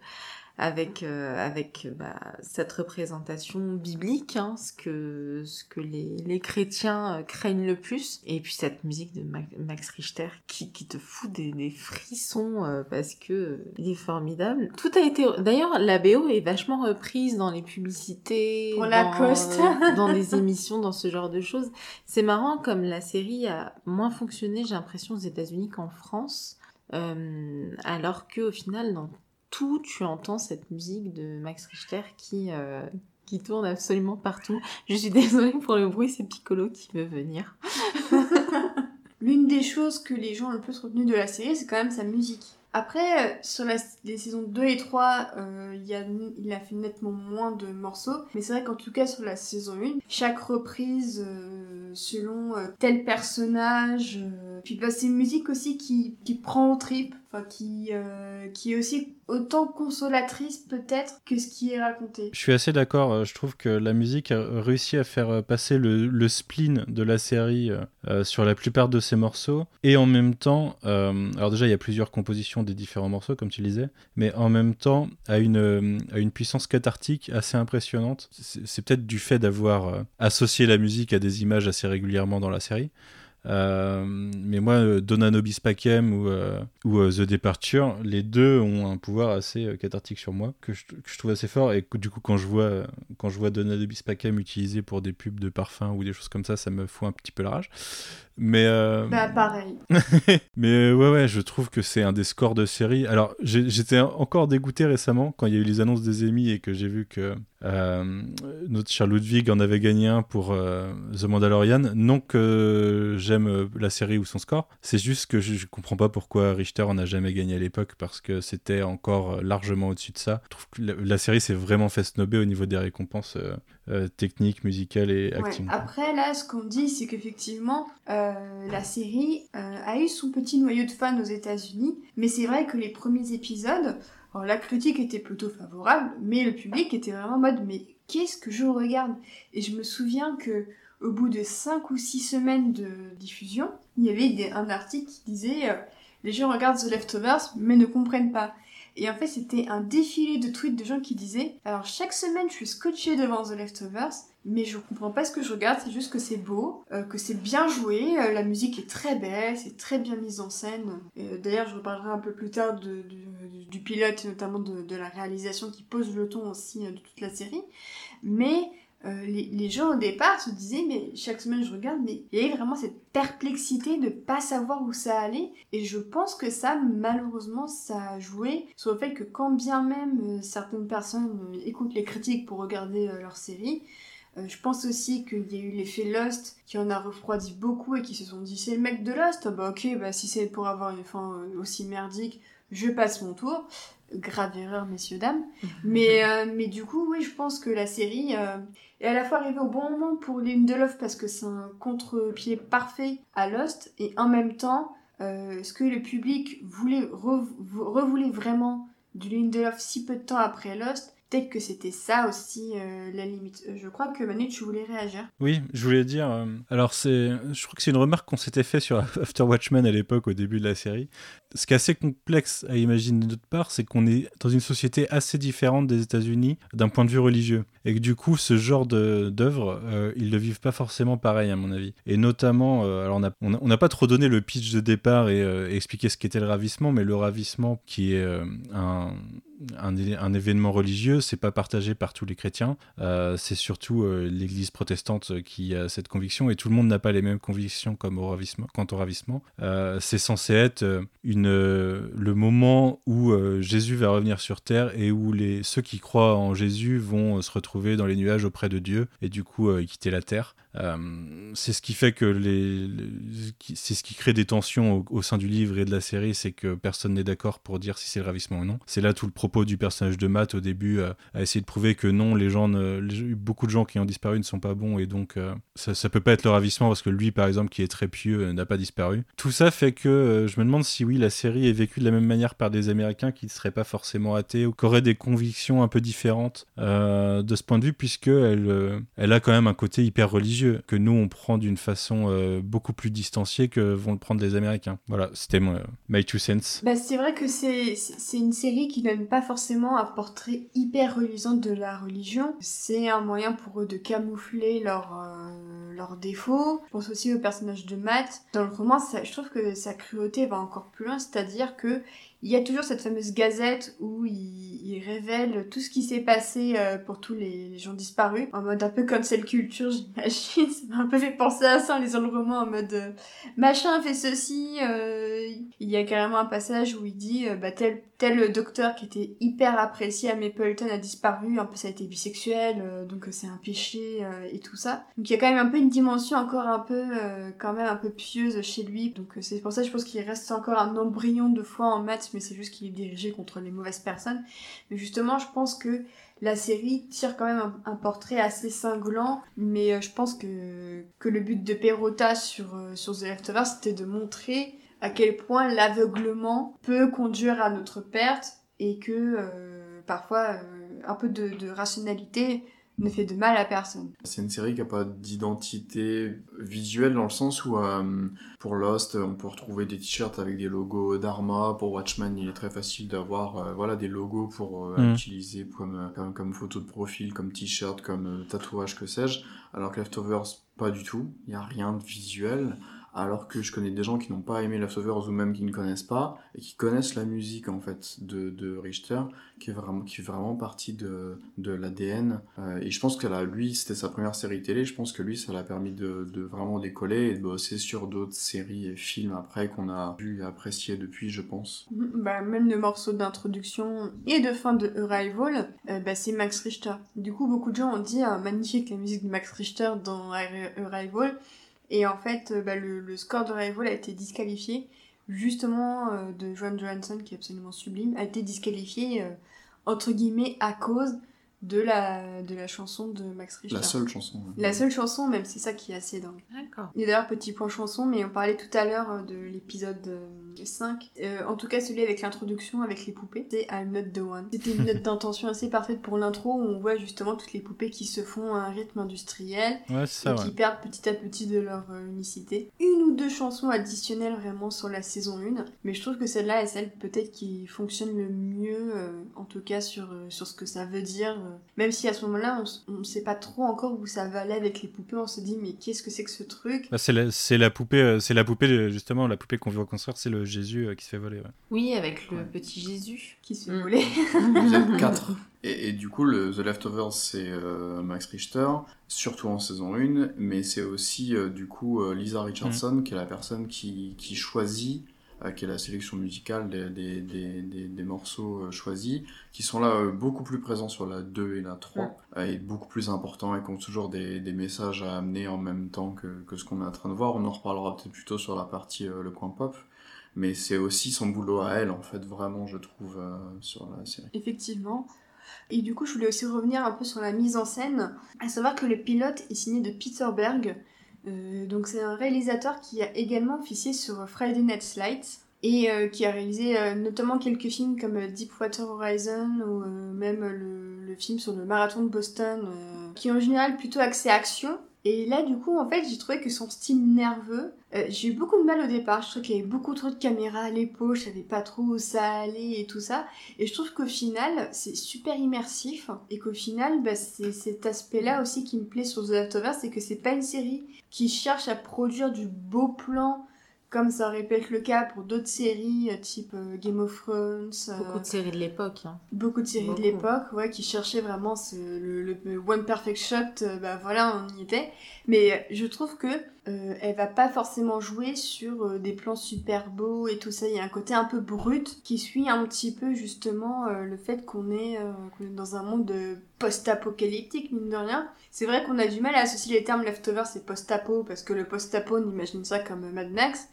avec, euh, avec bah, cette représentation biblique, hein, ce que, ce que les, les chrétiens euh, craignent le plus. Et puis cette musique de Max Richter qui, qui te fout des, des frissons euh, parce que il est formidable. Tout a été... D'ailleurs, la BO est vachement reprise dans les publicités, Pour dans, dans les émissions, dans ce genre de choses. C'est marrant comme la série a moins fonctionné, j'ai l'impression, aux États-Unis qu'en France. Euh, alors que au final, dans tout, tu entends cette musique de Max Richter qui, euh, qui tourne absolument partout. Je suis désolée pour le bruit, c'est Piccolo qui veut venir. L'une des choses que les gens ont le plus retenu de la série, c'est quand même sa musique. Après, euh, sur les saisons 2 et 3, euh, il, a, il a fait nettement moins de morceaux. Mais c'est vrai qu'en tout cas, sur la saison 1, chaque reprise selon tel personnage. puis bah, c'est une musique aussi qui, qui prend au trip enfin qui, euh, qui est aussi autant consolatrice peut-être que ce qui est raconté. Je suis assez d'accord, euh, je trouve que la musique a réussi à faire euh, passer le, le spleen de la série sur la plupart de ses morceaux, et en même temps, alors déjà il y a plusieurs compositions des différents morceaux comme tu disais, mais en même temps à une, à une puissance cathartique assez impressionnante. C'est peut-être du fait d'avoir associé la musique à des images assez régulièrement dans la série. Euh, mais moi, euh, Donna Nobis Pacem ou, euh, ou The Departure, les deux ont un pouvoir assez cathartique sur moi que je, trouve assez fort. Et du coup, quand je vois, quand je vois Donna Nobis Pacem utilisé pour des pubs de parfum ou des choses comme ça, ça me fout un petit peu la rage. Mais bah pareil. mais ouais ouais, je trouve que c'est un des scores de série. Alors j'étais encore dégoûté récemment quand il y a eu les annonces des Emmy et que j'ai vu que euh, notre cher Ludwig en avait gagné un pour euh, The Mandalorian. Non que j'aime euh, la série ou son score, c'est juste que je, comprends pas pourquoi Richter en a jamais gagné à l'époque parce que c'était encore largement au-dessus de ça. Je trouve que la, série s'est vraiment fait snobber au niveau des récompenses techniques, musicales et acting. Après là, ce qu'on dit, c'est qu'effectivement la série a eu son petit noyau de fans aux États-Unis, mais c'est vrai que les premiers épisodes alors, la critique était plutôt favorable, mais le public était vraiment en mode mais qu'est-ce que je regarde? Et je me souviens que au bout de 5 ou 6 semaines de diffusion, il y avait un article qui disait euh, les gens regardent The Leftovers mais ne comprennent pas. Et en fait, c'était un défilé de tweets de gens qui disaient Alors, chaque semaine, je suis scotché devant The Leftovers, mais je comprends pas ce que je regarde, c'est juste que c'est beau, euh, que c'est bien joué, euh, la musique est très belle, c'est très bien mise en scène. Euh, d'ailleurs, je reparlerai un peu plus tard de, du pilote, notamment de, de, la réalisation qui pose le ton aussi de toute la série. Mais euh, les, gens au départ se disaient mais chaque semaine je regarde mais il y avait vraiment cette perplexité de pas savoir où ça allait. Et je pense que ça malheureusement ça a joué sur le fait que quand bien même euh, certaines personnes euh, écoutent les critiques pour regarder leur série je pense aussi qu'il y a eu l'effet Lost qui en a refroidi beaucoup et qui se sont dit c'est le mec de Lost. Bah ok bah si c'est pour avoir une fin aussi merdique je passe mon tour grave erreur messieurs dames. Mais mais du coup oui je pense que la série et à la fois arrivé au bon moment pour Lindelof parce que c'est un contre-pied parfait à Lost et en même temps euh, ce que le public voulait revoulait vraiment du Lindelof si peu de temps après Lost peut-être que c'était ça aussi euh, la limite. Euh, je crois que Manu, tu voulais réagir. Oui, je voulais dire. alors, c'est, je crois que c'est une remarque qu'on s'était fait sur After Watchmen à l'époque, au début de la série ce qui est assez complexe à imaginer de notre part, c'est qu'on est dans une société assez différente des États-Unis d'un point de vue religieux. Et que du coup, ce genre d'œuvres, euh, ils ne le vivent pas forcément pareil, à mon avis. Et notamment, euh, alors on n'a pas trop donné le pitch de départ et, euh, expliqué ce qu'était le ravissement, mais le ravissement qui est un un, événement religieux, c'est pas partagé par tous les chrétiens. Euh, c'est surtout euh, l'Église protestante qui a cette conviction et tout le monde n'a pas les mêmes convictions comme au ravissement, quant au ravissement. Euh, c'est censé être une, le moment où Jésus va revenir sur terre et où les, ceux qui croient en Jésus vont se retrouver dans les nuages auprès de Dieu et du coup quitter la terre. Euh, c'est ce qui fait que les, c'est ce qui crée des tensions au, sein du livre et de la série, c'est que personne n'est d'accord pour dire si c'est le ravissement ou non. C'est là tout le propos du personnage de Matt au début, euh, à essayer de prouver que non, les gens, beaucoup de gens qui ont disparu ne sont pas bons et donc euh, ça, ça peut pas être le ravissement parce que lui, par exemple, qui est très pieux, n'a pas disparu. Tout ça fait que je me demande si oui, la série est vécue de la même manière par des Américains qui ne seraient pas forcément athées ou qui auraient des convictions un peu différentes de ce point de vue, puisque elle, elle a quand même un côté hyper religieux que nous on prend d'une façon euh, beaucoup plus distanciée que vont le prendre les Américains. Voilà, c'était mon my two cents. Bah, c'est vrai que c'est une série qui donne pas forcément un portrait hyper reluisant de la religion. C'est un moyen pour eux de camoufler leurs euh, leurs défauts. Je pense aussi au personnage de Matt. Dans le roman, je trouve que sa cruauté va encore plus loin, c'est-à-dire que il y a toujours cette fameuse gazette où il, révèle tout ce qui s'est passé euh, pour tous les, gens disparus, en mode un peu comme celle culture, j'imagine. Ça m'a un peu fait penser à ça en lisant le roman, en mode euh, machin fait ceci. Euh, il y a carrément un passage où il dit bah, tel, tel docteur qui était hyper apprécié à Mapleton a disparu, un peu ça a été bisexuel, donc c'est un péché et tout ça. Donc il y a quand même un peu une dimension encore un peu, quand même un peu pieuse chez lui. Donc c'est pour ça je pense qu'il reste encore un embryon de foi en maths mais c'est juste qu'il est dirigé contre les mauvaises personnes. Mais justement, je pense que la série tire quand même un, portrait assez cinglant, mais euh, je pense que, que le but de Perrotta sur, euh, sur The Leftovers, c'était de montrer à quel point l'aveuglement peut conduire à notre perte et que euh, parfois un peu de, de rationalité ne fait de mal à personne. C'est une série qui n'a pas d'identité visuelle dans le sens où euh, pour Lost, on peut retrouver des t-shirts avec des logos d'Arma. Pour Watchmen, il est très facile d'avoir euh, voilà, des logos pour euh, mm. utiliser comme, comme, comme, photo de profil, comme t-shirt, comme tatouage, que sais-je. Alors que Leftovers, pas du tout. Il n'y a rien de visuel alors que je connais des gens qui n'ont pas aimé Leftovers ou même qui ne connaissent pas et qui connaissent la musique en fait de, de Richter qui est vraiment qui vraiment partie de, de l'ADN euh, et je pense que là lui c'était sa première série télé. Je pense que lui ça l'a permis de, de, vraiment décoller et de bosser sur d'autres séries et films après qu'on a vu et apprécié depuis je pense. Mm, bah, même le morceau d'introduction et de fin de Arrival euh, bah, c'est Max Richter. Du coup beaucoup de gens ont dit ah, magnifique la musique de Max Richter dans Arrival et en fait, euh, bah, le, score de Rival a été disqualifié, justement euh, de Joan Johansson, qui est absolument sublime, a été disqualifié, euh, entre guillemets, à cause de la, de la chanson de Max Richter. La seule chanson. La seule chanson, même, c'est ça qui est assez dingue. D'accord. Et d'ailleurs, petit point chanson, mais on parlait tout à l'heure de l'épisode 5. Euh, euh, en tout cas, celui avec l'introduction, avec les poupées, c'est I'm Not The One. C'était une note d'intention assez parfaite pour l'intro, où on voit justement toutes les poupées qui se font à un rythme industriel, ouais, ça, et qui perdent petit à petit de leur unicité. Une ou deux chansons additionnelles vraiment sur la saison 1, mais je trouve que celle-là est celle peut-être qui fonctionne le mieux, en tout cas sur, sur ce que ça veut dire même si à ce moment-là, on ne sait pas trop encore où ça va aller avec les poupées, on se dit mais qu'est-ce que c'est que ce truc? Bah, C'est la, poupée, euh, c'est la poupée justement, la poupée qu'on veut reconstruire, c'est le Jésus euh, qui se fait voler. Oui, avec le petit Jésus qui se fait mm. voler. Vous êtes quatre. Et, du coup, le, The Leftovers, c'est euh, Max Richter, surtout en saison 1, mais c'est aussi du coup Lisa Richardson, mm. qui est la personne qui, qui choisit euh, qui est la sélection musicale des, des, des, des morceaux euh, choisis, qui sont là euh, beaucoup plus présents sur la 2 et la 3, et beaucoup plus importants et qui ont toujours des, messages à amener en même temps que, que ce qu'on est en train de voir. On en reparlera peut-être plutôt sur la partie le coin pop mais c'est aussi son boulot à elle en fait vraiment je trouve sur la série. Effectivement. Et du coup je voulais aussi revenir un peu sur la mise en scène, à savoir que le pilote est signé de Peter Berg, euh, donc c'est un réalisateur qui a également officié sur Friday Night Lights et euh, qui a réalisé euh, notamment quelques films comme Deepwater Horizon ou même le, le, film sur le marathon de Boston qui est en général plutôt axé action et là, du coup, en fait, j'ai trouvé que son style nerveux, euh, j'ai eu beaucoup de mal au départ. Je trouvais qu'il y avait beaucoup trop de caméras à l'épaule, je savais pas trop où ça allait et tout ça. Et je trouve qu'au final, c'est super immersif. Et qu'au final, bah, c'est cet aspect-là aussi qui me plaît sur The Leftovers, c'est que c'est pas une série qui cherche à produire du beau plan comme ça aurait pu être le cas pour d'autres séries, euh, type euh, Game of Thrones. euh, Beaucoup de séries de l'époque. hein. beaucoup de séries Beaucoup. de l'époque, ouais, qui cherchaient vraiment ce- le, le One Perfect Shot, bah voilà, on y était. Mais je trouve que euh, elle va pas forcément jouer sur euh, des plans super beaux et tout ça. Il y a un côté un peu brut qui suit un petit peu justement euh, le fait qu'on est, est dans un monde de post-apocalyptique, mine de rien. C'est vrai qu'on a du mal à associer les termes leftovers et post-apo, parce que le post-apo, on imagine ça comme Mad Max.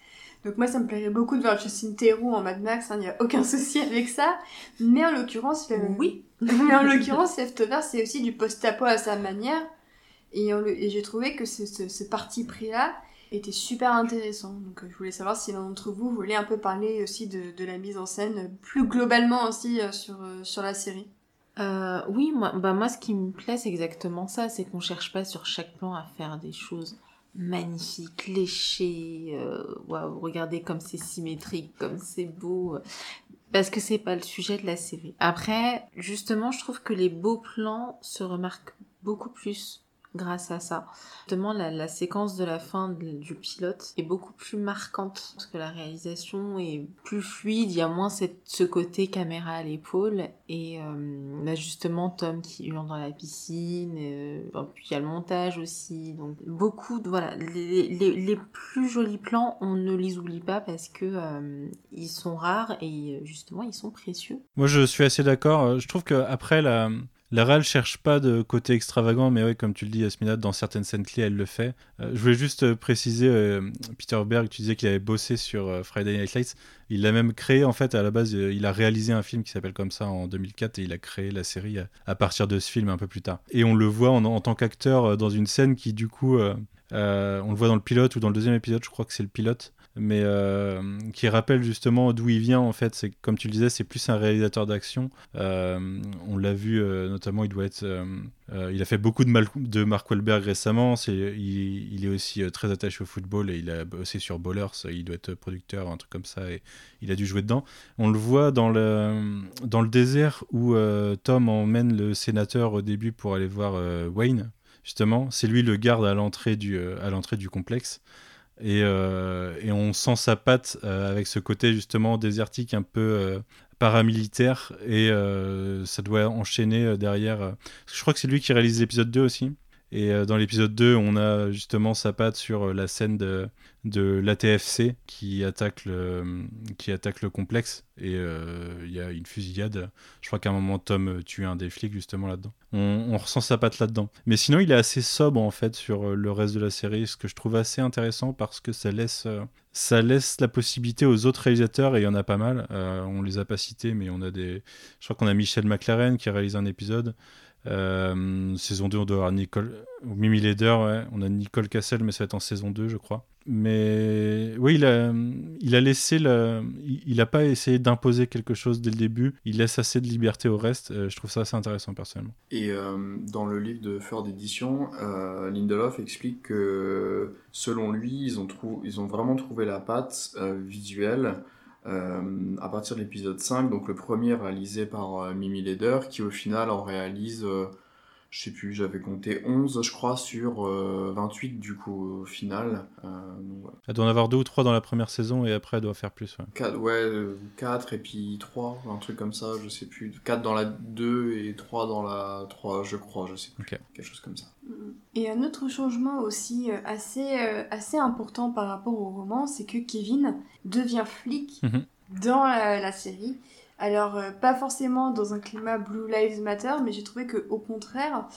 Donc moi, ça me plairait beaucoup de voir Justin Theroux en Mad Max, il n'y a aucun souci avec ça. Mais en l'occurrence, le- Oui. mais en l'occurrence, Leftovers, c'est aussi du post-apo à sa manière. Et, j'ai trouvé que ce, ce- ce parti pris-là était super intéressant. Donc euh, je voulais savoir si l'un d'entre vous voulait un peu parler aussi de, de la mise en scène, euh, plus globalement aussi euh, sur, euh, sur la série. Euh, oui, moi, bah moi, ce qui me plaît, c'est exactement ça. C'est qu'on cherche pas sur chaque plan à faire des choses magnifiques, léchées. euh, Waouh, regardez comme c'est symétrique, comme c'est beau. Parce que c'est pas le sujet de la série. Après, justement, je trouve que les beaux plans se remarquent beaucoup plus grâce à ça. Justement, la, séquence de la fin du pilote est beaucoup plus marquante parce que la réalisation est plus fluide, il y a moins cette, ce côté caméra à l'épaule et euh, là justement Tom qui hurle dans la piscine, euh, puis il y a le montage aussi, donc beaucoup de voilà les, les, les plus jolis plans on ne les oublie pas parce que euh, ils sont rares et justement ils sont précieux. Moi, je suis assez d'accord. Euh, Je trouve qu'après, la, la réal cherche pas de côté extravagant, mais ouais, comme tu le dis, Yasmina, dans certaines scènes clés, elle le fait. Euh, je voulais juste euh, préciser, euh, Peter Berg, tu disais qu'il avait bossé sur Friday Night Lights. Il l'a même créé, en fait, à la base, il a réalisé un film qui s'appelle comme ça en 2004 et il a créé la série à, partir de ce film un peu plus tard. Et on le voit en, en tant qu'acteur dans une scène qui, du coup, on le voit dans le pilote ou dans le deuxième épisode, je crois que c'est le pilote mais euh, qui rappelle justement d'où il vient en fait. C'est comme tu le disais, c'est plus un réalisateur d'action. Euh, on l'a vu euh, notamment, il doit être, il a fait beaucoup de, Mal- de Mark Wahlberg récemment. Il, est aussi très attaché au football et il a bossé sur Ballers. Il doit être producteur, un truc comme ça, et il a dû jouer dedans. On le voit dans le dans le désert où Tom emmène le sénateur au début pour aller voir Wayne. Justement, c'est lui le garde à l'entrée du à l'entrée du complexe. Et, euh, et on sent sa patte euh, avec ce côté justement désertique un peu euh, paramilitaire et ça doit enchaîner derrière. je crois que c'est lui qui réalise l'épisode 2 aussi. Et euh, dans l'épisode 2, on a justement sa patte sur euh, la scène de, de l'ATFC qui attaque le, qui attaque le complexe. Et euh, il y a une fusillade. Je crois qu'à un moment, Tom euh, tue un des flics justement là-dedans. On, on ressent sa patte là-dedans. Mais sinon, il est assez sobre en fait sur euh, le reste de la série, ce que je trouve assez intéressant parce que ça laisse, euh, ça laisse la possibilité aux autres réalisateurs, et il y en a pas mal. Euh, on les a pas cités, mais on a des. Je crois qu'on a Michel McLaren qui réalise un épisode. Euh, saison 2, on doit avoir Nicole, Mimi Leder, ouais. on a Nicole Cassel, mais ça va être en saison 2, je crois. Mais oui, il a, laissé il il a pas essayé d'imposer quelque chose dès le début. Il laisse assez de liberté au reste. Euh, je trouve ça assez intéressant personnellement. Et euh, dans le livre de Feur d'édition, euh, Lindelof explique que selon lui, ils ont, trou- ils ont vraiment trouvé la patte visuelle à partir de l'épisode 5, donc le premier réalisé par euh, Mimi Leder, qui au final en réalise, euh, je sais plus, j'avais compté 11, je crois, sur euh, 28 du coup au final. Euh, donc, voilà. Elle doit en avoir deux ou trois dans la première saison et après elle doit faire plus. ouais. 4, ouais, 4 et puis 3, un truc comme ça, je sais plus. 4 dans la 2 et 3 dans la 3, je crois, je sais plus. Ok. Quelque chose comme ça. Et un autre changement aussi euh, assez, euh, assez important par rapport au roman, c'est que Kevin devient flic Mhm. dans la, la série. Alors, euh, pas forcément dans un climat Blue Lives Matter, mais j'ai trouvé que au contraire,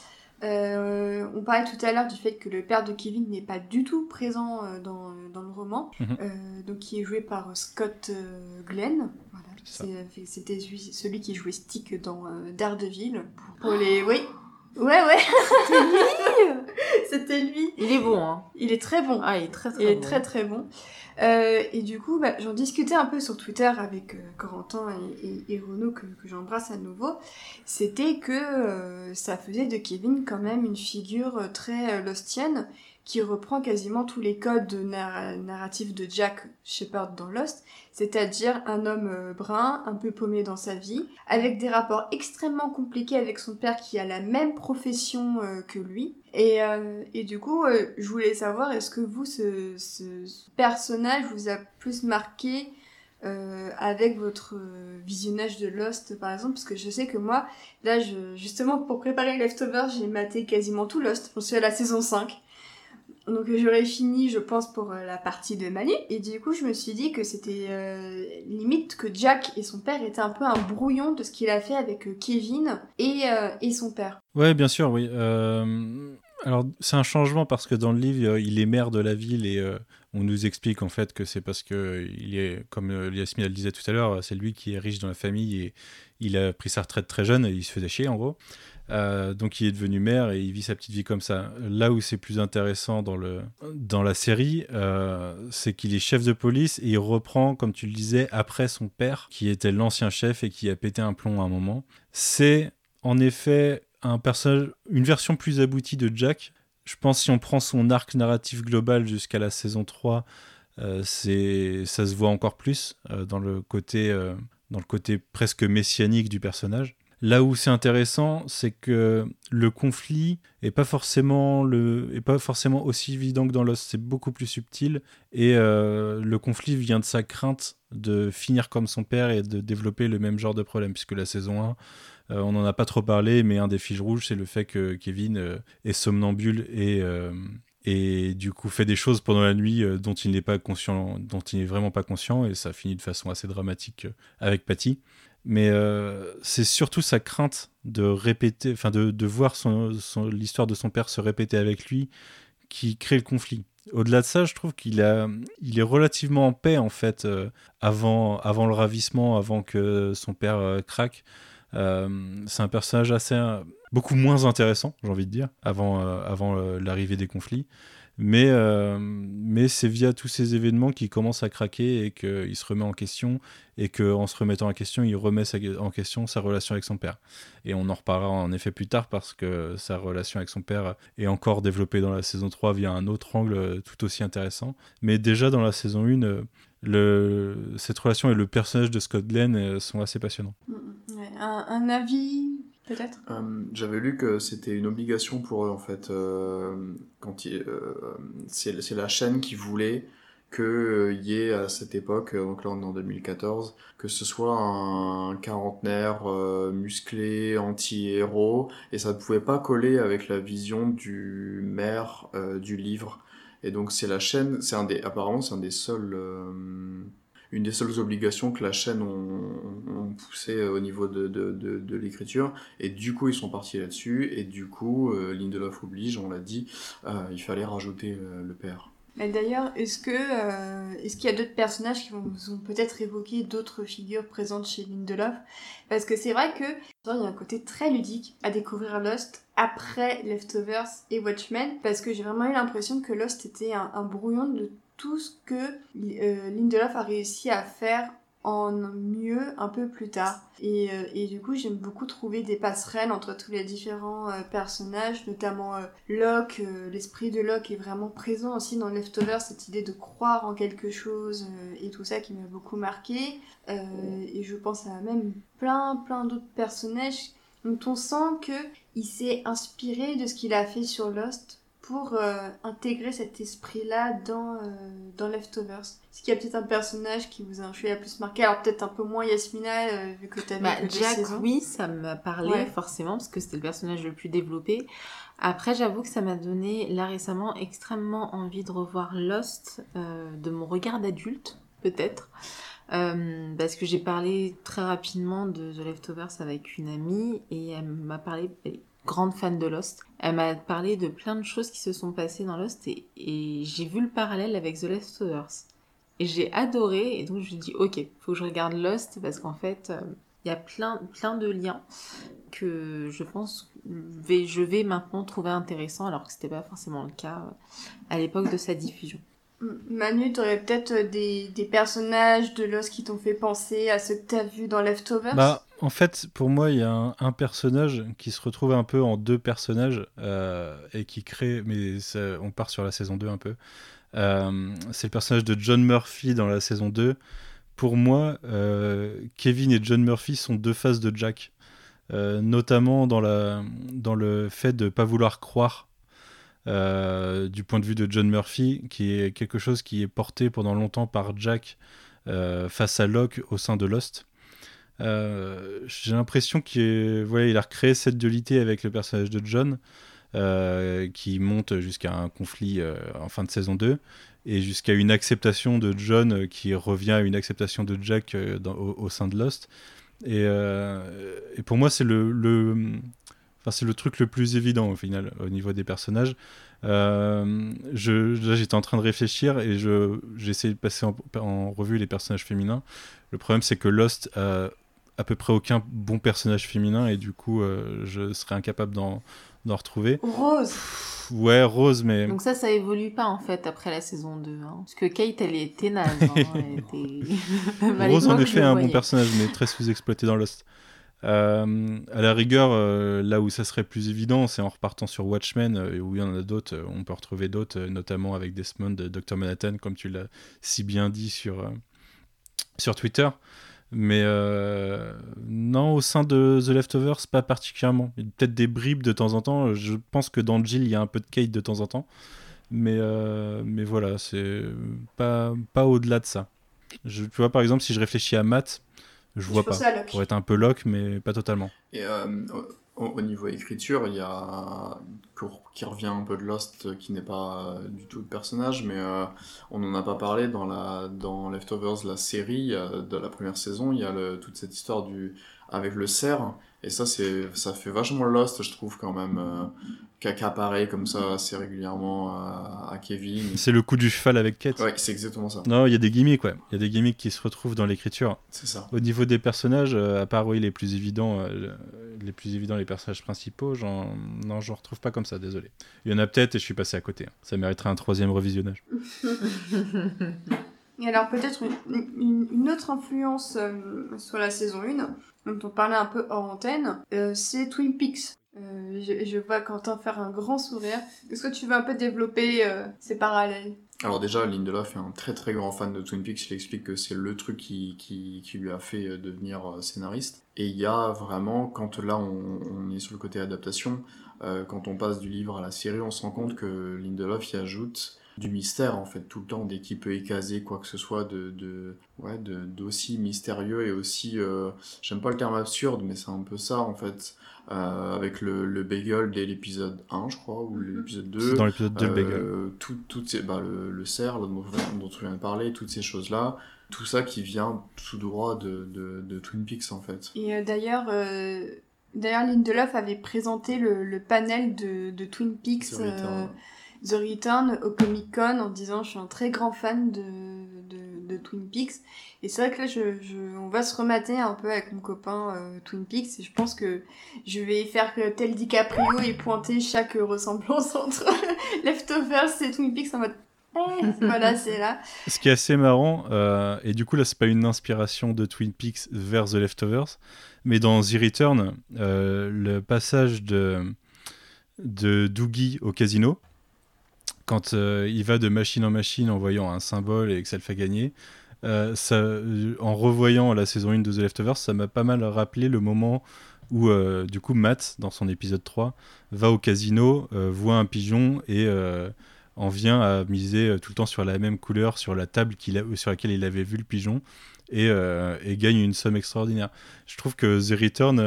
euh, on parlait tout à l'heure du fait que le père de Kevin n'est pas du tout présent euh, dans, dans le roman, Mhm. euh, donc qui est joué par Scott euh, Glenn. Voilà. C'était celui, celui qui jouait Stick dans euh, Daredevil. Pour, pour les... Oui Ouais, ouais C'était lui Il est bon, hein. Il est très bon Ah, il est très très il est bon. très très bon. Euh, et du coup, bah, j'en discutais un peu sur Twitter avec euh, Corentin et, Renaud, que, j'embrasse à nouveau. C'était que euh, ça faisait de Kevin quand même une figure euh, très lostienne, qui reprend quasiment tous les codes de narratifs de Jack Shepard dans Lost, c'est-à-dire un homme euh, brun, un peu paumé dans sa vie, avec des rapports extrêmement compliqués avec son père qui a la même profession euh, que lui. Et, euh, et du coup, je voulais savoir, est-ce que vous, ce, personnage vous a plus marqué avec votre visionnage de Lost, par exemple, parce que je sais que moi, là, justement, pour préparer Leftover, j'ai maté quasiment tout Lost. Je suis à la saison 5. Donc j'aurais fini, je pense, pour euh, la partie de Manu. Et du coup, je me suis dit que c'était euh, limite que Jack et son père étaient un peu un brouillon de ce qu'il a fait avec euh, Kevin et, et son père. Ouais, bien sûr, oui. Alors c'est un changement parce que dans le livre, il est maire de la ville et on nous explique en fait que c'est parce que il est, comme Yasmine le disait tout à l'heure, c'est lui qui est riche dans la famille et il a pris sa retraite très jeune et il se faisait chier en gros. Euh, donc il est devenu maire et il vit sa petite vie comme ça. Là où c'est plus intéressant dans, le, dans la série, euh, c'est qu'il est chef de police et il reprend, comme tu le disais, après son père, qui était l'ancien chef et qui a pété un plomb à un moment. C'est en effet un personnage, une version plus aboutie de Jack. Je pense si on prend son arc narratif global jusqu'à la saison 3, euh, c'est ça se voit encore plus dans le côté dans le côté presque messianique du personnage. Là où c'est intéressant, c'est que le conflit est pas forcément le est pas forcément aussi évident que dans Lost. C'est beaucoup plus subtil et euh, le conflit vient de sa crainte de finir comme son père et de développer le même genre de problème. Puisque la saison 1, euh, on n'en a pas trop parlé, mais un des fils rouges, c'est le fait que Kevin euh, est somnambule et et du coup fait des choses pendant la nuit dont il n'est pas conscient, dont il n'est vraiment pas conscient, et ça finit de façon assez dramatique avec Patty. Mais euh, c'est surtout sa crainte de répéter, enfin de, de voir l'histoire de son père se répéter avec lui qui crée le conflit. Au-delà de ça, je trouve qu'il a, il est relativement en paix en fait euh, avant, avant le ravissement, avant que son père euh, craque. c'est un personnage assez beaucoup moins intéressant, j'ai envie de dire, avant, avant l'arrivée des conflits. Mais, euh, mais c'est via tous ces événements qu'il commence à craquer et qu'il se remet en question et qu'en se remettant en question, il remet en question sa relation avec son père. Et on en reparlera en effet plus tard parce que sa relation avec son père est encore développée dans la saison 3 via un autre angle tout aussi intéressant. Mais déjà dans la saison 1, le, cette relation et le personnage de Scott Glenn euh, sont assez passionnants. Mm, mm, un avis euh, j'avais lu que c'était une obligation pour eux en fait. Euh, euh, c'est la chaîne qui voulait qu'il y ait à cette époque, donc là on est en 2014, que ce soit un quarantenaire musclé, anti-héros, et ça ne pouvait pas coller avec la vision du maire du livre. Et donc c'est la chaîne, c'est un des, apparemment c'est un des seuls une des seules obligations que la chaîne ont, poussé au niveau de, l'écriture. Et du coup, ils sont partis là-dessus. Et du coup, euh, Lindelof oblige, on l'a dit, euh, il fallait rajouter euh, le père. D'ailleurs, est-ce que euh, est-ce qu'il y a d'autres personnages qui vont, ont peut-être évoqué d'autres figures présentes chez Lindelof Parce que c'est vrai que il y a un côté très ludique à découvrir Lost après Leftovers et Watchmen, parce que j'ai vraiment eu l'impression que Lost était un, un brouillon de tout ce que euh, Lindelof a réussi à faire en mieux un peu plus tard. Et, euh, et du coup, j'aime beaucoup trouver des passerelles entre tous les différents euh, personnages, notamment Locke. L'esprit de Locke est vraiment présent aussi dans Leftovers, cette idée de croire en quelque chose et tout ça qui m'a beaucoup marqué. et je pense à même plein, plein d'autres personnages dont on sent que il s'est inspiré de ce qu'il a fait sur Lost pour euh, intégrer cet esprit-là dans, euh, dans Leftovers Est-ce qu'il y a peut-être un personnage qui vous a un la plus marqué? Alors peut-être un peu moins Yasmina, euh, vu que tu as bah, Jack, oui, ça m'a parlé forcément, parce que c'était le personnage le plus développé. Après, j'avoue que ça m'a donné, là récemment, extrêmement envie de revoir Lost, de mon regard d'adulte, peut-être. parce que j'ai parlé très rapidement de The Leftovers avec une amie et elle m'a parlé, grande fan de Lost. Elle m'a parlé de plein de choses qui se sont passées dans Lost et, j'ai vu le parallèle avec The Leftovers. Et j'ai adoré et donc je me suis dit ok, faut que je regarde Lost parce qu'en fait euh, il y a plein, plein de liens que je pense vais, je vais maintenant trouver intéressant alors que c'était pas forcément le cas euh, à l'époque de sa diffusion. Manu, tu aurais peut-être des, des, personnages de Lost qui t'ont fait penser à ce que tu as vu dans Leftovers? Bah, en fait, pour moi, il y a un, personnage qui se retrouve un peu en deux personnages et qui crée, mais on part sur la saison 2 un peu. c'est le personnage de John Murphy dans la saison 2. Pour moi, Kevin et John Murphy sont deux faces de Jack. Euh, notamment dans, le fait de ne pas vouloir croire euh, du point de vue de John Murphy, qui est quelque chose qui est porté pendant longtemps par Jack euh, face à Locke au sein de Lost. J'ai l'impression qu'il voilà, il a recréé cette dualité avec le personnage de John, qui monte jusqu'à un conflit en fin de saison 2 et jusqu'à une acceptation de John qui revient à une acceptation de Jack au, sein de Lost. Euh, et, pour moi, c'est le, le, enfin, c'est le truc le plus évident au final, au niveau des personnages. Euh, je, j'étais en train de réfléchir et j'ai essayé de passer en, revue les personnages féminins. Le problème, c'est que Lost a à peu près aucun bon personnage féminin et du coup, euh, je serais incapable d'en, d'en retrouver. Rose Ouais, Rose, mais. Donc ça, ça évolue pas en fait après la saison 2. Hein. Parce que Kate, elle était naze. Hein. Rose, en effet, est un bon personnage, mais très sous-exploité dans Lost. Euh, à la rigueur, euh, là où ça serait plus évident, c'est en repartant sur Watchmen, euh, où il y en a d'autres, on peut retrouver d'autres, notamment avec Desmond, Dr. Manhattan, comme tu l'as si bien dit sur, sur Twitter. Mais euh, non, au sein de The Leftovers, pas particulièrement. Peut-être des bribes de temps en temps. Je pense que dans Jill, il y a un peu de Kate de temps en temps. Mais, euh, mais voilà, c'est pas, pas au-delà de ça. Je, tu vois, par exemple, si je réfléchis à Matt, je, vois pas. Pour être un peu Locke, mais pas totalement. Et euh, au, niveau écriture, il y a qui revient un peu de Lost, euh, qui n'est pas euh, du tout le personnage, mais euh, on n'en a pas parlé dans la dans Leftovers, la série de la première saison. Il y a toute cette histoire du avec le cerf, et ça c'est ça fait vachement Lost, je trouve quand même qui apparaît comme ça assez régulièrement à, Kevin. C'est le coup du cheval avec Kate. Ouais, c'est exactement ça. Non, il y a des gimmicks, ouais. Il y a des gimmicks qui se retrouvent dans l'écriture. C'est ça. Au niveau des personnages, euh, à part oui, les plus évidents, euh, les plus évidents, les personnages principaux, j'en... non, j'en retrouve pas comme ça, désolé. Il y en a peut-être et je suis passé à côté. Hein. Ça mériterait un troisième revisionnage. et alors peut-être une, autre influence euh, sur la saison 1, dont on parlait un peu hors antenne, c'est Twin Peaks. Euh, je, vois Quentin faire un grand sourire. Est-ce que tu veux un peu développer euh, ces parallèles? Alors déjà, Lindelof est un très très grand fan de Twin Peaks. Il explique que c'est le truc qui, lui a fait euh, devenir scénariste. Et il y a vraiment, quand là on est sur le côté adaptation, quand on passe du livre à la série, on se rend compte que Lindelof y ajoute du mystère en fait tout le temps dès qu'il peut écaser quoi que ce soit de, de ouais d'aussi mystérieux et aussi j'aime pas le terme absurde mais c'est un peu ça en fait euh, avec le, le bagel dès l'épisode 1, je crois, ou mhm. l'épisode 2. Dans l'épisode 2, le bagel. Euh, tout, tout ces, bah, le, le cerf dont, dont tu viens de parler, toutes ces choses-là, tout ça qui vient tout droit de, de, de Twin Peaks, en fait. Et euh, d'ailleurs, d'ailleurs, Lindelof avait présenté le, le panel de, de Twin Peaks. The Return au Comic Con en disant je suis un très grand fan de, de, Twin Peaks et c'est vrai que là on va se remater un peu avec mon copain euh, Twin Peaks et je pense que je vais faire tel DiCaprio et pointer chaque ressemblance entre Leftovers et Twin Peaks en mode eh, voilà, c'est là. Ce qui est assez marrant, euh, et du coup là c'est pas une inspiration de Twin Peaks vers The Leftovers, mais dans The Return, euh, le passage de, de Doogie au casino, quand euh, il va de machine en machine en voyant un symbole et que ça le fait gagner, euh, ça, euh, en revoyant la saison 1 de The Leftovers, ça m'a pas mal rappelé le moment où du coup Matt, dans son épisode 3, va au casino, voit un pigeon et en vient à miser tout le temps sur la même couleur sur la table a, sur laquelle il avait vu le pigeon et, gagne une somme extraordinaire. Je trouve que The Return,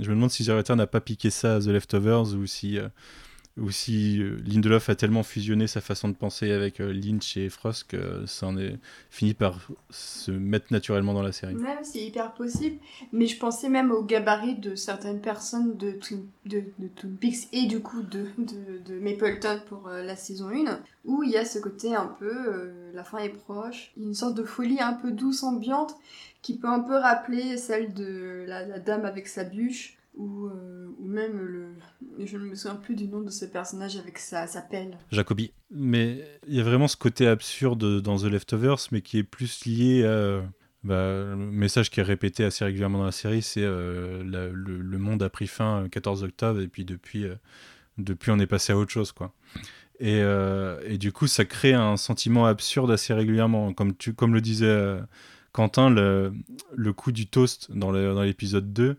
je me demande si The Return n'a pas piqué ça à The Leftovers ou si ou si euh, Lindelof a tellement fusionné sa façon de penser avec euh, Lynch et Frost que ça en est fini par se mettre naturellement dans la série. C'est hyper possible. Mais je pensais même au gabarit de certaines personnes de Twin, de, Twin Peaks et du coup de, de, de Mapleton pour euh, la saison 1, où il y a ce côté un peu, la fin est proche, une sorte de folie un peu douce, ambiante, qui peut un peu rappeler celle de la dame avec sa bûche ou, euh, ou même le. Je ne me souviens plus du nom de ce personnage avec sa, sa pelle. Jacobi. Mais il y a vraiment ce côté absurde dans The Leftovers, mais qui est plus lié à bah, le message qui est répété assez régulièrement dans la série, c'est le, le, monde a pris fin le 14 octobre et puis depuis, depuis on est passé à autre chose. quoi. Et, du coup, ça crée un sentiment absurde assez régulièrement. Comme, tu, comme le disait Quentin, le, le coup du toast dans l'épisode 2,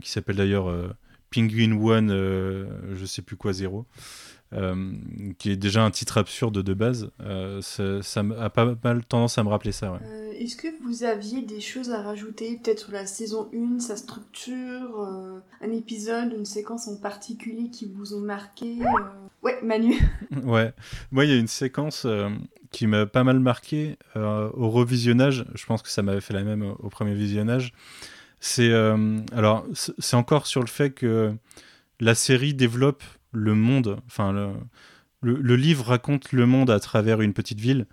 qui s'appelle d'ailleurs Penguin One, euh, je sais plus quoi, zéro. Euh, qui est déjà un titre absurde de base, euh, ça, a pas mal tendance à me rappeler ça. Est-ce que vous aviez des choses à rajouter, peut-être sur la saison 1, sa structure, un épisode, une séquence en particulier qui vous ont marqué Ouais, Manu Ouais, moi il y a une séquence qui m'a pas mal marqué au revisionnage, je pense que ça m'avait fait la même au premier visionnage. C'est euh, alors c'est encore sur le fait que la série développe le monde. Enfin, le, livre raconte le monde à travers une petite ville.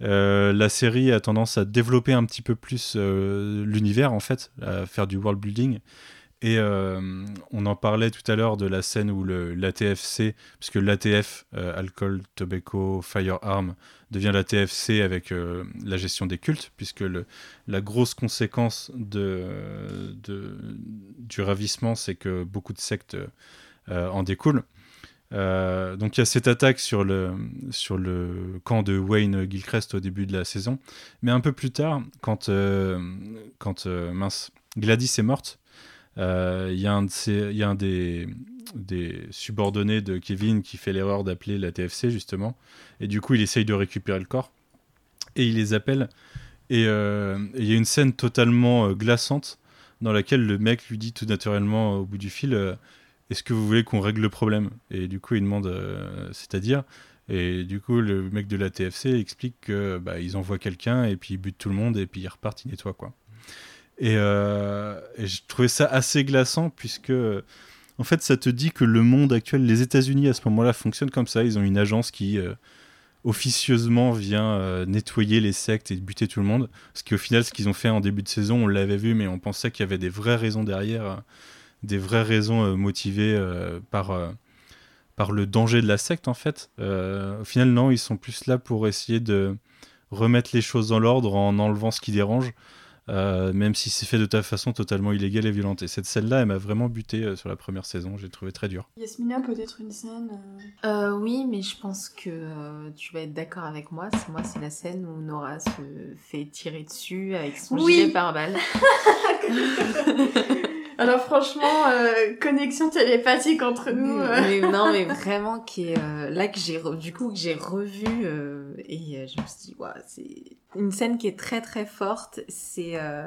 Euh, la série a tendance à développer un petit peu plus euh, l'univers en fait, à faire du world building. Et euh, on en parlait tout à l'heure de la scène où l'ATFC, puisque l'ATF, euh, Alcohol, Tobacco, Firearm, devient l'ATFC avec euh, la gestion des cultes, puisque la grosse conséquence du ravissement, c'est que beaucoup de sectes en découlent. donc il y a cette attaque sur le, camp de Wayne Gilchrist au début de la saison, mais un peu plus tard, quand, quand mince, Gladys est morte, euh, il y a un, des, subordonnés de Kevin qui fait l'erreur d'appeler la TFC, justement. Et du coup, il essaye de récupérer le corps. Et il les appelle. Et euh, il y a une scène totalement euh, glaçante dans laquelle le mec lui dit tout naturellement au bout du fil Est-ce que vous voulez qu'on règle le problème? Et du coup, il demande C'est-à-dire et du coup, le mec de la TFC explique que bah, envoient quelqu'un et puis ils butent tout le monde et puis ils repartent, ils nettoient quoi. Euh, et, je trouvais ça assez glaçant puisque, en fait, ça te dit que le monde actuel, les États-Unis à ce moment-là fonctionnent comme ça. Ils ont une agence qui euh, officieusement vient euh, nettoyer les sectes et buter tout le monde. Ce qui, au final, ce qu'ils ont fait en début de saison, on l'avait vu, mais on pensait qu'il y avait des vraies raisons derrière, des vraies raisons motivées par par le danger de la secte en fait. au final non, ils sont plus là pour essayer de remettre les choses dans l'ordre en enlevant ce qui dérange. Euh, même si c'est fait de ta façon totalement illégale et violente. Et cette scène-là, elle m'a vraiment buté euh, sur la première saison, j'ai trouvé très dur. Yasmina, peut-être une scène euh... Oui, mais je pense que euh, tu vas être d'accord avec moi. C'est moi, c'est la scène où Nora se fait tirer dessus avec son gilet pare-balles. Alors franchement, connexion télépathique entre nous. non, mais vraiment qui est là que j'ai du coup que j'ai revu et je me suis dit, ouais, c'est une scène qui est très très forte, c'est euh,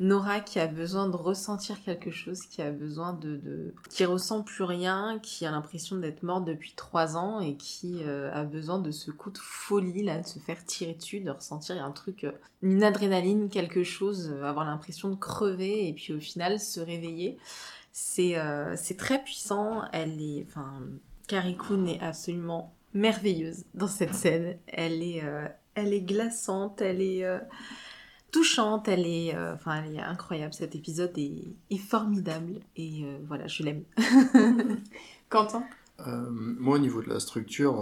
Nora qui a besoin de ressentir quelque chose, qui a besoin de, qui ressent plus rien, qui a l'impression d'être morte depuis trois ans et qui euh, a besoin de ce coup de folie là, de se faire tirer dessus, de ressentir un truc, euh, une adrénaline, quelque chose, avoir l'impression de crever et puis au final se réveiller. C'est très puissant. Elle est, enfin, Carrie est absolument merveilleuse dans cette scène. Elle est, elle est glaçante, elle est euh, touchante, elle est, euh, enfin, elle est incroyable. Cet épisode est, formidable et euh, voilà, je l'aime. Quentin? Moi, au niveau de la structure,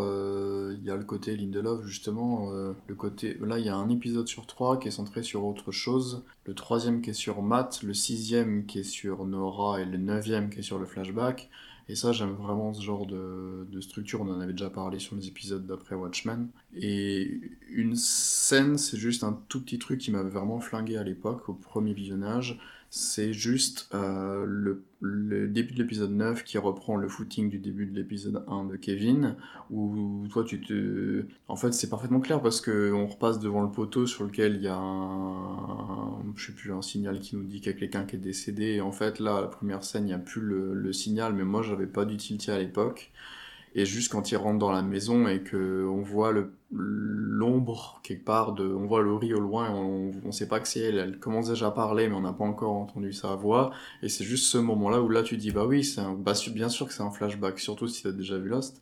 il y a le côté Lindelof, justement. le côté, là, il y a un épisode sur trois qui est centré sur autre chose. Le troisième qui est sur Matt, le sixième qui est sur Nora et le neuvième qui est sur le flashback. Et ça, j'aime vraiment ce genre de, structure. On en avait déjà parlé sur les épisodes d'après Watchmen. Et une scène, c'est juste un tout petit truc qui m'avait vraiment flingué à l'époque, au premier visionnage c'est juste euh, le, début de l'épisode 9 qui reprend le footing du début de l'épisode 1 de Kevin, où toi tu te... En fait c'est parfaitement clair parce qu'on repasse devant le poteau sur lequel il y a un... Je sais plus, un signal qui nous dit qu'il y a quelqu'un qui est décédé, et en fait là, la première scène, il n'y a plus le, signal, mais moi j'avais pas d'utilité à l'époque. Et juste quand il rentre dans la maison et que on voit l'ombre quelque part, de, on voit Laurie au loin, on, on sait pas que c'est elle, elle commence déjà à parler, mais on n'a pas encore entendu sa voix. Et c'est juste ce moment-là où là tu dis bah oui, c'est bah, bien sûr que c'est un flashback, surtout si tu as déjà vu Lost.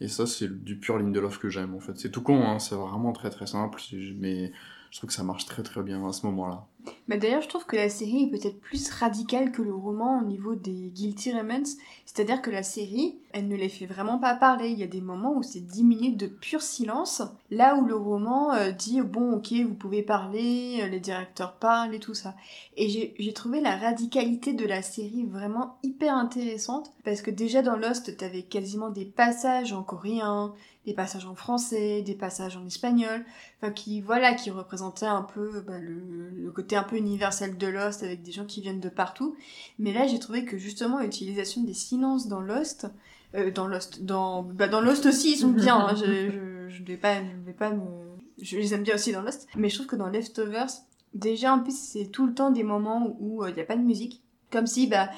Et ça c'est du pur Lindelof que j'aime en fait. C'est tout con, hein, c'est vraiment très très simple, mais je trouve que ça marche très très bien à ce moment-là. Mais d'ailleurs, je trouve que la série est peut-être plus radicale que le roman au niveau des Guilty Remnants. C'est-à-dire que la série, elle ne les fait vraiment pas parler. Il y a des moments où c'est 10 minutes de pur silence. là où le roman euh, dit bon ok vous pouvez parler, euh, les directeurs parlent et tout ça. Et j'ai trouvé la radicalité de la série vraiment hyper intéressante parce que déjà dans Lost t'avais quasiment des passages en coréen, des passages en français, des passages en espagnol, enfin qui voilà qui représentaient un peu bah, le, côté un peu universel de Lost avec des gens qui viennent de partout. Mais là j'ai trouvé que justement l'utilisation des silences dans Lost euh, dans Lost, dans, bah, dans Lost aussi, ils sont bien. hein, je, je, vais pas, je vais pas me, je les aime bien aussi dans Lost. Mais je trouve que dans Leftovers, déjà en plus c'est tout le temps des moments où il n'y a pas de musique, comme si bah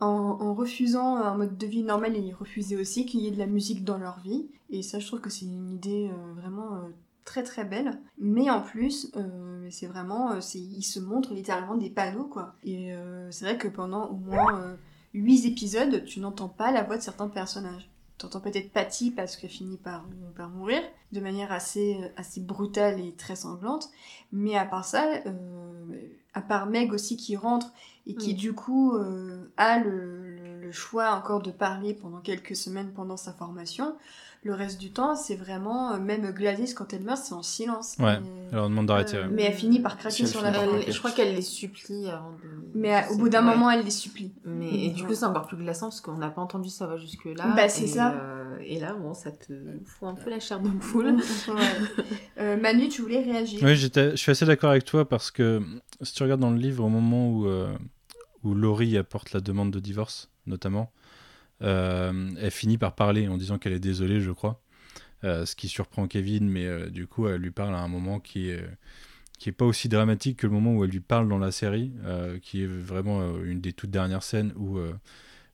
en, refusant un mode de vie normal, ils refusaient aussi qu'il y ait de la musique dans leur vie. Et ça, je trouve que c'est une idée euh, vraiment euh, très très belle. Mais en plus, euh, c'est vraiment, ils se montrent littéralement des panneaux quoi. Et c'est vrai que pendant au moins euh, 8 épisodes, tu n'entends pas la voix de certains personnages. T'entends peut-être Patty parce qu'elle finit par, par mourir de manière assez, assez brutale et très sanglante. Mais à part ça, à part Meg aussi qui rentre et qui du coup euh, a le, le- le choix encore de parler pendant quelques semaines pendant sa formation, le reste du temps, c'est vraiment, euh, même Gladys quand elle meurt, c'est en silence. Ouais. Et- Alors on demande d'arrêter. euh, ouais. mais elle finit par craquer Si elle sur la. Elle- je crois qu'elle les supplie avant de. Mais euh, au bout d'un Ouais. moment, elle les supplie. Mais et du coup, c'est encore plus glaçant parce qu'on n'a pas entendu sa voix jusque-là. Bah, c'est ça. euh, et là, bon, ça te fout un peu la chair de poule. Ouais. Euh, Manu, tu voulais réagir Oui, j'étais, je suis assez d'accord avec toi parce que si tu regardes dans le livre, au moment où, euh, où Laurie apporte la demande de divorce, notamment, euh, elle finit par parler en disant qu'elle est désolée, je crois. Euh, ce qui surprend Kevin, mais euh, du coup, elle lui parle à un moment qui est, qui est pas aussi dramatique que le moment où elle lui parle dans la série, euh, qui est vraiment euh, une des toutes dernières scènes où, euh,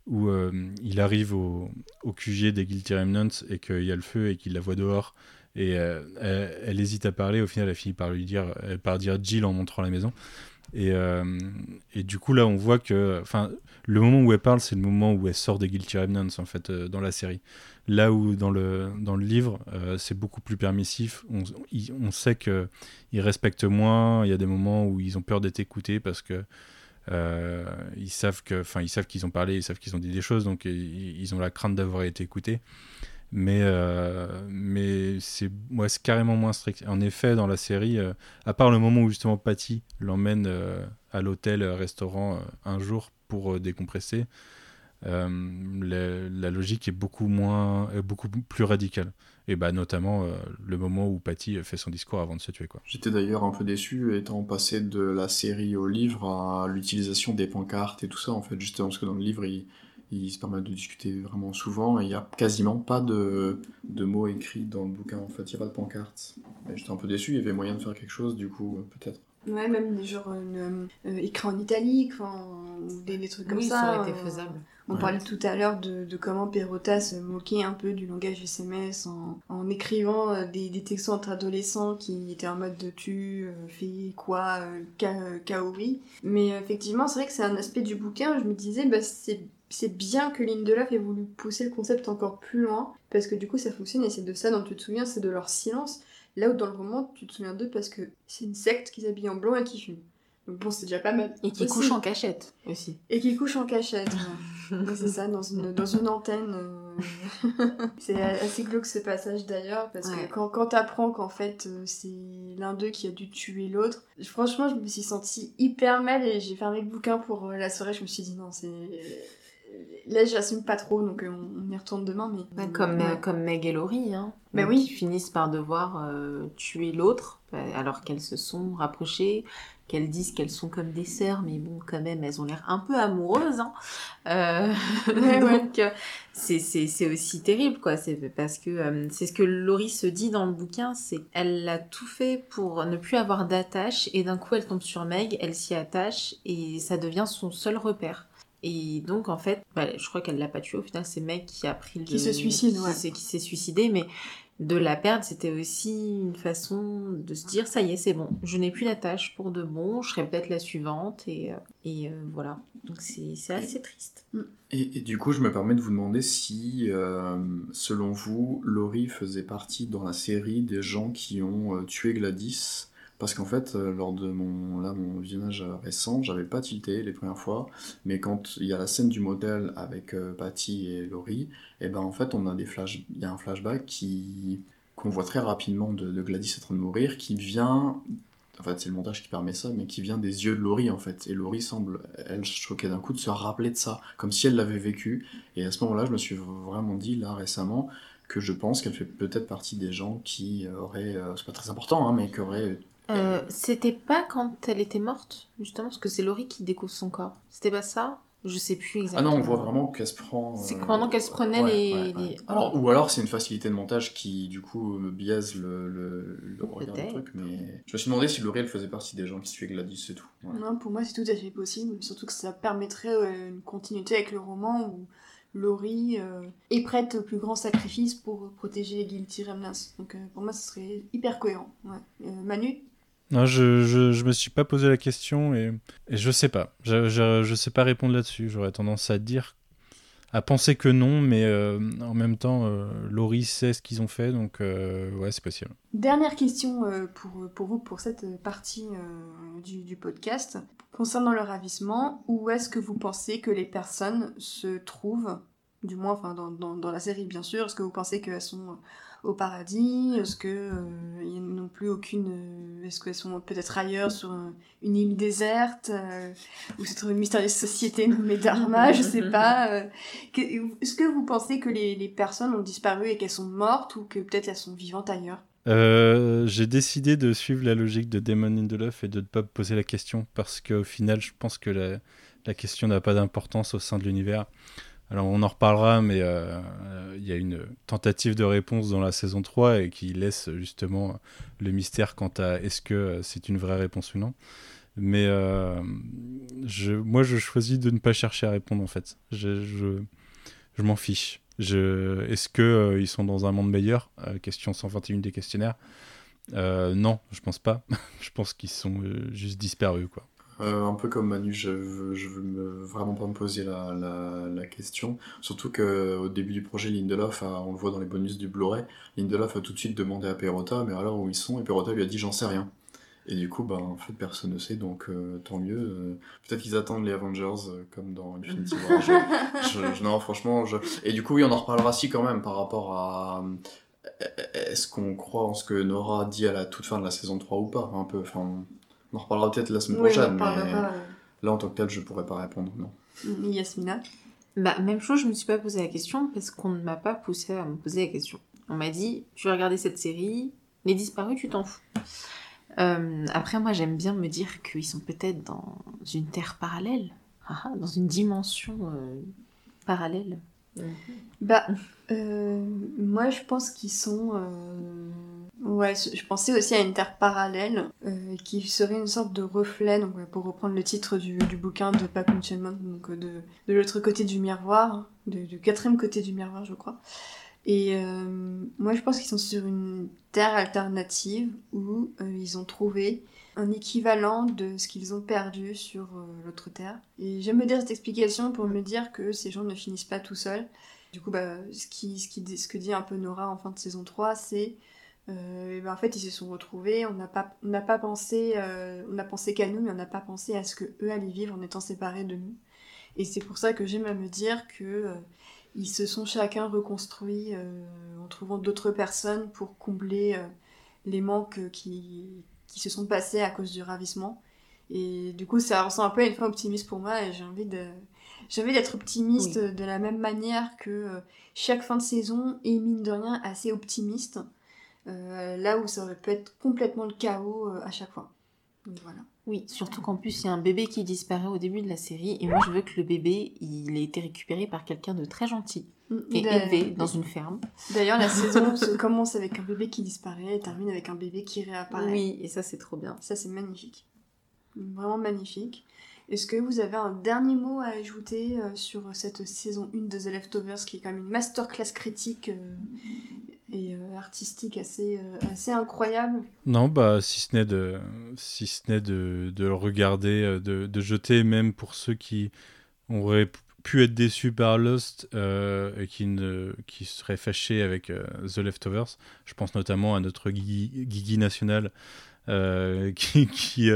où euh, il arrive au, au QG des Guilty Remnants et qu'il y a le feu et qu'il la voit dehors. Et euh, elle, elle hésite à parler, au final, elle finit par lui dire, euh, par dire Jill en montrant la maison. Et, euh, et du coup, là, on voit que. Le moment où elle parle, c'est le moment où elle sort des Guilty Remnants, en fait, euh, dans la série. Là où, dans le, dans le livre, euh, c'est beaucoup plus permissif. On, on sait qu'ils respectent moins. Il y a des moments où ils ont peur d'être écoutés parce que. ils savent ils savent qu'ils ont parlé, ils savent qu'ils ont dit des choses, donc ils ont la crainte d'avoir été écoutés. Mais, euh, mais c'est ouais, carrément moins strict. En effet, dans la série, euh, à part le moment où justement Patty l'emmène euh, à l'hôtel euh, restaurant un jour pour décompresser, la, logique est beaucoup moins, beaucoup plus radicale. Et bah notamment le moment où Patty fait son discours avant de se tuer. J'étais d'ailleurs un peu déçu étant passé de la série au livre à l'utilisation des pancartes et tout ça en fait justement parce que dans le livre il, il se permet de discuter vraiment souvent et il y a quasiment pas de, de mots écrits dans le bouquin en fait il y a pas de pancartes. Et J'étais un peu déçu il y avait moyen de faire quelque chose du coup peut-être. Ouais, même des genre une, euh, écran en italique, des, des trucs comme oui, ça. ça aurait été euh, faisable. On Ouais. parlait tout à l'heure de, de comment Perrotta se moquait un peu du langage SMS en, en écrivant euh, des, des textos entre adolescents qui étaient en mode de tu, euh, fais quoi, euh, ka- euh, kaori. Mais effectivement, c'est vrai que c'est un aspect du bouquin, je me disais, bah, c'est c'est bien que Lindelof ait voulu pousser le concept encore plus loin, parce que du coup ça fonctionne et c'est de ça dont tu te souviens, c'est de leur silence. Là où dans le roman, tu te souviens d'eux parce que c'est une secte qui s'habille en blanc et qui fume. Donc bon, c'est déjà pas mal. Et qui Aussi. couche en cachette aussi. Et qui couche en cachette. c'est ça, dans une, dans une antenne. euh. c'est assez glauque ce passage d'ailleurs, parce Ouais. que quand, quand t'apprends qu'en fait euh, c'est l'un d'eux qui a dû tuer l'autre, franchement je me suis sentie hyper mal et j'ai fermé le bouquin pour euh, la soirée. Je me suis dit non, c'est. Là j'assume pas trop, donc euh, on, y retourne demain. Mais... Comme, euh, Ouais. comme Meg et Laurie, hein, Bah Donc, oui. qui finissent par devoir euh, tuer l'autre, alors qu'elles se sont rapprochées, qu'elles disent qu'elles sont comme des sœurs, mais bon, quand même, elles ont l'air un peu amoureuses. Hein. Euh, Ouais, donc, c'est c'est- aussi terrible, quoi. C'est parce que euh, c'est ce que Laurie se dit dans le bouquin, c'est qu'elle a tout fait pour ne plus avoir d'attache, et d'un coup, elle tombe sur Meg, elle s'y attache, et ça devient son seul repère. Et donc, en fait, bah, je crois qu'elle l'a pas tué. Au final, c'est Meg qui a pris le... Qui se suicide, ouais. s'est- Qui s'est suicidé, mais de la perdre, c'était aussi une façon de se dire, ça y est, c'est bon. Je n'ai plus d'attache pour de bon. Je serai peut-être la suivante. Et, euh, et euh, voilà. Donc, c'est c'est assez triste. Et, et du coup, je me permets de vous demander si, euh, selon vous, Laurie faisait partie dans la série des gens qui ont euh, tué Gladys. Parce qu'en fait, euh, lors de mon, là, mon visionnage récent, j'avais pas tilté les premières fois, mais quand il y a la scène du motel avec euh, Patty et Laurie, et ben en fait, on a des flash, il y a un flashback qui qu'on voit très rapidement de, de Gladys en train de mourir, qui vient en fait c'est le montage qui permet ça, mais qui vient des yeux de Laurie en fait. Et Laurie semble, elle, choquée d'un coup, de se rappeler de ça, comme si elle l'avait vécu. Et à ce moment-là, je me suis vraiment dit, là récemment, que je pense qu'elle fait peut-être partie des gens qui auraient, euh, c'est pas très important, hein, mais qui auraient... Euh, c'était pas quand elle était morte, justement, parce que c'est Laurie qui découvre son corps. C'était pas ça? Je sais plus exactement. Ah non, on voit vraiment qu'elle se prend. C'est pendant qu'elle se prenait les, les... Alors, ou alors c'est une facilité de montage qui du coup biaise le, le, le regard du truc. Mais je me suis demandé si L'Oréal faisait partie des gens qui suivaient Gladys et tout. Non, pour moi c'est tout à fait possible. Surtout que ça permettrait euh, une continuité avec le roman où Laurie euh, est prête au plus grand sacrifice pour protéger les Guilty Remnants. Donc euh, pour moi ce serait hyper cohérent. Manu? Non, je, je, je, me suis pas posé la question et, et je sais pas. Je, je, je sais pas répondre là-dessus. J'aurais tendance à dire, à penser que non, mais euh, en même temps, euh, Laurie sait ce qu'ils ont fait, donc euh, ouais, c'est possible. Dernière question euh, pour, pour vous pour cette partie du, du, podcast. Concernant le ravissement, où est-ce que vous pensez que les personnes se trouvent Du moins, enfin, dans, dans, dans la série, bien sûr. Est-ce que vous pensez qu'elles sont au paradis Est-ce que euh, n'ont plus aucune euh, Est-ce qu'elles sont peut-être ailleurs sur une île déserte euh, ou c'est une mystérieuse société nommée Dharma Je sais pas. Euh, est-ce que vous pensez que les, les personnes ont disparu et qu'elles sont mortes ou que peut-être elles sont vivantes ailleurs? Euh, j'ai décidé de suivre la logique de Demon in the Love et de ne pas poser la question parce qu'au final, je pense que la, la question n'a pas d'importance au sein de l'univers. Alors on en reparlera, mais euh, euh, il y a une tentative de réponse dans la saison 3 et qui laisse justement le mystère quant à est-ce que euh, c'est une vraie réponse ou non. Mais moi, je choisis de ne pas chercher à répondre en fait. Je, m'en fiche. Est-ce qu'ils ils sont dans un monde meilleur? Question 121 des questionnaires. non, je pense pas. je pense qu'ils sont juste disparus quoi. Euh, un peu comme Manu, je veux, veux me, vraiment pas me poser la, question. Surtout qu'au début du projet, Lindelof, on le voit dans les bonus du Blu-ray, Lindelof a tout de suite demandé à Perota, mais alors où ils sont, et Perota lui a dit j'en sais rien. Et du coup, bah, en fait, personne ne sait, donc euh, tant mieux. Euh, Peut-être qu'ils attendent les Avengers comme dans Infinity War. je, non, franchement. Et du coup, oui, on en reparlera si quand même par rapport à... Est-ce qu'on croit en ce que Nora dit à la toute fin de la saison 3 ou pas Un peu. On en reparlera peut-être la semaine oui, prochaine, mais là en tant que tel, je pourrais pas répondre, non. Yasmina bah, Même chose, je me suis pas posé la question parce qu'on ne m'a pas poussé à me poser la question. On m'a dit, tu vas regarder cette série, les disparus, tu t'en fous. Euh, après, moi, j'aime bien me dire qu'ils sont peut-être dans une terre parallèle, ah, ah, dans une dimension euh, parallèle. Bah, euh, moi, je pense qu'ils sont. Euh... Ouais, je pensais aussi à une terre parallèle euh, qui serait une sorte de reflet, donc pour reprendre le titre du, bouquin de Paco donc de, de l'autre côté du miroir, du quatrième côté du miroir, je crois. Et euh, moi, je pense qu'ils sont sur une terre alternative où euh, ils ont trouvé un équivalent de ce qu'ils ont perdu sur euh, l'autre terre. Et j'aime me dire cette explication pour me dire que ces gens ne finissent pas tout seuls. Du coup, bah, ce, ce que dit un peu Nora en fin de saison 3, c'est euh, ben en fait, ils se sont retrouvés. On n'a pas, on n'a pas pensé, euh, on a pensé qu'à nous, mais on n'a pas pensé à ce que eux allaient vivre en étant séparés de nous. Et c'est pour ça que j'aime à me dire que euh, ils se sont chacun reconstruits en trouvant d'autres personnes pour combler les manques qui, qui se sont passés à cause du ravissement. Et du coup, ça ressemble un peu à une fin optimiste pour moi et j'ai envie de, j'ai envie d'être optimiste oui. de la même manière que chaque fin de saison est mine de rien assez optimiste. Euh, là où ça aurait pu être complètement le chaos euh, à chaque fois. Donc, voilà. Oui, surtout qu'en plus il y a un bébé qui disparaît au début de la série et moi je veux que le bébé il ait été récupéré par quelqu'un de très gentil mm, et élevé dans une ferme. D'ailleurs la saison se commence avec un bébé qui disparaît et termine avec un bébé qui réapparaît. Oui, et ça c'est trop bien. Ça c'est magnifique. Vraiment magnifique. Est-ce que vous avez un dernier mot à ajouter euh, sur cette saison 1 de The Leftovers qui est quand même une masterclass critique euh, et euh, artistique assez, assez incroyable? Non, bah si ce n'est de, si de, de le regarder, de, de jeter même pour ceux qui auraient pu être déçus par Lost et qui, ne, qui seraient fâchés avec The Leftovers. Je pense notamment à notre Guigui national qui, qui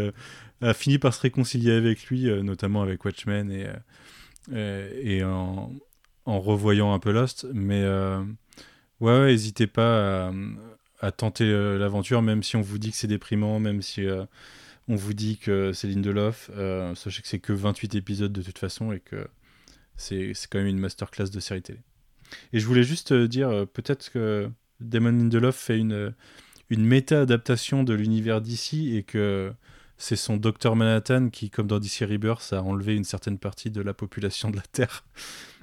a fini par se réconcilier avec lui, euh, notamment avec Watchmen et, euh, et en, revoyant un peu Lost. Mais euh, ouais, n'hésitez ouais, pas à, tenter euh, l'aventure, même si on vous dit que c'est déprimant, même si euh, on vous dit que c'est Lindelof. Euh, sachez que c'est que 28 épisodes de toute façon et que c'est quand même une masterclass de série télé. Et je voulais juste euh, dire, euh, peut-être que Damon Lindelof fait une, une méta-adaptation de l'univers d'ici et que c'est son Docteur Manhattan qui, comme dans DC Rebirth, a enlevé une certaine partie de la population de la Terre.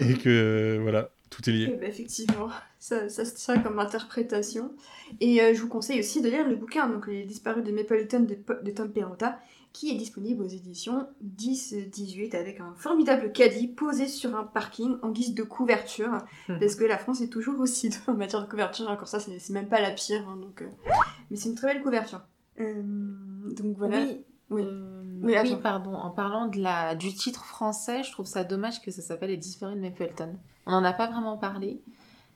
et que, voilà, tout est Eh lié. ben, effectivement, ça, ça se tient comme interprétation. Et euh, je vous conseille aussi de lire le bouquin, donc Les disparus de Mapleton de, de Tom Perrotta, qui est disponible aux éditions 10-18 avec un formidable caddie posé sur un parking en guise de couverture, Mhm. parce que la France est toujours aussi en matière de couverture, encore ça c'est c'est même pas la pire, hein, donc, euh, mais c'est une très belle couverture. Euh, donc voilà. Oui. Oui. euh, Oui, oui, attends. pardon. En parlant de la, du titre français, je trouve ça dommage que ça s'appelle Les disparus de Mapleton. On n'en a pas vraiment parlé,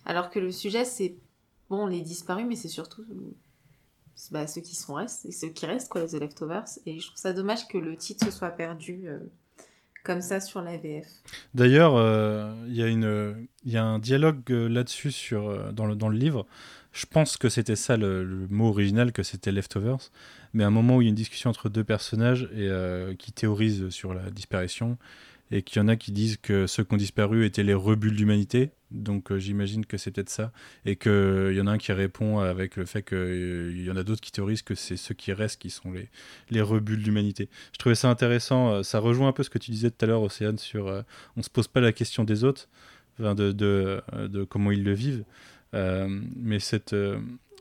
alors que le sujet c'est bon les disparus, mais c'est surtout bah, ceux qui sont restés, ceux qui restent quoi, les The Leftovers. Et je trouve ça dommage que le titre se soit perdu euh, comme ça sur la VF. D'ailleurs, euh, il y, a une- il y a un dialogue euh, là-dessus sur, euh, dans, le, dans le livre. Je pense que c'était ça le, le mot original, que c'était Leftovers. Mais à un moment où il y a une discussion entre deux personnages et, euh, qui théorisent sur la disparition, et qu'il y en a qui disent que ceux qui ont disparu étaient les rebuts de l'humanité. Donc euh, j'imagine que c'est peut-être ça. Et qu'il y en a un qui répond avec le fait qu'il y en a d'autres qui théorisent que c'est ceux qui restent qui sont les, les rebuts de l'humanité. Je trouvais ça intéressant. euh, Ça rejoint un peu ce que tu disais tout à l'heure, Océane, sur euh, on se pose pas la question des autres, de, de, euh, de comment ils le vivent. Euh, mais cette, euh,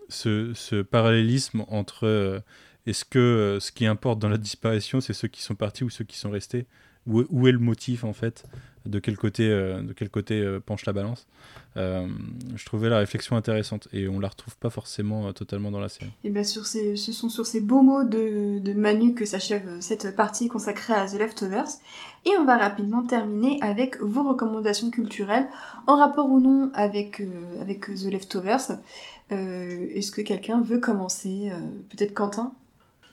ce, parallélisme entre euh, est-ce que euh, ce qui importe dans la disparition, c'est ceux qui sont partis ou ceux qui sont restés? Où, où est le motif en fait? De quel côté, euh, de quel côté euh, penche la balance? Je trouvais la réflexion intéressante et on la retrouve pas forcément totalement dans la série. Et bien sur ces, ce sont sur ces beaux mots de, de Manu que s'achève cette partie consacrée à The Leftovers. Et on va rapidement terminer avec vos recommandations culturelles, en rapport ou non avec, avec The Leftovers. Est-ce que quelqu'un veut commencer Peut-être Quentin?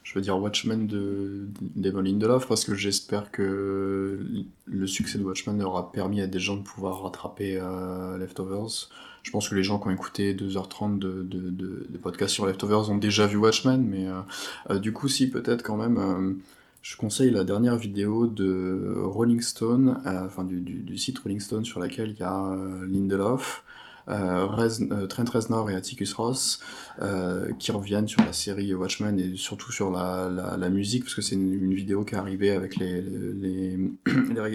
Je veux dire Watchmen de Damon Lindelof parce que j'espère que le succès de Watchmen aura permis à des gens de pouvoir rattraper euh, Leftovers. Je pense que les gens qui ont écouté 2h30 de, de, podcast sur Leftovers ont déjà vu Watchmen, mais euh, euh, du coup, si, peut-être quand même, je conseille la dernière vidéo de Rolling Stone, enfin du, du, du site Rolling Stone sur laquelle il y a Lindelof, Rez- euh, Trent Reznor et Atticus Ross, euh, qui reviennent sur la série Watchmen et surtout sur la, la, musique, parce que c'est une, vidéo qui est arrivée avec les, les,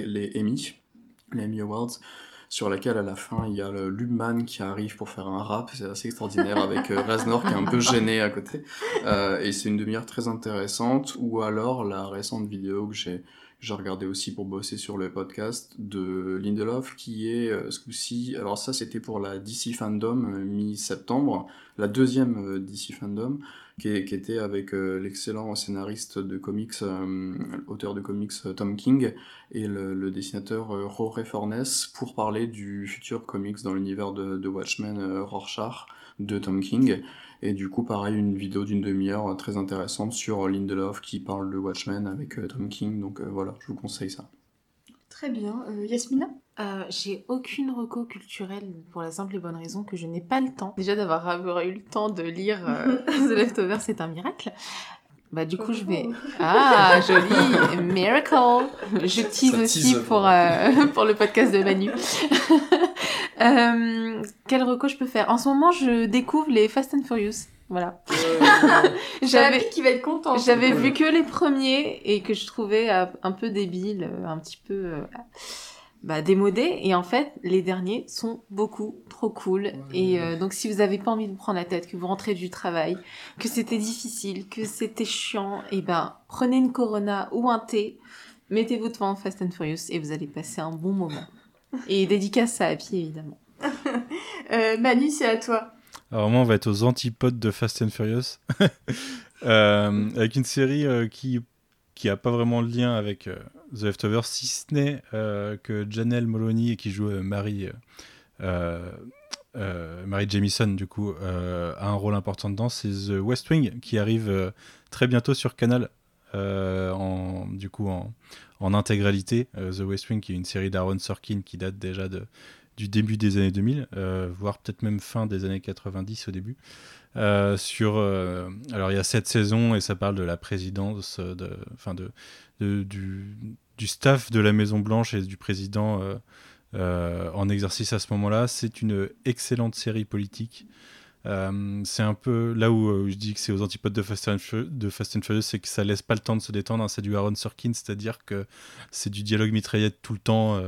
les, Emmy, les Emmy Awards, sur laquelle à la fin il y a le Lubman qui arrive pour faire un rap, c'est assez extraordinaire avec euh, Reznor qui est un peu gêné à côté, euh, et c'est une demi-heure très intéressante, ou alors la récente vidéo que j'ai j'ai regardé aussi pour bosser sur le podcast de Lindelof qui est euh, ce coup-ci, alors ça c'était pour la DC Fandom euh, mi-septembre, la deuxième euh, DC Fandom, qui, était avec l'excellent scénariste de comics, auteur de comics Tom King, et le, le dessinateur Jorge Fornes, pour parler du futur comics dans l'univers de, de Watchmen Rorschach de Tom King. Et du coup, pareil, une vidéo d'une demi-heure euh, très intéressante sur Lindelof qui parle de Watchmen avec euh, Tom King. Donc euh, voilà, je vous conseille ça. Très bien. Euh, Yasmina? Euh, j'ai aucune reco culturelle pour la simple et bonne raison que je n'ai pas le temps. Déjà d'avoir avoir eu le temps de lire euh, The Leftovers, c'est un miracle. Bah du coup je vais... Ah, joli Miracle Je tease aussi pour, euh, pour le podcast de Manu. Euh, quel reco je peux faire? En ce moment, je découvre les Fast and Furious. Voilà. J'avais J'avais... qui va être content. J'avais vu que les premiers et que je trouvais euh, un peu débile, euh, un petit peu euh, bah, démodé. Et en fait, les derniers sont beaucoup trop cool. Et euh, donc, si vous avez pas envie de vous prendre la tête, que vous rentrez du travail, que c'était difficile, que c'était chiant, et ben prenez une Corona ou un thé, mettez-vous devant Fast and Furious et vous allez passer un bon moment. Et dédicace à Happy évidemment. Euh, Manu, c'est à toi. Alors moi, on va être aux antipodes de Fast and Furious, Euh, avec une série euh, qui qui a pas vraiment de lien avec euh, The Leftovers, si ce n'est euh, que Janelle Moloney, qui joue euh, Marie, euh, euh, Marie Jamison, du coup, euh, a un rôle important dedans. C'est The West Wing, qui arrive euh, très bientôt sur Canal, euh, en, du coup, en, en intégralité. Euh, The West Wing, qui est une série d'Aaron Sorkin qui date déjà de du début des années 2000, voire peut-être même fin des années 90 au début. sur, alors il y a sept saisons et ça parle de la présidence, de, enfin de, du, staff de la Maison Blanche et du président en exercice à ce moment-là. C'est une excellente série politique euh, c'est un peu là où euh, je dis que c'est aux antipodes de Fast and, Furious, c'est que ça laisse pas le temps de se détendre. Hein. C'est du Aaron Sorkin, c'est-à-dire que c'est du dialogue mitraillette tout le temps.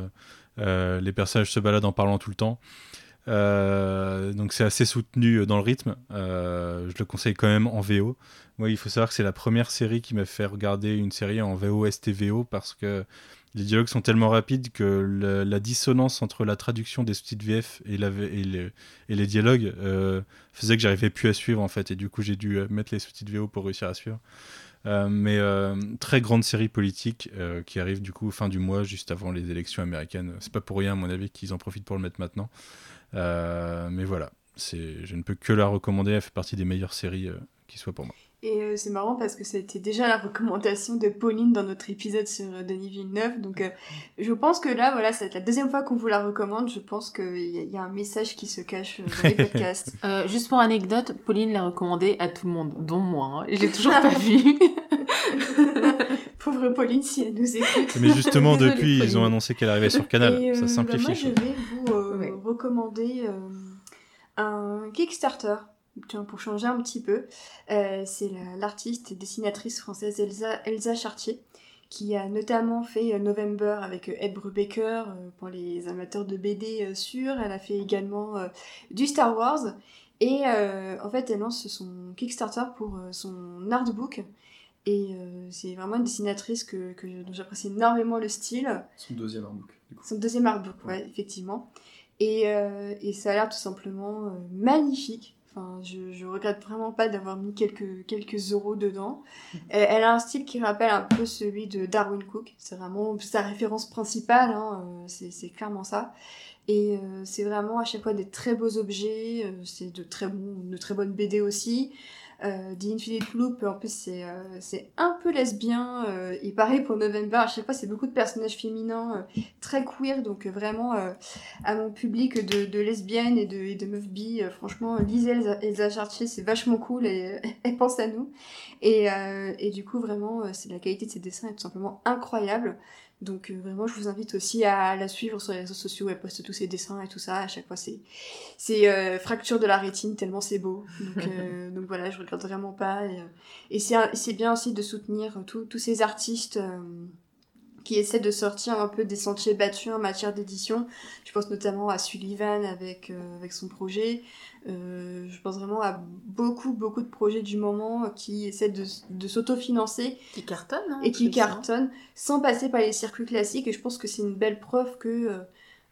Euh, les personnages se baladent en parlant tout le temps. donc c'est assez soutenu dans le rythme. je le conseille quand même en VO. Moi, il faut savoir que c'est la première série qui m'a fait regarder une série en VO STVO parce que les dialogues sont tellement rapides que la, dissonance entre la traduction des sous-titres VF et, la, et, les, dialogues euh, faisait que j'arrivais plus à suivre en fait et du coup j'ai dû euh, mettre les sous-titres VO pour réussir à suivre. Euh, mais très grande série politique qui arrive du coup fin du mois juste avant les élections américaines. C'est pas pour rien à mon avis qu'ils en profitent pour le mettre maintenant. mais voilà, je ne peux que la recommander. Elle fait partie des meilleures séries qui soient pour moi. Et euh, c'est marrant parce que c'était déjà la recommandation de Pauline dans notre épisode sur euh, Denis Villeneuve. Donc euh, je pense que là, voilà, c'est la deuxième fois qu'on vous la recommande. Je pense qu'il y, y, a un message qui se cache dans les podcasts. juste pour anecdote, Pauline l'a recommandé à tout le monde, dont moi. Hein. Je l'ai toujours pas vue. Pauvre Pauline, si elle nous écoute. Mais justement, depuis, ils ont annoncé qu'elle arrivait sur Canal. Ça simplifie. Bah, moi, je vais vous recommander un Kickstarter pour changer un petit peu, euh, c'est l'artiste et dessinatrice française Elsa, Elsa Chartier, qui a notamment fait euh, November avec euh, Ed Brubaker pour les amateurs de BD sûrs. Elle a fait également du Star Wars. Et en fait, elle lance son Kickstarter pour son artbook. Et c'est vraiment une dessinatrice que, dont j'apprécie énormément le style. Son deuxième artbook. Son deuxième artbook, ouais, effectivement. Et, et, ça a l'air tout simplement magnifique. Enfin, je, je regrette vraiment pas d'avoir mis quelques, quelques euros dedans. Mhm. Elle, a un style qui rappelle un peu celui de Darwin Cook. C'est vraiment sa référence principale, hein, euh, c'est clairement ça. Et euh, c'est vraiment à chaque fois des très beaux objets, euh, c'est de très, bon, de très bonnes BD aussi. Euh, The Infinite Loop, en plus, c'est euh, c'est un peu lesbien. Euh, et pareil pour November, à chaque fois, c'est beaucoup de personnages féminins euh, très queer. Donc, vraiment, à mon public de, de lesbiennes et de, et de meufs bi, franchement, lisez Elsa, Elsa Chartier, c'est vachement cool et elle pense à nous. Et, et du coup, vraiment, c'est la qualité de ses dessins est tout simplement incroyable. Donc euh, vraiment, je vous invite aussi à la suivre sur les réseaux sociaux. Elle poste tous ses dessins et tout ça. À chaque fois, c'est c'est euh, fracture de la rétine tellement c'est beau. Donc, euh, donc voilà, je regrette vraiment pas. Et, c'est bien aussi de soutenir tous ces artistes qui essaient de sortir un peu des sentiers battus en matière d'édition. Je pense notamment à Sullivan avec avec son projet. Euh, je pense vraiment à beaucoup, beaucoup de projets du moment qui essaient de, de s'autofinancer. Qui cartonnent. Hein, et qui cartonnent sans passer par les circuits classiques. Et je pense que c'est une belle preuve que euh,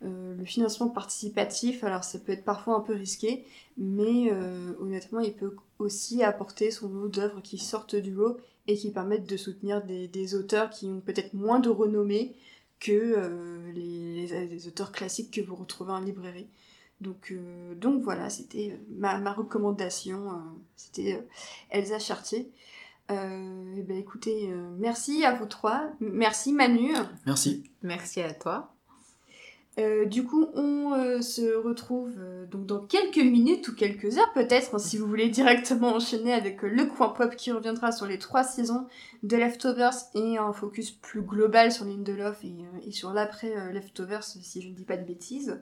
euh, le financement participatif, alors ça peut être parfois un peu risqué, mais honnêtement, il peut aussi apporter son lot d'œuvres qui sortent du lot et qui permettent de soutenir des, des auteurs qui ont peut-être moins de renommée que les, les, auteurs classiques que vous retrouvez en librairie. Donc, euh, donc voilà, c'était euh, ma, ma, recommandation. Euh, c'était Elsa Chartier. Eh ben, écoutez, merci à vous trois. Merci Manu. Merci. Merci à toi. Euh, du coup, on euh, se retrouve euh, donc dans quelques minutes ou quelques heures peut-être, hein, si vous voulez directement enchaîner avec le coin pop qui reviendra sur les trois saisons de Leftovers et un focus plus global sur Lindelof et, et sur l'après Leftovers, si je ne dis pas de bêtises.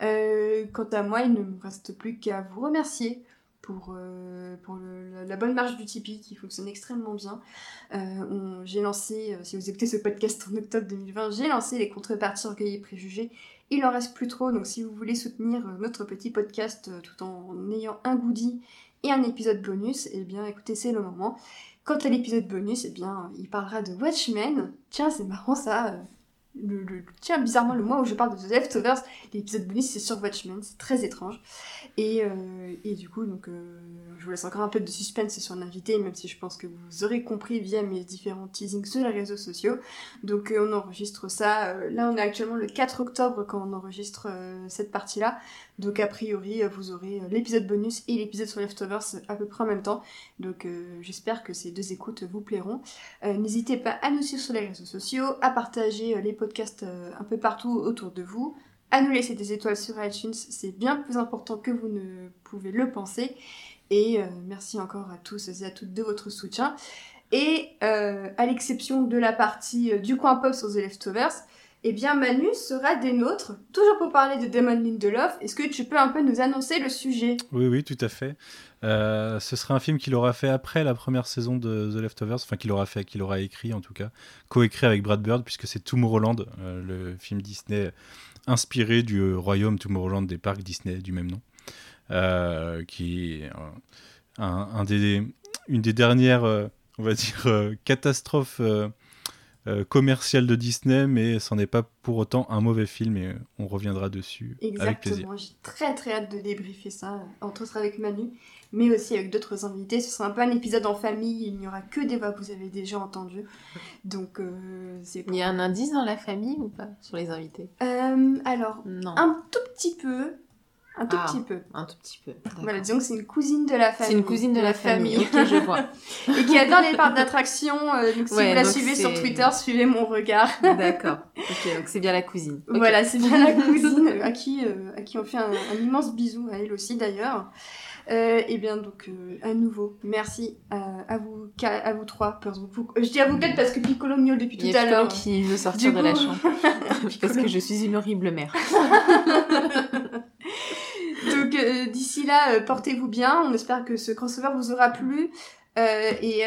quant à moi, il ne me reste plus qu'à vous remercier pour, pour la bonne marche du Tipeee qui fonctionne extrêmement bien. Euh, j'ai lancé, si vous écoutez ce podcast en octobre 2020, j'ai lancé les contreparties et préjugés il en reste plus trop, donc si vous voulez soutenir euh, notre petit podcast euh, tout en ayant un goodie et un épisode bonus, eh bien écoutez, c'est le moment. Quant à l'épisode bonus, eh bien, il parlera de Watchmen. Tiens, c'est marrant ça. Euh, tiens, bizarrement, le mois où je parle de The Leftovers, l'épisode bonus c'est sur Watchmen, c'est très étrange. Et, et du coup, donc, je vous laisse encore un peu de suspense sur l'invité, même si je pense que vous aurez compris via mes différents teasings sur les réseaux sociaux. Donc euh, on enregistre ça, euh, là on est actuellement le 4 octobre quand on enregistre euh, cette partie-là. Donc a priori vous aurez l'épisode bonus et l'épisode sur Leftovers à peu près en même temps. Donc j'espère que ces deux écoutes vous plairont. N'hésitez pas à nous suivre sur les réseaux sociaux, à partager les podcasts un peu partout autour de vous à nous laisser des étoiles sur iTunes. C'est bien plus important que vous ne pouvez le penser. Et euh, merci encore à tous et à toutes de votre soutien. Et euh, à l'exception de la partie euh, du coin pop sur The Leftovers, eh bien Manu sera des nôtres, toujours pour parler de Damon Lindelof. Est-ce que tu peux un peu nous annoncer le sujet? Oui, oui, tout à fait. Ce sera un film qu'il aura fait après la première saison de The Leftovers, enfin qu'il aura fait, qu'il aura écrit en tout cas, coécrit avec Brad Bird, puisque c'est Tomorrowland, euh, le film Disney inspiré du royaume Tomorrowland des parcs Disney du même nom, euh, qui est des, une des dernières, on va dire, catastrophes euh, commercial de Disney, mais ce n'est pas pour autant un mauvais film et on reviendra dessus avec plaisir. J'ai très très hâte de débriefer ça, entre autres avec Manu, mais aussi avec d'autres invités. Ce sera un peu un épisode en famille, il n'y aura que des voix que vous avez déjà entendues. Donc euh, c'est. Il y a un indice dans la famille ou pas sur les invités? Euh, Alors, non. un tout petit peu. Un tout ah, petit peu. Un tout petit peu. Voilà, disons que c'est une cousine de la famille. C'est une cousine de, la, famille, ok, je vois. Et qui adore les parcs d'attraction. Euh, donc si vous la suivez sur Twitter, suivez mon regard. D'accord. Ok, donc c'est bien la cousine. Voilà, c'est bien la cousine à qui, euh, à qui on fait un, immense bisou, à elle aussi d'ailleurs. Euh, et bien donc euh, à nouveau merci à, vous à vous trois je dis à vous quatre parce que Piccolo miaule depuis tout à l'heure qui veut sortir de la chambre parce que je suis une horrible mère Donc euh, d'ici là, euh, portez-vous bien. On espère que ce crossover vous aura plu. Euh, et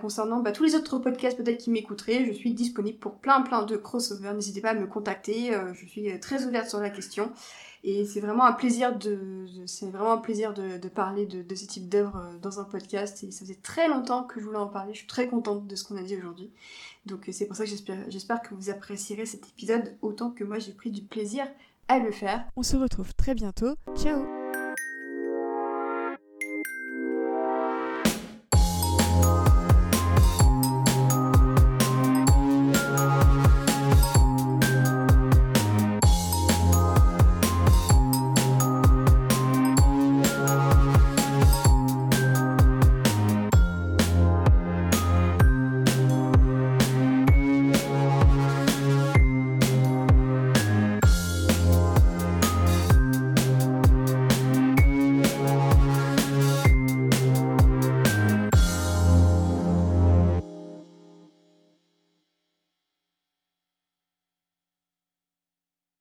concernant bah, tous les autres podcasts peut-être qui m'écouteraient, je suis disponible pour plein plein de crossovers. N'hésitez pas à me contacter. je suis très ouverte sur la question. Et c'est vraiment un plaisir de, parler de, de, ce type d'œuvre dans un podcast. Et ça faisait très longtemps que je voulais en parler. Je suis très contente de ce qu'on a dit aujourd'hui. Donc c'est pour ça que j'espère que vous apprécierez cet épisode autant que moi j'ai pris du plaisir à le faire. On se retrouve très bientôt. Ciao